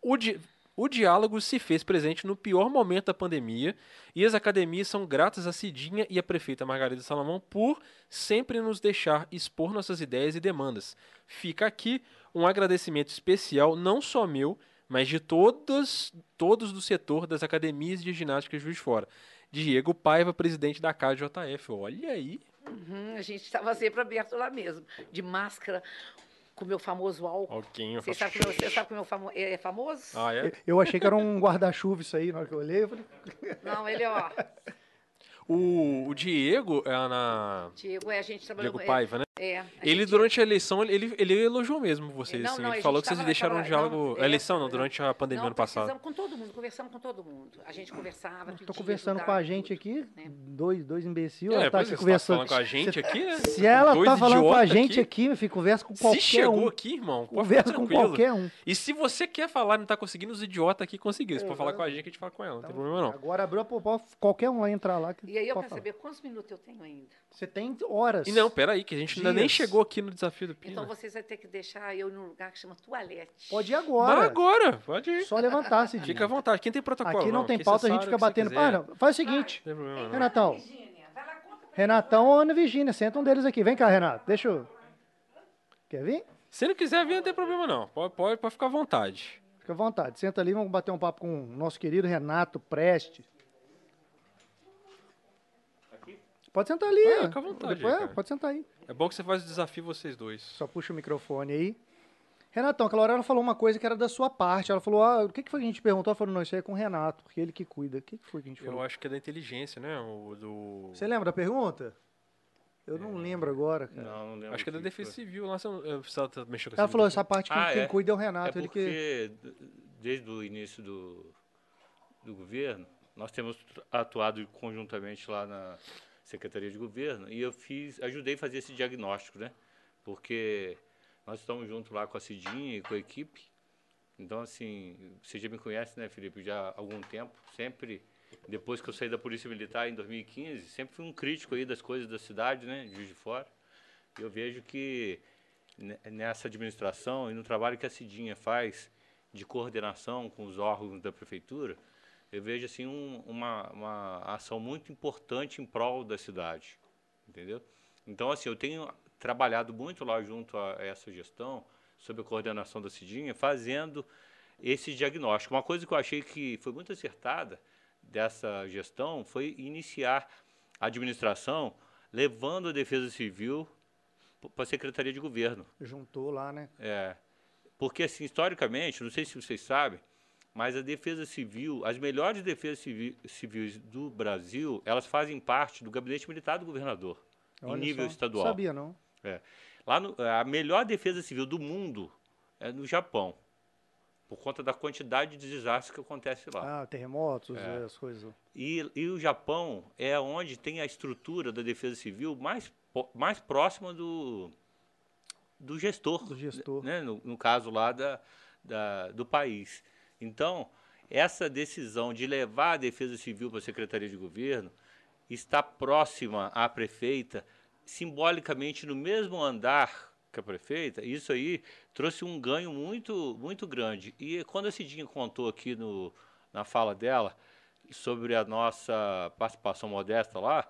O, di- o diálogo se fez presente no pior momento da pandemia e as academias são gratas a Cidinha e a prefeita Margarida Salomão por sempre nos deixar expor nossas ideias e demandas. Fica aqui um agradecimento especial, não só meu, mas de todos, todos do setor das academias de ginástica de Juiz de Fora. Diego Paiva, presidente da KJF. Olha aí. Uhum, a gente estava sempre aberto lá mesmo, de máscara, com o meu famoso álcool. Alguém. Você sabe que o meu, você sabe que o meu famo, é famoso? Ah, é? Eu achei que era um guarda-chuva isso aí, na hora que eu olhei. Eu falei, Não, ele, ó. O, o Diego é na. Diego, é, a gente trabalhou Diego com Paiva, né? É, Ele, gente- durante a eleição, ele, ele elogiou mesmo vocês. Não, assim. não, ele falou que vocês tava deixaram um naquela- diálogo. não, a eleição não, durante a pandemia não, ano passado. com todo mundo, conversamos com todo mundo. A gente conversava. Pedia, conversando com a gente tudo, aqui, né? dois, dois imbecil, É, ela tá aqui é, você tá conversando. falando com a gente aqui, né? Se ela Dois tá falando com a gente aqui, meu filho, conversa com qualquer Se chegou um. aqui, irmão, Conversa com qualquer um. E se você quer falar e não tá conseguindo, os idiotas aqui conseguiram. Se for falar com a gente, que a gente fala com ela, não tem problema não. Agora abriu a popó, qualquer um lá entrar lá. Que E aí eu pode quero falar. saber quantos minutos eu tenho ainda. Você tem horas. E não, peraí, que a gente ainda nem chegou aqui no desafio do Pina. Então vocês vão ter que deixar eu num lugar que chama toalete. Pode ir Vai agora. agora, pode ir. Só levantar, Cidinho. Fica à vontade. Quem tem protocolo? Aqui não tem pauta, a gente fica batendo. Ah, não. Faz o seguinte, Não tem problema não. Renatão. Virgínia, vai lá, conta pra Renatão ou Ana Virgínia, senta um deles aqui. Vem cá, Renato. Deixa eu. Quer vir? Se não quiser vir, não tem problema não. Pode, pode, pode ficar à vontade. Fica à vontade. Senta ali, vamos bater um papo com o nosso querido Renato Preste. Pode sentar ali. É, ó. fica à vontade, Depois, é, cara. pode sentar aí. É bom que você faz o desafio vocês dois. Só puxa o microfone aí. Renatão, aquela hora ela falou uma coisa que era da sua parte. Ela falou, ah, o que, que foi que a gente perguntou? Ela falou, não, isso aí é com o Renato, porque ele que cuida. O que, que foi que a gente Eu falou? acho que é da inteligência, né? O do... Você lembra da pergunta? Eu não lembro agora, cara. Não, não lembro. Acho que é da defesa foi. civil. Lá você não- eu precisava tá mexendo com Ela falou, essa parte quem, Ah, quem é? cuida é o É Renato. ele que... porque, d- desde o início do, do governo, nós temos atuado conjuntamente lá na Secretaria de Governo e eu fiz, ajudei a fazer esse diagnóstico, né? Porque nós estamos juntos lá com a Cidinha e com a equipe. Então, assim, você já me conhece, né, Felipe, já há algum tempo, sempre, depois que eu saí da Polícia Militar em 2015, sempre fui um crítico aí das coisas da cidade, né, de Juiz de Fora. Eu vejo que ne- nessa administração e no trabalho que a Cidinha faz de coordenação com os órgãos da prefeitura, eu vejo assim um- uma, uma ação muito importante em prol da cidade, entendeu? Então assim eu tenho trabalhado muito lá junto a essa gestão sob a coordenação da Cidinha, fazendo esse diagnóstico. Uma coisa que eu achei que foi muito acertada dessa gestão foi iniciar a administração levando a Defesa Civil para a Secretaria de Governo. Juntou lá, né? É, porque, assim, historicamente, não sei se vocês sabem, mas a defesa civil, as melhores defesas civi- civis do Brasil, elas fazem parte do gabinete militar do governador, Olha em nível só. estadual. Sabia, não. Lá no- a melhor defesa civil do mundo é no Japão, por conta da quantidade de desastres que acontece lá. Ah, terremotos, É. as coisas. E, e o Japão é onde tem a estrutura da defesa civil mais, mais próxima do, do gestor. Do gestor. Né? No, no caso lá da, da- do país. Então, essa decisão de levar a Defesa Civil para a Secretaria de Governo está próxima à prefeita, simbolicamente no mesmo andar que a prefeita, isso aí trouxe um ganho muito, muito grande. E quando a Cidinha contou aqui no, na fala dela sobre a nossa participação modesta lá,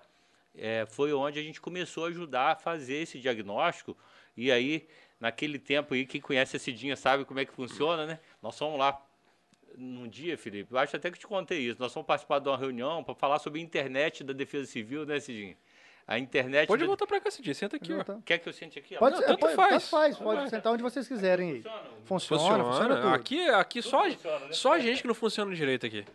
é, foi onde a gente começou a ajudar a fazer esse diagnóstico. E aí, naquele tempo aí, quem conhece a Cidinha sabe como é que funciona, né? Nós fomos lá num dia, Felipe, eu acho até que te contei isso. Nós fomos participar de uma reunião para falar sobre a internet da Defesa Civil, né, Cidinho? A internet. Pode da... voltar para cá, Cidinho. Senta aqui, ó. Quer que eu sente aqui? ó? Pode, Não, ser- tanto pode, faz. tanto faz, pode sentar onde vocês quiserem aí. Funciona? Funciona, funciona, tudo. Aqui, aqui só, funciona, né? só a gente que não funciona direito aqui.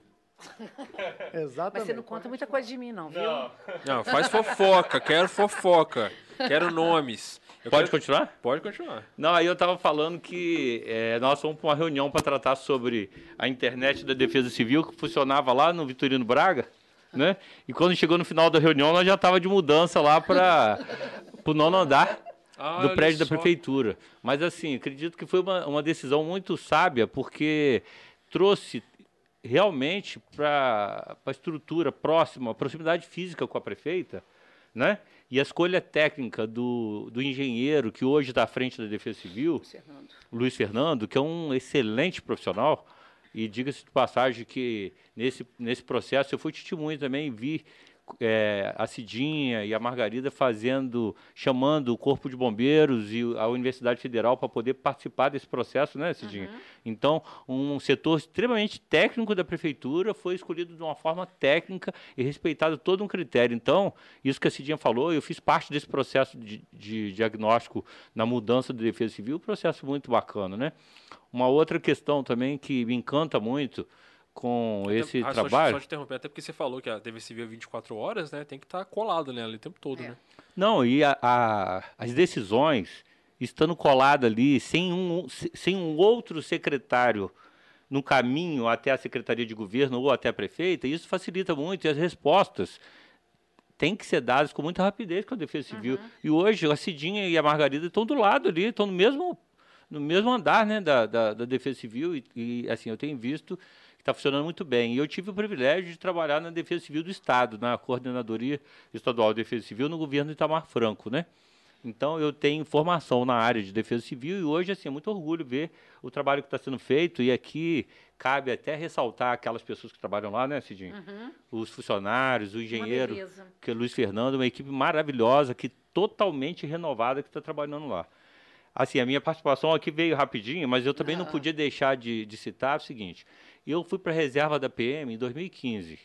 Exatamente. Mas você não conta muita coisa de mim, não, viu? Não. Não, faz fofoca. Quero fofoca. Quero nomes. Eu Pode quero- continuar? Pode continuar. Não, aí eu estava falando que é, nós fomos para uma reunião para tratar sobre a internet da Defesa Civil que funcionava lá no Vitorino Braga, né? E quando chegou no final da reunião, nós já estava de mudança lá para o nono andar do Olha prédio da só. prefeitura. Mas assim, acredito que foi uma, uma decisão muito sábia, porque trouxe realmente para a estrutura próxima, a proximidade física com a prefeita, né? E a escolha técnica do, do engenheiro que hoje está à frente da Defesa Civil, Fernando. Luiz Fernando, que é um excelente profissional, e diga-se de passagem que nesse, nesse processo eu fui testemunha também, vi é, a Cidinha e a Margarida fazendo, chamando o Corpo de Bombeiros e a Universidade Federal para poder participar desse processo, né, Cidinha? Então, um setor extremamente técnico da prefeitura foi escolhido de uma forma técnica e respeitado todo um critério. Então, isso que a Cidinha falou, eu fiz parte desse processo de, de diagnóstico na mudança da Defesa Civil, um processo muito bacana, né? Uma outra questão também que me encanta muito com esse Ah, trabalho. Só te interromper, até porque você falou que a TV Civil é 24 horas, né? Tem que estar colado né, ali o tempo todo, É. né? Não, e a- a- as decisões estando coladas ali, sem um, se- sem um outro secretário no caminho até a Secretaria de Governo ou até a prefeita, isso facilita muito. E as respostas têm que ser dadas com muita rapidez com a Defesa Civil. E hoje a Cidinha e a Margarida estão do lado ali, estão no mesmo, no mesmo andar né, da, da, da Defesa Civil. E, e, assim, eu tenho visto que está funcionando muito bem. E eu tive o privilégio de trabalhar na Defesa Civil do Estado, na Coordenadoria Estadual de Defesa Civil, no governo de Itamar Franco, né? Então, eu tenho formação na área de defesa civil e hoje, assim, é muito orgulho ver o trabalho que está sendo feito. E aqui cabe até ressaltar aquelas pessoas que trabalham lá, né, Cidinho? Os funcionários, o engenheiro, que é Luiz Fernando, uma equipe maravilhosa, que totalmente renovada que está trabalhando lá. Assim, a minha participação aqui veio rapidinho, mas eu também não podia deixar de, de citar o seguinte. Eu fui para a reserva da PM em 2015.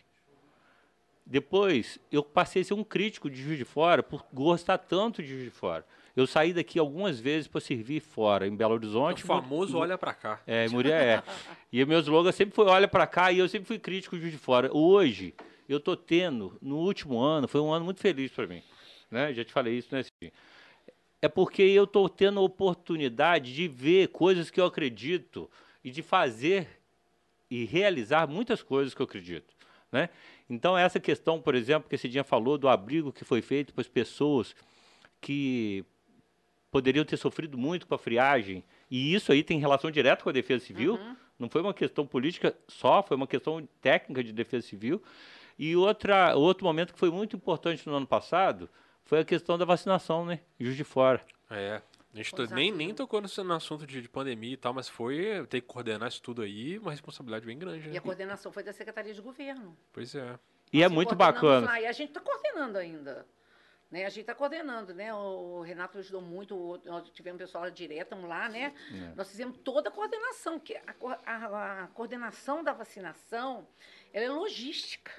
Depois, eu passei a ser um crítico de Juiz de Fora por gostar tanto de Juiz de Fora. Eu saí daqui algumas vezes para servir fora, em Belo O Horizonte. famoso olha pra cá. É, Muriel é. E o meu slogan sempre foi olha para cá e eu sempre fui crítico de Juiz de Fora. Hoje, eu tô tendo, no último ano, foi um ano muito feliz para mim. Né? Já te falei isso, né, Cidinho? É porque eu tô tendo a oportunidade de ver coisas que eu acredito e de fazer e realizar muitas coisas que eu acredito. Né? Então, essa questão, por exemplo, que esse dia falou do abrigo que foi feito para as pessoas que poderiam ter sofrido muito com a friagem, e isso aí tem relação direta com a defesa civil, não foi uma questão política só, foi uma questão técnica de defesa civil. E outra, outro momento que foi muito importante no ano passado foi a questão da vacinação, né? Juiz de Fora. É. A gente nem, nem tocou nesse- no assunto de, de pandemia e tal, mas foi ter que coordenar isso tudo aí, uma responsabilidade bem grande, E né? a coordenação foi da Secretaria de Governo. Pois é. E é Nós muito coordenamos bacana. Lá, e a gente está coordenando ainda. Né? A gente está coordenando, né? O Renato ajudou muito, nós tivemos pessoal lá direto lá, né? É. Nós fizemos toda a coordenação, que a, a- a coordenação da vacinação, ela é logística.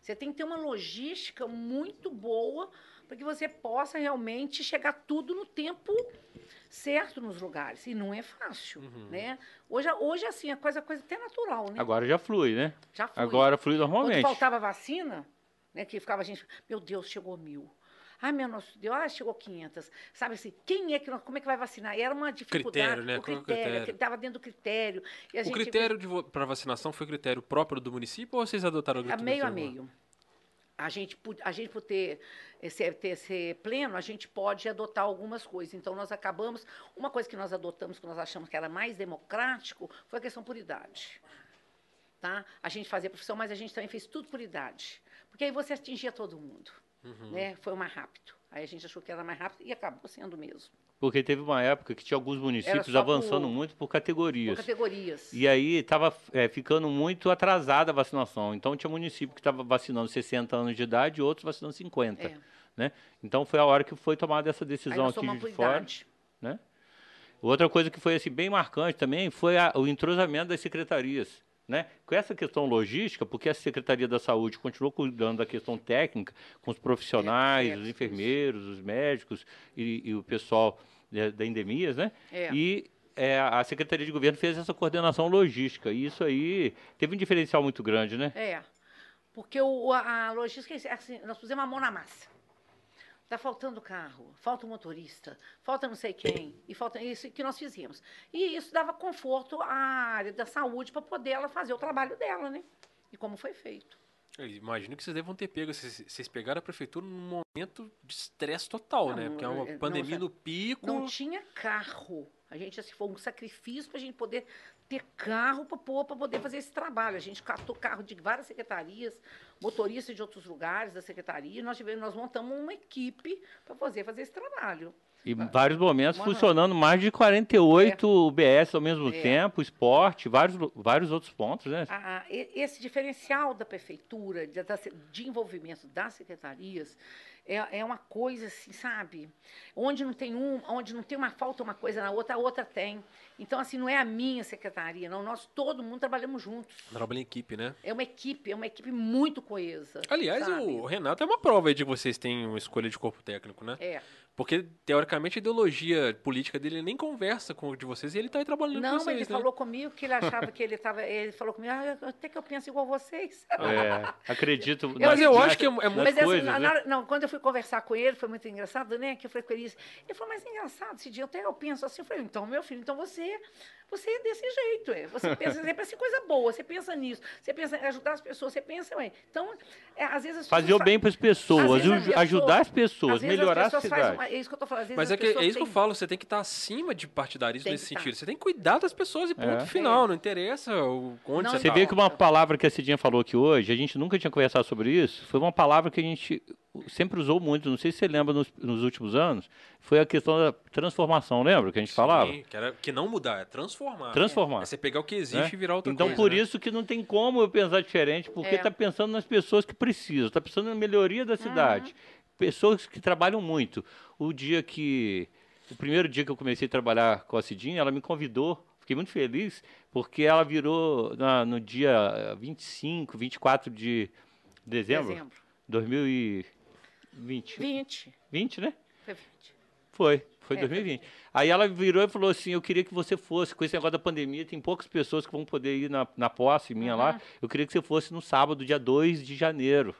Você tem que ter uma logística muito boa para que você possa realmente chegar tudo no tempo certo nos lugares. E não é fácil, né? Hoje, hoje assim, a coisa, a coisa até natural, né? Agora já flui, né? Já foi. Agora flui Quando normalmente. faltava vacina, né, que ficava a gente, meu Deus, chegou mil. Ai, meu nosso Deus, ah, chegou 500. Sabe assim, quem é que, como é que vai vacinar? E era uma dificuldade. Critério, né? O é critério, que estava dentro do critério. A O gente critério para vacinação foi critério próprio do município ou vocês adotaram o a critério meio a meio. A gente, a gente por ter esse, ter esse pleno, a gente pode adotar algumas coisas. Então, nós acabamos. Uma coisa que nós adotamos, que nós achamos que era mais democrático, foi a questão por idade. tá? A gente fazia profissão, mas a gente também fez tudo por idade. Porque aí você atingia todo mundo, Uhum. né? Foi o mais rápido. Aí a gente achou que era mais rápido e acabou sendo mesmo. Porque teve uma época que tinha alguns municípios só por- avançando muito por Por categorias. categorias. E aí estava ficando muito atrasada a vacinação. Então tinha município que estava vacinando 60 anos de idade e outros vacinando 50. É. Né? Então foi a hora que foi tomada essa decisão aqui de fora. idade. Né? Outra coisa que foi assim, bem marcante também foi a- o entrosamento das secretarias. Né? Com essa questão logística, porque a Secretaria da Saúde continuou cuidando da questão técnica, com os profissionais, É, os enfermeiros, os médicos e, e o pessoal da, da endemias, né? É. E é, a Secretaria de Governo fez essa coordenação logística. E isso aí teve um diferencial muito grande, né? É. Porque o, a, a logística, é assim, nós pusemos a mão na massa. Está faltando carro, falta o motorista, falta não sei quem, e falta isso que nós fizemos. E isso dava conforto à área da saúde para poder ela fazer o trabalho dela, né? E como foi feito. Eu imagino que vocês devam ter pego. Vocês, vocês pegaram a prefeitura num momento de estresse total, Não, né? Porque é uma é, não, pandemia sabe, no pico. Não tinha carro. A gente, assim, foi um sacrifício para a gente poder ter carro para poder fazer esse trabalho. A gente catou carro de várias secretarias, motoristas de outros lugares da secretaria, nós, tivemos, nós montamos uma equipe para fazer, fazer esse trabalho. E em vários momentos Mano. funcionando mais de 48 UBS ao mesmo É. tempo, esporte, vários, vários outros pontos, né? A- a- e- esse diferencial da prefeitura, de, de envolvimento das secretarias, é, é uma coisa assim, sabe? Onde não tem um, onde não tem uma falta uma coisa na outra, a outra tem. Então, assim, não é a minha secretaria, não. Nós todo mundo trabalhamos juntos. Trabalha em equipe, né? É uma equipe, é uma equipe muito coesa. Aliás, sabe? o Renato é uma prova aí de que vocês têm uma escolha de corpo técnico, né? É. Porque, teoricamente, a ideologia política dele nem conversa com o de vocês e ele tá aí trabalhando Não, com mas vocês, ele né? falou comigo que ele achava que ele estava. Ele falou comigo, ah, até que eu penso igual vocês. É, acredito. Mas nas- eu acho que é, é muito... Mas assim, né? na- não, quando eu fui conversar com ele, foi muito engraçado, né? Que eu falei com ele. Ele falou, mas é engraçado, esse dia até eu penso assim. Eu falei, então, meu filho, então você, você é desse jeito, é. Você pensa, você pensa em coisa boa, você pensa nisso, você pensa em ajudar as pessoas, você pensa, ué. Então, é, às vezes as Fazer o bem para as pessoas, ajudar as pessoas, melhorar a pessoas fazem cidade. É isso que eu tô falando. Mas as é, que, é isso que eu falo, você tem que estar acima de partidarismo Tem nesse tá. sentido. Você tem que cuidar das pessoas e ponto É. final. Não interessa o, onde Não você Você tá. vê que uma palavra que a Cidinha falou aqui hoje, a gente nunca tinha conversado sobre isso, foi uma palavra que a gente sempre usou muito, não sei se você lembra nos, nos últimos anos, foi a questão da transformação, lembra que a gente falava? Sim, que, era, que não mudar, é transformar. Transformar. É você pegar o que existe né? e virar outra então, coisa. por né? isso que não tem como eu pensar diferente, porque É. está pensando nas pessoas que precisam, está pensando na melhoria da cidade. Pessoas que trabalham muito. O dia que. O primeiro dia que eu comecei a trabalhar com a Cidinha, ela me convidou. Fiquei muito feliz, porque ela virou na- no dia eh, 25, 24 de dezembro, Dezembro. 2020. 20. 20, né? Foi 20. Foi, foi É, 2020. Aí ela virou e falou assim: Eu queria que você fosse, com esse negócio da pandemia, tem poucas pessoas que vão poder ir na, na posse minha lá. Eu queria que você fosse no sábado, dia 2 de janeiro.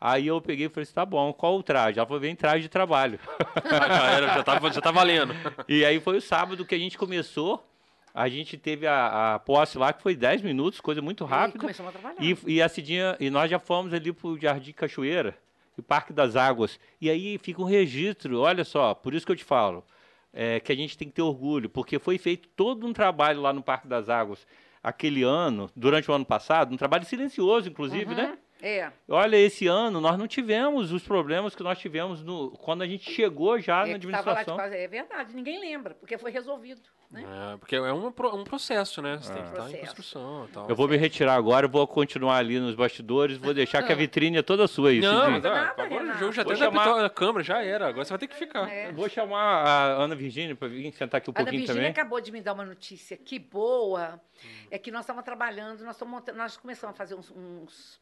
Aí eu peguei e falei assim: tá bom, qual o traje? Ela falou: vem traje de trabalho. Ah, já, era, já, tava, já tá valendo. e aí foi o sábado que a gente começou. A gente teve a, a posse lá, que foi 10 minutos, coisa muito E rápida. começamos a trabalhar. E, e a Cidinha, e nós já fomos ali pro Jardim Cachoeira e Parque das Águas. E aí fica um registro, olha só, por isso que eu te falo, é, que a gente tem que ter orgulho, porque foi feito todo um trabalho lá no Parque das Águas aquele ano, durante o ano passado, um trabalho silencioso, inclusive, né? É. Olha, esse ano nós não tivemos os problemas que nós tivemos no, quando a gente chegou já é na administração. quase- é verdade, ninguém lembra, porque foi resolvido. Né? É, porque é um, um processo, né? Você tem que estar em construção e tal. Eu vou me retirar agora, vou continuar ali nos bastidores, vou deixar que a vitrine é toda sua aí. Não, mas, ah, Nada, agora o Renato. jogo já Vou tem chamar- a câmera, já era. Agora você vai ter que ficar. É. Vou chamar a Ana Virgínia para vir sentar aqui um A Ana pouquinho Virgínia também. acabou de me dar uma notícia que boa. É que nós estamos trabalhando, nós, estamos montando, nós começamos a fazer uns, uns,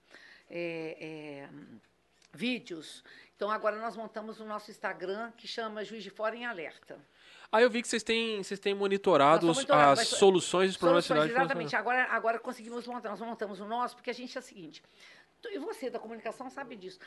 é, é, vídeos. Então agora nós montamos o nosso Instagram que chama Juiz de Fora em Alerta. Aí eu vi que vocês têm, vocês têm monitorado as mas- soluções dos problemas da Soluções, cidade. exatamente. Agora, agora conseguimos montar, nós montamos o nosso, porque a gente é o seguinte. E você da comunicação sabe disso.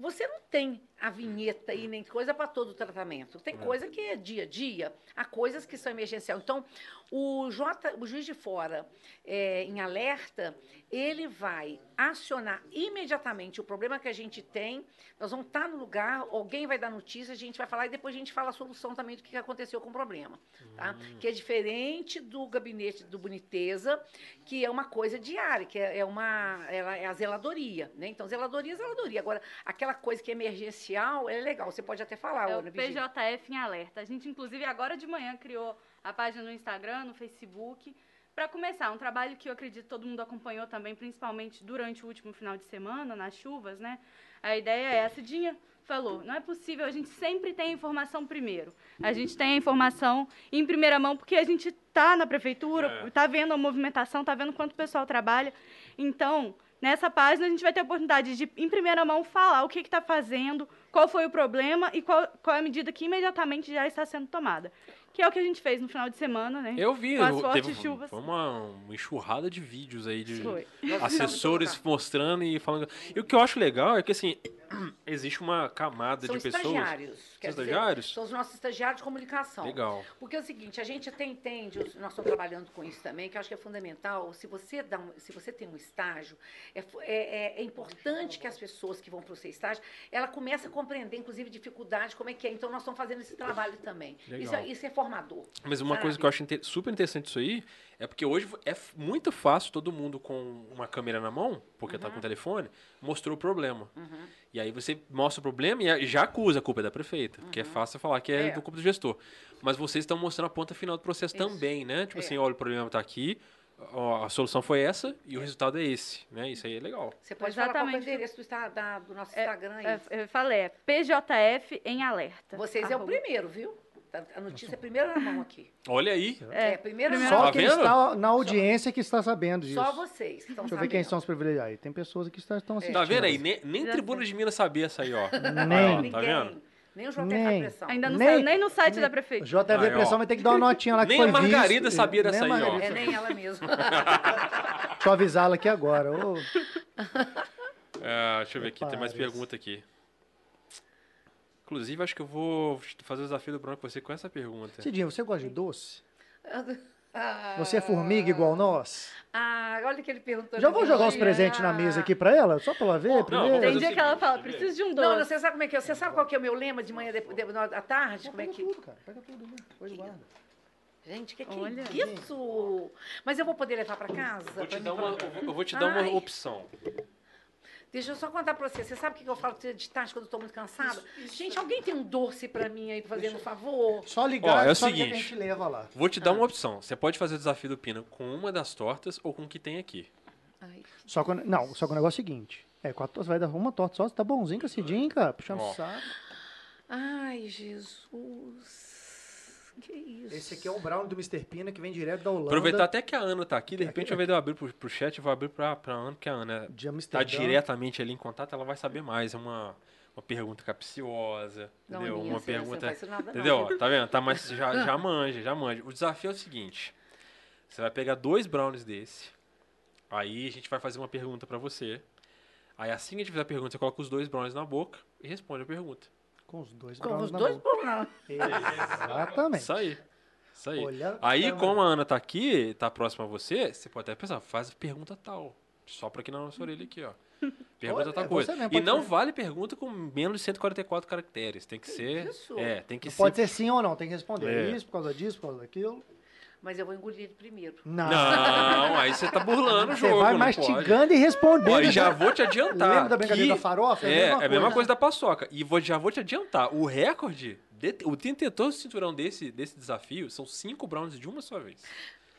Você não tem a vinheta e nem coisa para todo o tratamento. Tem coisa que é dia a dia, há coisas que são emergencial. Então, o, J, o juiz de fora, é, em alerta, ele vai acionar imediatamente o problema que a gente tem. Nós vamos estar no lugar, alguém vai dar notícia, a gente vai falar e depois a gente fala a solução também do que aconteceu com o problema. Tá? Que é diferente do gabinete do Boniteza, que é uma coisa diária, que é, é uma ela é a zeladoria. Né? Então, zeladoria é zeladoria. Agora, aquela coisa que é emergencial é legal, você pode até falar, É o Ana Virginia. PJF em alerta. A gente, inclusive, agora de manhã criou a página no Instagram, no Facebook. Para começar, um trabalho que eu acredito todo mundo acompanhou também, principalmente durante o último final de semana, nas chuvas, né? A ideia é, a Cidinha falou, não é possível, a gente sempre tem a informação primeiro. A gente tem a informação em primeira mão, porque a gente está na prefeitura, está vendo a movimentação, está vendo quanto o pessoal trabalha. Então, nessa página, a gente vai ter a oportunidade de, em primeira mão, falar o que está fazendo, qual foi o problema e qual, qual é a medida que imediatamente já está sendo tomada. Que é o que a gente fez no final de semana, né? Eu vi, Com as eu- fortes teve, chuvas. foi uma, uma enxurrada de vídeos aí de Foi. assessores mostrando e falando. E o que eu acho legal é que assim, existe uma camada São de pessoas. estagiários. São dizer, estagiários? São os nossos estagiários de comunicação. Legal. Porque é o seguinte, a gente até entende, nós estamos trabalhando com isso também, que eu acho que é fundamental, se você, dá um, se você tem um estágio, é, é, é- é importante que as pessoas que vão para o seu estágio, ela comece a compreender, inclusive, dificuldade, como é que é. Então, nós estamos fazendo esse trabalho também. Isso Legal. é, isso é formador. Mas uma coisa sabe? que eu acho inte- super interessante isso aí é porque hoje é muito fácil todo mundo com uma câmera na mão, porque tá com o telefone, mostrou o problema. E aí você mostra o problema e já acusa a culpa é da prefeita, porque é fácil falar que é, É. do culpa do gestor. Mas vocês estão mostrando a ponta final do processo Isso. também, né? Tipo É. assim, olha, o problema tá aqui, ó, a solução foi essa e o resultado é esse, né? Isso aí é legal. Você pode falar qual é o Exatamente. endereço do, da- do nosso É, Instagram aí. É, eu falei, é PJF em alerta. Vocês é o Arroba. primeiro, viu? Tá- A notícia é primeiro na mão aqui. Olha aí. É, primeiro na Tá Só mão. quem está na audiência que está sabendo disso. Só vocês que estão Deixa eu ver quem são os privilegiados. Tem pessoas aqui que estão estão assistindo. Tá vendo aí? Nem, nem Tribuna de Minas sabia essa aí, ó. Nem. Tá Ninguém. vendo? Nem o Nem. Pressão. Ainda não Nem- saiu nem no site nem- da O prefeitura. JV Aí. Pressão vai ter que dar uma notinha lá que Nem foi a Margarida visto. sabia dessa aí, ó. É nem ela mesma. Deixa eu avisá-la aqui agora. Ô, É, deixa eu ver aqui, tem mais pergunta aqui. Inclusive, acho que eu vou fazer o desafio do Bruno com você com essa pergunta. Cidinho, você gosta de doce? Ah, Você é formiga igual nós? Ah, olha o que ele perguntou. Já vou jogar os presentes na mesa aqui pra ela, só pra ela ver Não, primeiro. Tem dia que ela fala, preciso de um Não, não, doce. você sabe como é que é? Você sabe qual que é o meu lema de manhã, depois, de, à tarde? Como é Pega que... tudo, cara. Pega tudo. né? Depois guarda. Gente, que que Olha. é isso? Mas eu vou poder levar pra casa? Vou Pra uma, eu vou- te dar uma opção. Deixa eu só contar pra você. Você sabe o que que eu falo de tarde quando eu tô muito cansada? Gente, alguém tem um doce pra mim aí, fazendo um favor? Só ligar, Ó, é o só ligar que seguinte. a gente leva lá. Vou te dar uma opção. Você pode fazer o desafio do Pina com uma das tortas ou com o que tem aqui. Ai, Só que, não, só que o negócio é o seguinte. É, com a torta, você vai dar uma torta só, você tá bonzinho com a Cidinho, cara, puxando o saco. Ai, Jesus. Que isso? Esse aqui é o Brown do Mr. Pina, que vem direto da Holanda. Aproveitar até que a Ana tá aqui, de repente, ao invés de eu abrir pro, pro chat, eu vou abrir pra, pra Ana, porque a Ana De tá diretamente ali em contato, ela vai saber mais. É uma, uma pergunta capciosa, Não, entendeu? Aninha, uma não pergunta. nada, não, entendeu? viu? Tá vendo? Tá mais, já, já manja, já manja. O desafio é o seguinte: você vai pegar dois brownies desse, aí a gente vai fazer uma pergunta pra você. Aí assim que a gente fizer a pergunta, você coloca os dois brownies na boca e responde a pergunta. Com os dois Com os dois. Exatamente. Isso aí. Isso aí. Olhando Aí, como a Ana tá aqui, tá próxima a você, você pode até pensar, faz pergunta tal. Sopra aqui na nossa orelha aqui, ó. Pergunta Olha, tal é coisa. E não ser. vale pergunta com menos de 144 caracteres. Tem que ser. isso? É, tem que Não ser. Pode ser sim ou não, tem que responder. É. Isso, por causa disso, por causa daquilo. Mas eu vou engolir ele primeiro. Não. Não, aí você tá burlando o Você jogo. vai não mastigando pode. e respondendo. Ó, e já vou te adiantar. Lembra da brincadeira que- da farofa? É a É, mesma é a mesma coisa. coisa da paçoca. E vou, já vou te adiantar. O recorde, de- o detentor do cinturão desse, desse desafio são cinco brownies de uma só vez.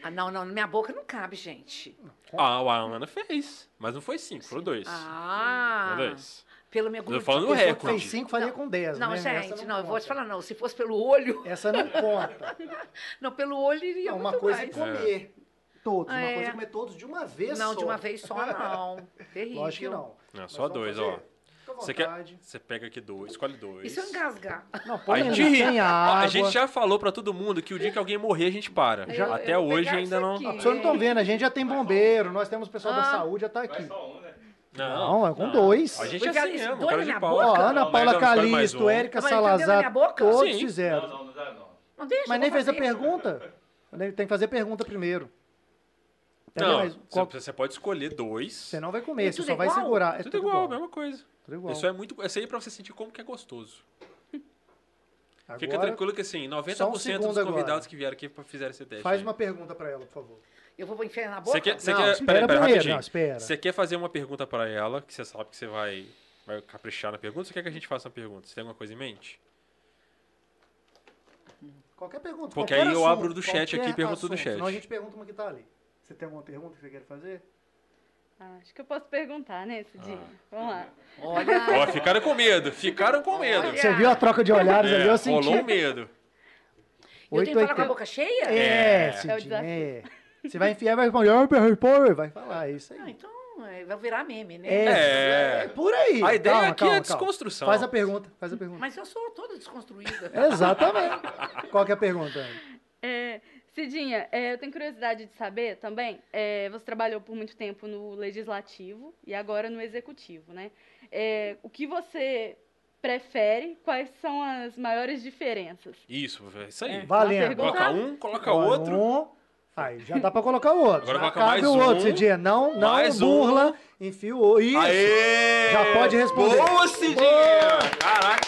Ah, não, não, na minha boca não cabe, gente. Ah, a Ana fez. Mas não foi cinco, foram dois. Ah, Foram dois. Pelo meu Eu tô grupo. falando A o pessoa que recorde. fez cinco faria Não, com 10, Não, né? gente, Essa não, eu vou te falar, não. Se fosse pelo olho, Essa não conta. não, pelo olho iria É uma muito coisa é mais. comer todos, uma É. coisa é comer todos de uma vez Não, só. de uma vez só, não. Terrível. Lógico que não. Não, Mas só dois, fazer? ó. Você quer? vontade. Você pega aqui dois, escolhe dois. E se eu engasgar? Não, A põe gente, tem água. a gente já falou pra todo mundo que o dia que alguém morrer a gente para. Eu- eu Até hoje ainda isso não. aqui. Vocês não estão vendo, a gente já tem bombeiro, nós temos pessoal da Ah. saúde, já tá aqui. Vai só um, né? Não, é com não. dois. A gente é assim eles mesmo, doem cara de na pau. boca. Ó, Ana Paula não mais Calisto. Érica Salazar, todos Sim. fizeram. Não, não, não dá não. Não deixa, Mas nem fez a fazer. pergunta. Tem que fazer pergunta primeiro. Não, Mas qual- você pode escolher dois. Você não vai comer, É você tudo só vai igual? segurar. É tudo, igual, mesma coisa. Tudo igual. Isso é muito. Isso aí é pra você sentir como que é gostoso. Fica Agora, tranquilo que assim, 90% só um dos convidados agora. que vieram aqui fizeram esse teste. Faz aí. uma pergunta pra ela, por favor. Eu vou enfiar na boca? Você quer, você Não, quer, espera primeiro, rapidinho. não, espera. Você quer fazer uma pergunta pra ela, que você sabe que você vai, vai caprichar na pergunta, ou você quer que a gente faça uma pergunta? Você tem alguma coisa em mente? Qualquer pergunta. Porque qualquer aí eu assunto, abro do chat aqui e pergunto do assunto. chat. Senão a gente pergunta uma que tá ali. Você tem alguma pergunta que você quer fazer? Ah, acho que eu posso perguntar, né, Cidinho? Ah. Vamos lá. Olha, Ó, ficaram com medo, ficaram com medo. Olha. Você viu a troca de olhares ali? É, Eu senti. rolou um medo. eu tenho que falar com a 880. boca cheia? É, É. É o desafio. é. Você vai enfiar, vai "Ah, responde", vai falar, é isso Ah, aí. então é, vai virar meme, né? É, É. é por aí. A ideia Calma, aqui calma, é calma. desconstrução. Faz a pergunta, faz a pergunta. Mas eu sou toda desconstruída. Exatamente. Qual que é a pergunta? É, Cidinha, é, eu tenho curiosidade de saber também. é, você trabalhou por muito tempo no legislativo e agora no executivo, né? É, o que você prefere? Quais são as maiores diferenças? Isso, é isso aí. É. Valendo. pergunta- Coloca um, coloca outro. Um, aí, já dá pra colocar o outro. Agora coloca cabe mais o um, outro, Cidinha. Não, não mais um. burla. Enfia o outro. Isso. Aê! Já pode responder. Boa, Cidinha! Boa! Caraca!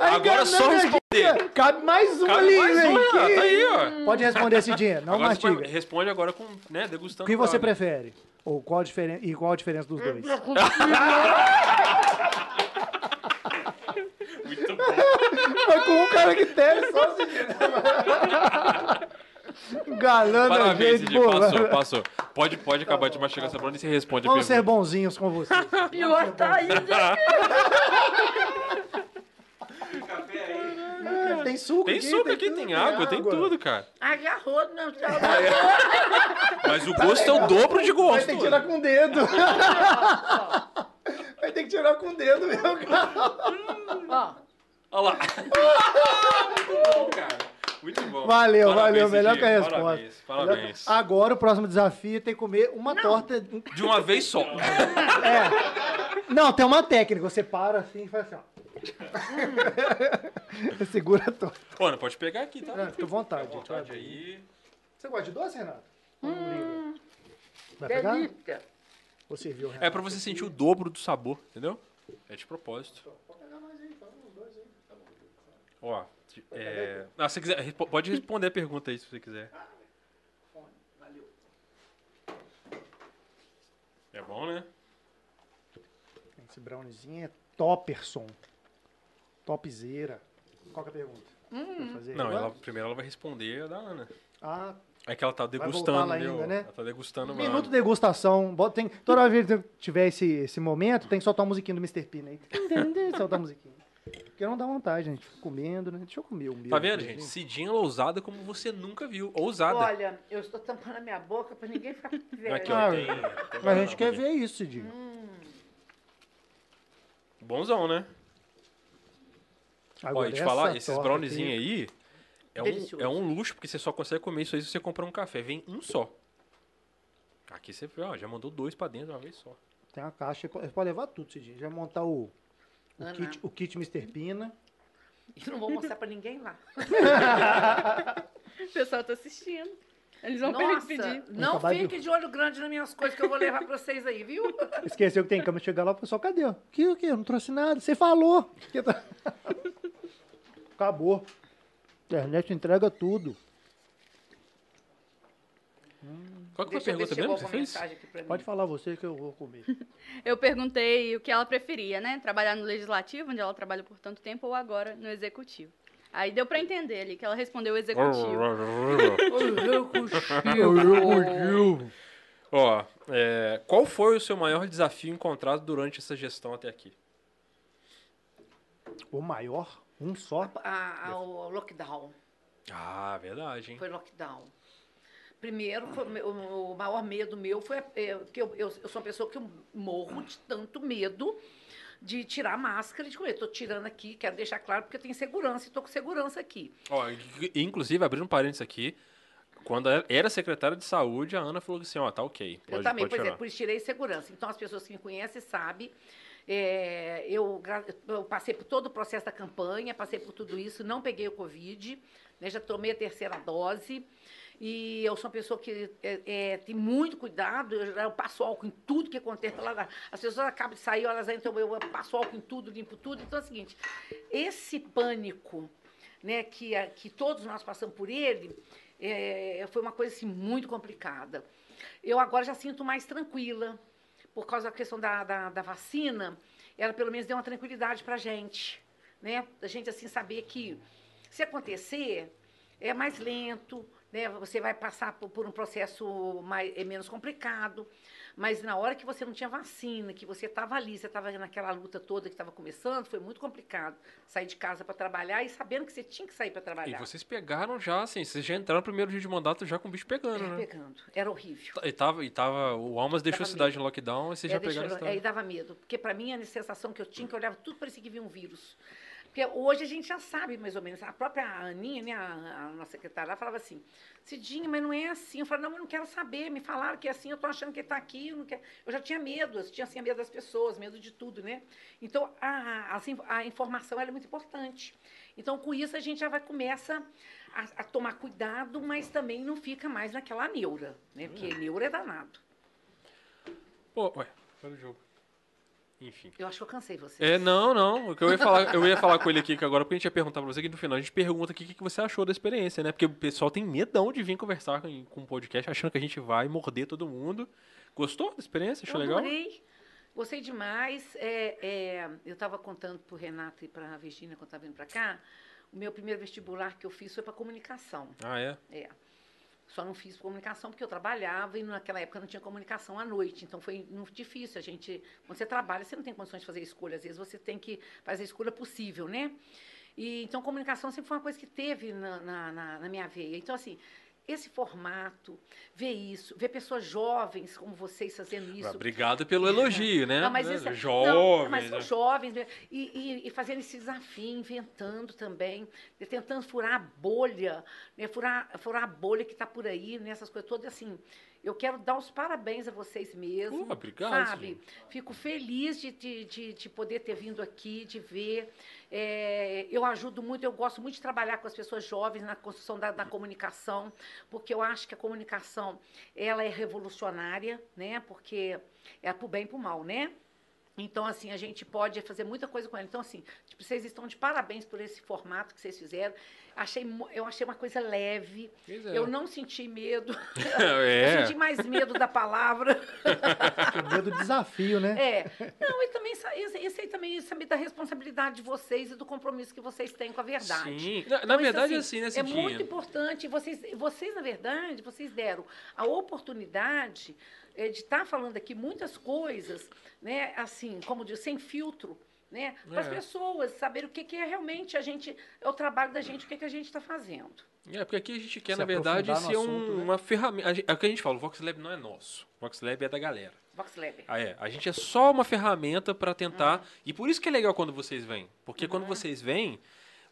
Aí, Agora só responder. Cabe mais um Cabe ali, mais um, velho. Renato, Que- aí, ó. Pode responder, Cidinha. Não agora mastiga. responde agora com, né, degustando. O que você brownie. prefere? Ou qual a diferen... E qual a diferença dos dois? Muito bom. Mas com um cara que tem só o Cidinha. Galã da Parabéns, gente, Cidinha. pô. Passou, passou. Pode, pode acabar de mastigar essa brownie e você responde a Vamos ser pergunta. bonzinhos com você. E o outro tá aí, né? Tem suco Tem aqui, suco aqui, tudo, tem água, tem tudo, cara. Agarrou, não tá. Mas o gosto é o dobro de Vai gosto. ter que tirar com o dedo. Vai ter que tirar com o dedo, meu cara. Ó, Olha lá. Muito bom, cara. Muito bom. Valeu, Parabéns, valeu. Melhor que a resposta. Parabéns, parabéns. Agora o próximo desafio é ter que comer uma torta. De uma vez só. Não, tem uma técnica. Você para assim e faz assim, ó. Segura a torta. Pô, não pode pegar aqui, tá? Fica à vontade, gente. Vontade aí. Você gosta de doce, Renato? Não liga? Vai pegar? delícia. Ou serviu, Renato? É pra você sentir o dobro do sabor, entendeu? É de propósito. Ó, é... Ah, se quiser, pode responder a pergunta aí se você quiser. É bom, né? Esse browniezinho é topperson. Topzera. Qual que é a pergunta? Fazer Não, ela, primeiro ela vai responder a da Ana. Ah, É que ela tá degustando, ainda, né? Ela tá degustando minuto de degustação. Bota- Tem, toda vez que tiver esse, esse momento, tem que soltar a musiquinha do Mr. P, né? Soltar a musiquinha. Porque não dá vontade, gente. Fica comendo, né? Deixa eu comer o meu. Tá vendo, aqui. gente? Cidinha ousada como você nunca viu. Ousada. Olha, eu estou tampando a minha boca pra ninguém ficar com inveja. Aqui, ó, Ah, tem, tem Mas a gente quer ver isso, Cidinho. Bonzão, né? Ó, Agora, e te falar, esses aqui- aí é um, é um luxo, porque você só consegue comer isso aí se você comprar um café. Vem um só. Aqui você ó, já mandou dois pra dentro de uma vez só. Tem uma caixa, você pode levar tudo, Cidinho. Já montar o, o, Ana. kit, o kit Mr. Pina. E não vou mostrar pra ninguém lá. O pessoal tá assistindo. Eles vão Nossa, pedir. não acabar fique de olho grande nas minhas coisas que eu vou levar pra vocês aí, viu? Esqueceu que tem câmera, chegar lá, o pessoal, cadê? O que, o que? Eu não trouxe nada. Você falou. Acabou. Internet entrega tudo. Qual que foi a pergunta mesmo que você fez? Pode falar você que eu vou comer. Eu perguntei o que ela preferia, né? Trabalhar no legislativo, onde ela trabalha por tanto tempo, ou agora no executivo. Aí deu pra entender ali que ela respondeu o executivo. Ó, é, qual foi o seu maior desafio encontrado durante essa gestão até aqui? O maior, um só. A- a- o lockdown. Ah, verdade, hein? Foi lockdown. Primeiro, foi o o maior medo meu foi é, que eu, eu, eu sou uma pessoa que eu morro de tanto medo de tirar a máscara e de comer. Estou tirando aqui, quero deixar claro, porque eu tenho segurança e estou com segurança aqui. Ó, in- inclusive, abrindo um parênteses aqui, Quando era secretária de saúde, a Ana falou assim, ó, tá ok. Pode, eu também, pode pois é, chorar. por isso tirei segurança. Então, as pessoas que me conhecem sabem. é, eu, eu passei por todo o processo da campanha, passei por tudo isso, não peguei o Covid, né, já tomei a terceira dose. E eu sou uma pessoa que é, é, tem muito cuidado, eu, eu passo álcool em tudo que acontece lá. As pessoas acabam de sair, elas entram, eu passo álcool em tudo, limpo tudo. Então é o seguinte, esse pânico né, que, que todos nós passamos por ele, é, foi uma coisa assim, muito complicada. Eu agora já sinto mais tranquila, por causa da questão da, da, da vacina, ela pelo menos deu uma tranquilidade para a gente, né? A gente assim saber que se acontecer é mais lento, né? Você vai passar por, por um processo mais, é menos complicado, mas na hora que você não tinha vacina, que você estava ali, você estava naquela luta toda que estava começando, foi muito complicado sair de casa para trabalhar e sabendo que você tinha que sair para E trabalhar. vocês pegaram já, assim, vocês já entraram no primeiro dia de mandato já com o bicho pegando, Era né? pegando, era horrível. E tava, e tava, o Almas deixou a cidade medo. em lockdown e vocês É, já deixa pegaram é, e dava medo, porque para mim a sensação que eu tinha, que eu olhava tudo parecia que via um vírus. Porque hoje a gente já sabe mais ou menos. A própria Aninha, né, a, a nossa secretária, ela falava assim: Cidinha, mas não é assim. Eu falei: não, eu não quero saber. Me falaram que é assim, eu tô achando que está aqui. Eu, não quero. eu já tinha medo, eu tinha assim, medo das pessoas, medo de tudo, né? Então a, assim, a informação é muito importante. Então com isso a gente já vai começa a, a tomar cuidado, mas também não fica mais naquela neura, né? Porque neura é danado. Pô, ué, foi o jogo. Enfim. Eu acho que eu cansei vocês. É, não, não. O que eu ia falar, eu ia falar com ele aqui que agora, porque a gente ia perguntar pra você que no final a gente pergunta aqui o que, que você achou da experiência, né? Porque o pessoal tem medão de vir conversar com, com o podcast achando que a gente vai morder todo mundo. Gostou da experiência? Achou eu legal? adorei. Gostei demais. É, é, eu estava contando para o Renato e para a Virginia quando estava vindo para cá. O meu primeiro vestibular que eu fiz foi para comunicação. Ah, é? É. Só não fiz comunicação porque eu trabalhava e naquela época não tinha comunicação à noite. Então foi difícil. A gente, quando você trabalha, você não tem condições de fazer escolha. Às vezes você tem que fazer a escolha possível, né? E, então, comunicação sempre foi uma coisa que teve na, na, na minha veia. Então, assim, esse formato, ver isso, ver pessoas jovens como vocês fazendo isso. Obrigado pelo elogio, né? Não, mas Né? esse é- Jovens. não, mas são né? jovens né? e, e, e fazendo esse desafio, inventando também, né? tentando furar a bolha, né? furar, furar a bolha que está por aí, nessas coisas todas. Assim, eu quero dar os parabéns a vocês mesmos. Pô, obrigado, Sabe? gente. Fico feliz de, de, de, de poder ter vindo aqui, de ver. É, eu ajudo muito, eu gosto muito de trabalhar com as pessoas jovens na construção da, da comunicação, porque eu acho que a comunicação ela é revolucionária, né? Porque é pro bem e pro mal, né? Então, assim, a gente pode fazer muita coisa com ela. Então, assim, tipo, vocês estão de parabéns por esse formato que vocês fizeram. Achei, eu achei uma coisa leve. Pois é. Eu não senti medo. É. Eu senti mais medo da palavra. Medo do desafio, né? É. Não, e também esse, aí também saber da responsabilidade de vocês e do compromisso que vocês têm com a verdade. Sim. Na, na Então, isso, verdade, é assim, né, É muito importante. Vocês, vocês, na verdade, vocês deram a oportunidade eh, de estar falando aqui muitas coisas, né, assim, como diz, sem filtro, né, para as É. pessoas saber o que, que é realmente a gente, é o trabalho da gente, o que, que a gente está fazendo. É, porque aqui a gente quer, Se na verdade, ser um- né? uma ferramenta. É o que a gente fala, o Vox Lab não é nosso. O Vox Lab é da galera. Vox Lab. Ah, é. A gente é só uma ferramenta para tentar. Uhum. E por isso que é legal quando vocês vêm. Porque quando vocês vêm,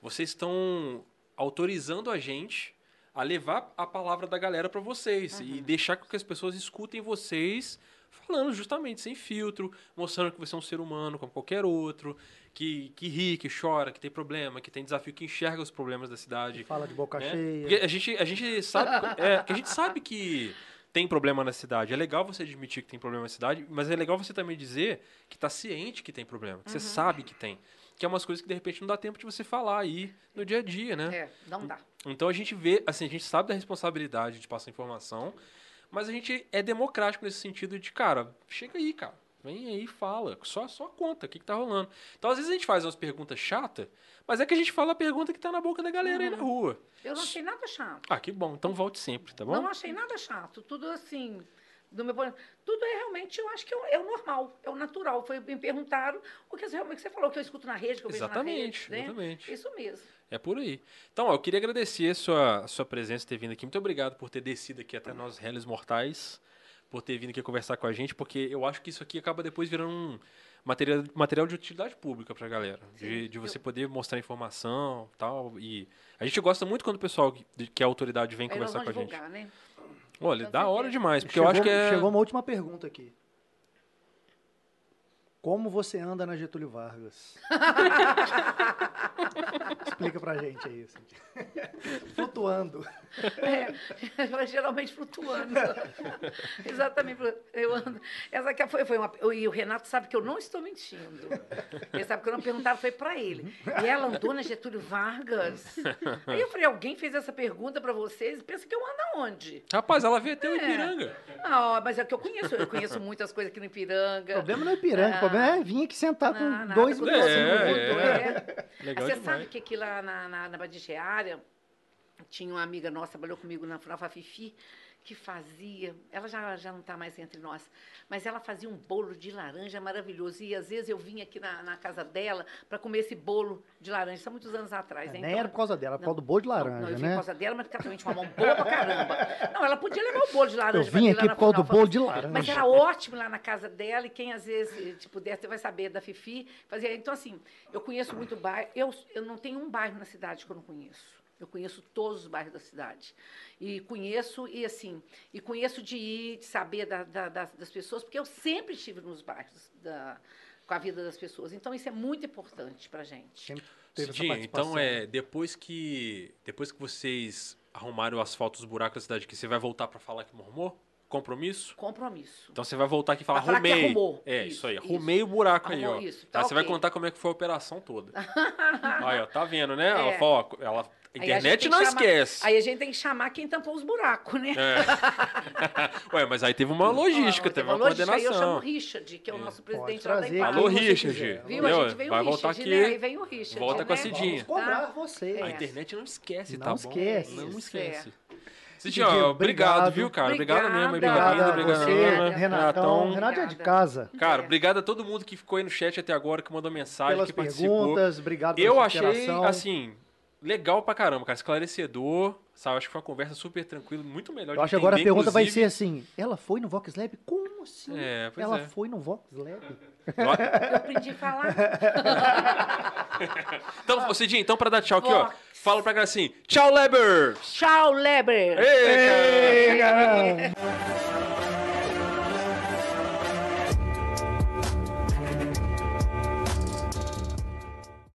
vocês estão autorizando a gente a levar a palavra da galera para vocês Uhum. e deixar com que as pessoas escutem vocês falando justamente sem filtro, mostrando que você é um ser humano como qualquer outro, que, que ri, que chora, que tem problema, que tem desafio, que enxerga os problemas da cidade. Fala de boca né? cheia. Porque a gente, a gente sabe, é, que a gente sabe que tem problema na cidade. É legal você admitir que tem problema na cidade, mas é legal você também dizer que tá ciente que tem problema, que você sabe que tem. Que é umas coisas que de repente não dá tempo de você falar aí no dia a dia, né? É, não dá. Então a gente vê, assim, a gente sabe da responsabilidade de passar informação, mas a gente é democrático nesse sentido de, cara, chega aí, cara. Vem aí, fala. Só, só conta o que, que tá rolando. Então, às vezes, a gente faz umas perguntas chatas, mas é que a gente fala a pergunta que tá na boca da galera aí na rua. Eu não achei nada chato. Ah, que bom. Então volte sempre, tá bom? Não achei nada chato. Tudo assim, do meu ponto tudo é realmente, eu acho que é o, é o normal, é o natural. Foi, me perguntaram o que realmente você falou, que eu escuto na rede, que eu Exatamente, vejo na rede. né? exatamente. Isso mesmo. É por aí. Então, ó, eu queria agradecer a sua, a sua presença, ter vindo aqui. Muito obrigado por ter descido aqui até nós, réis mortais, por ter vindo aqui conversar com a gente, porque eu acho que isso aqui acaba depois virando um material, material de utilidade pública pra galera. De, de você poder mostrar informação tal. E a gente gosta muito quando o pessoal que, que é autoridade vem Aí conversar com a gente. divulgar, né? Olha, da hora demais, porque chegou, eu acho que é. chegou uma última pergunta aqui. Como você anda na Getúlio Vargas? Explica pra gente aí. Cíntia. Flutuando. É, geralmente flutuando. Exatamente. Eu ando. Essa aqui foi, foi uma. E o Renato sabe que eu não estou mentindo. Ele sabe que eu não perguntava, foi para ele. E ela andou na Getúlio Vargas. Aí eu falei, alguém fez essa pergunta para vocês? Pensa que eu ando aonde? Rapaz, ela veio até o É. Ipiranga. Ah, mas é que eu conheço. Eu conheço muitas coisas aqui no O Ipiranga. problema não é Ipiranga, o problema é vir aqui sentar com nada, dois com minutos. todo É, é. é. Legal Você demais. sabe que aqui lá na, na, na Badigeária tinha uma amiga nossa, trabalhou comigo na Furafa Fifi, que fazia, ela já, já não está mais entre nós, mas ela fazia um bolo de laranja maravilhoso. E às vezes eu vinha aqui na, na casa dela para comer esse bolo de laranja, isso há muitos anos atrás. né? Nem Então, era por causa dela, era por não, causa do bolo de não, laranja, não, eu vim né? por causa dela, mas porque ela também tinha uma mão boa pra caramba. Não, ela podia levar o bolo de Eu laranja. pra vim aqui por causa do bolo de laranja. mas era ótimo lá na casa dela, e quem às vezes te puder, você vai saber da Fifi. Fazia. Então, assim, eu conheço muito bairro. Eu, eu não tenho um bairro na cidade que eu não conheço. Eu conheço todos os bairros da cidade. E conheço, e assim, e conheço de ir, de saber da- da- das, das pessoas, porque eu sempre estive nos bairros da- com a vida das pessoas. Então, isso é muito importante pra gente. Sempre teve Cidinha, então é, depois que depois que vocês arrumarem o asfalto, os buracos da cidade, que você vai voltar pra falar que mormou? Compromisso? Compromisso. Então você vai voltar aqui e falar, falar que arrumei. arrumou. É, Isso, isso, aí, isso. arrumei o buraco aí, Arrumou ó. isso, Aí tá você vai contar como é que foi a operação toda. aí, ó, tá vendo, né? É. Ela, fala, ó, ela, a internet não chamar- esquece. Aí a gente tem que chamar quem tampou os buracos, né? É. Ué, mas aí teve uma logística, Ó, teve uma uma logística, Aí eu chamo o coordenação. Richard, que é o nosso Pode presidente lá da Ipiranga. Alô, Richard. Viu? A gente veio Vai o voltar Richard, aqui, né? Aí vem o Richard. volta com a né? Cidinha. Vamos cobrar Tá? você. É. A internet não esquece, Não tá bom? esquece. Não Isso, esquece. é. Cidinha, Cidinha, obrigado, obrigado. viu, cara? Obrigado mesmo. Obrigada. vinda, Obrigado. Renatão. Renato é de Obrigada. casa. Cara, É. obrigado a todo mundo que ficou aí no chat até agora, que mandou mensagem, Pelas que participou. perguntas, obrigado pela Eu achei, interação. assim, legal pra caramba, cara. Esclarecedor, sabe? Acho que foi uma conversa super tranquila, muito melhor Eu acho que agora a pergunta vai inclusive. ser assim: ela foi no Vox Lab? Como assim? É, pois ela é. foi no Vox Lab? Eu aprendi a falar. Então, Cidinha, então pra dar tchau aqui, ó. Fala pra galera assim, tchau, Lebers! Tchau, Leber! Ei, cara! Ei, caramba!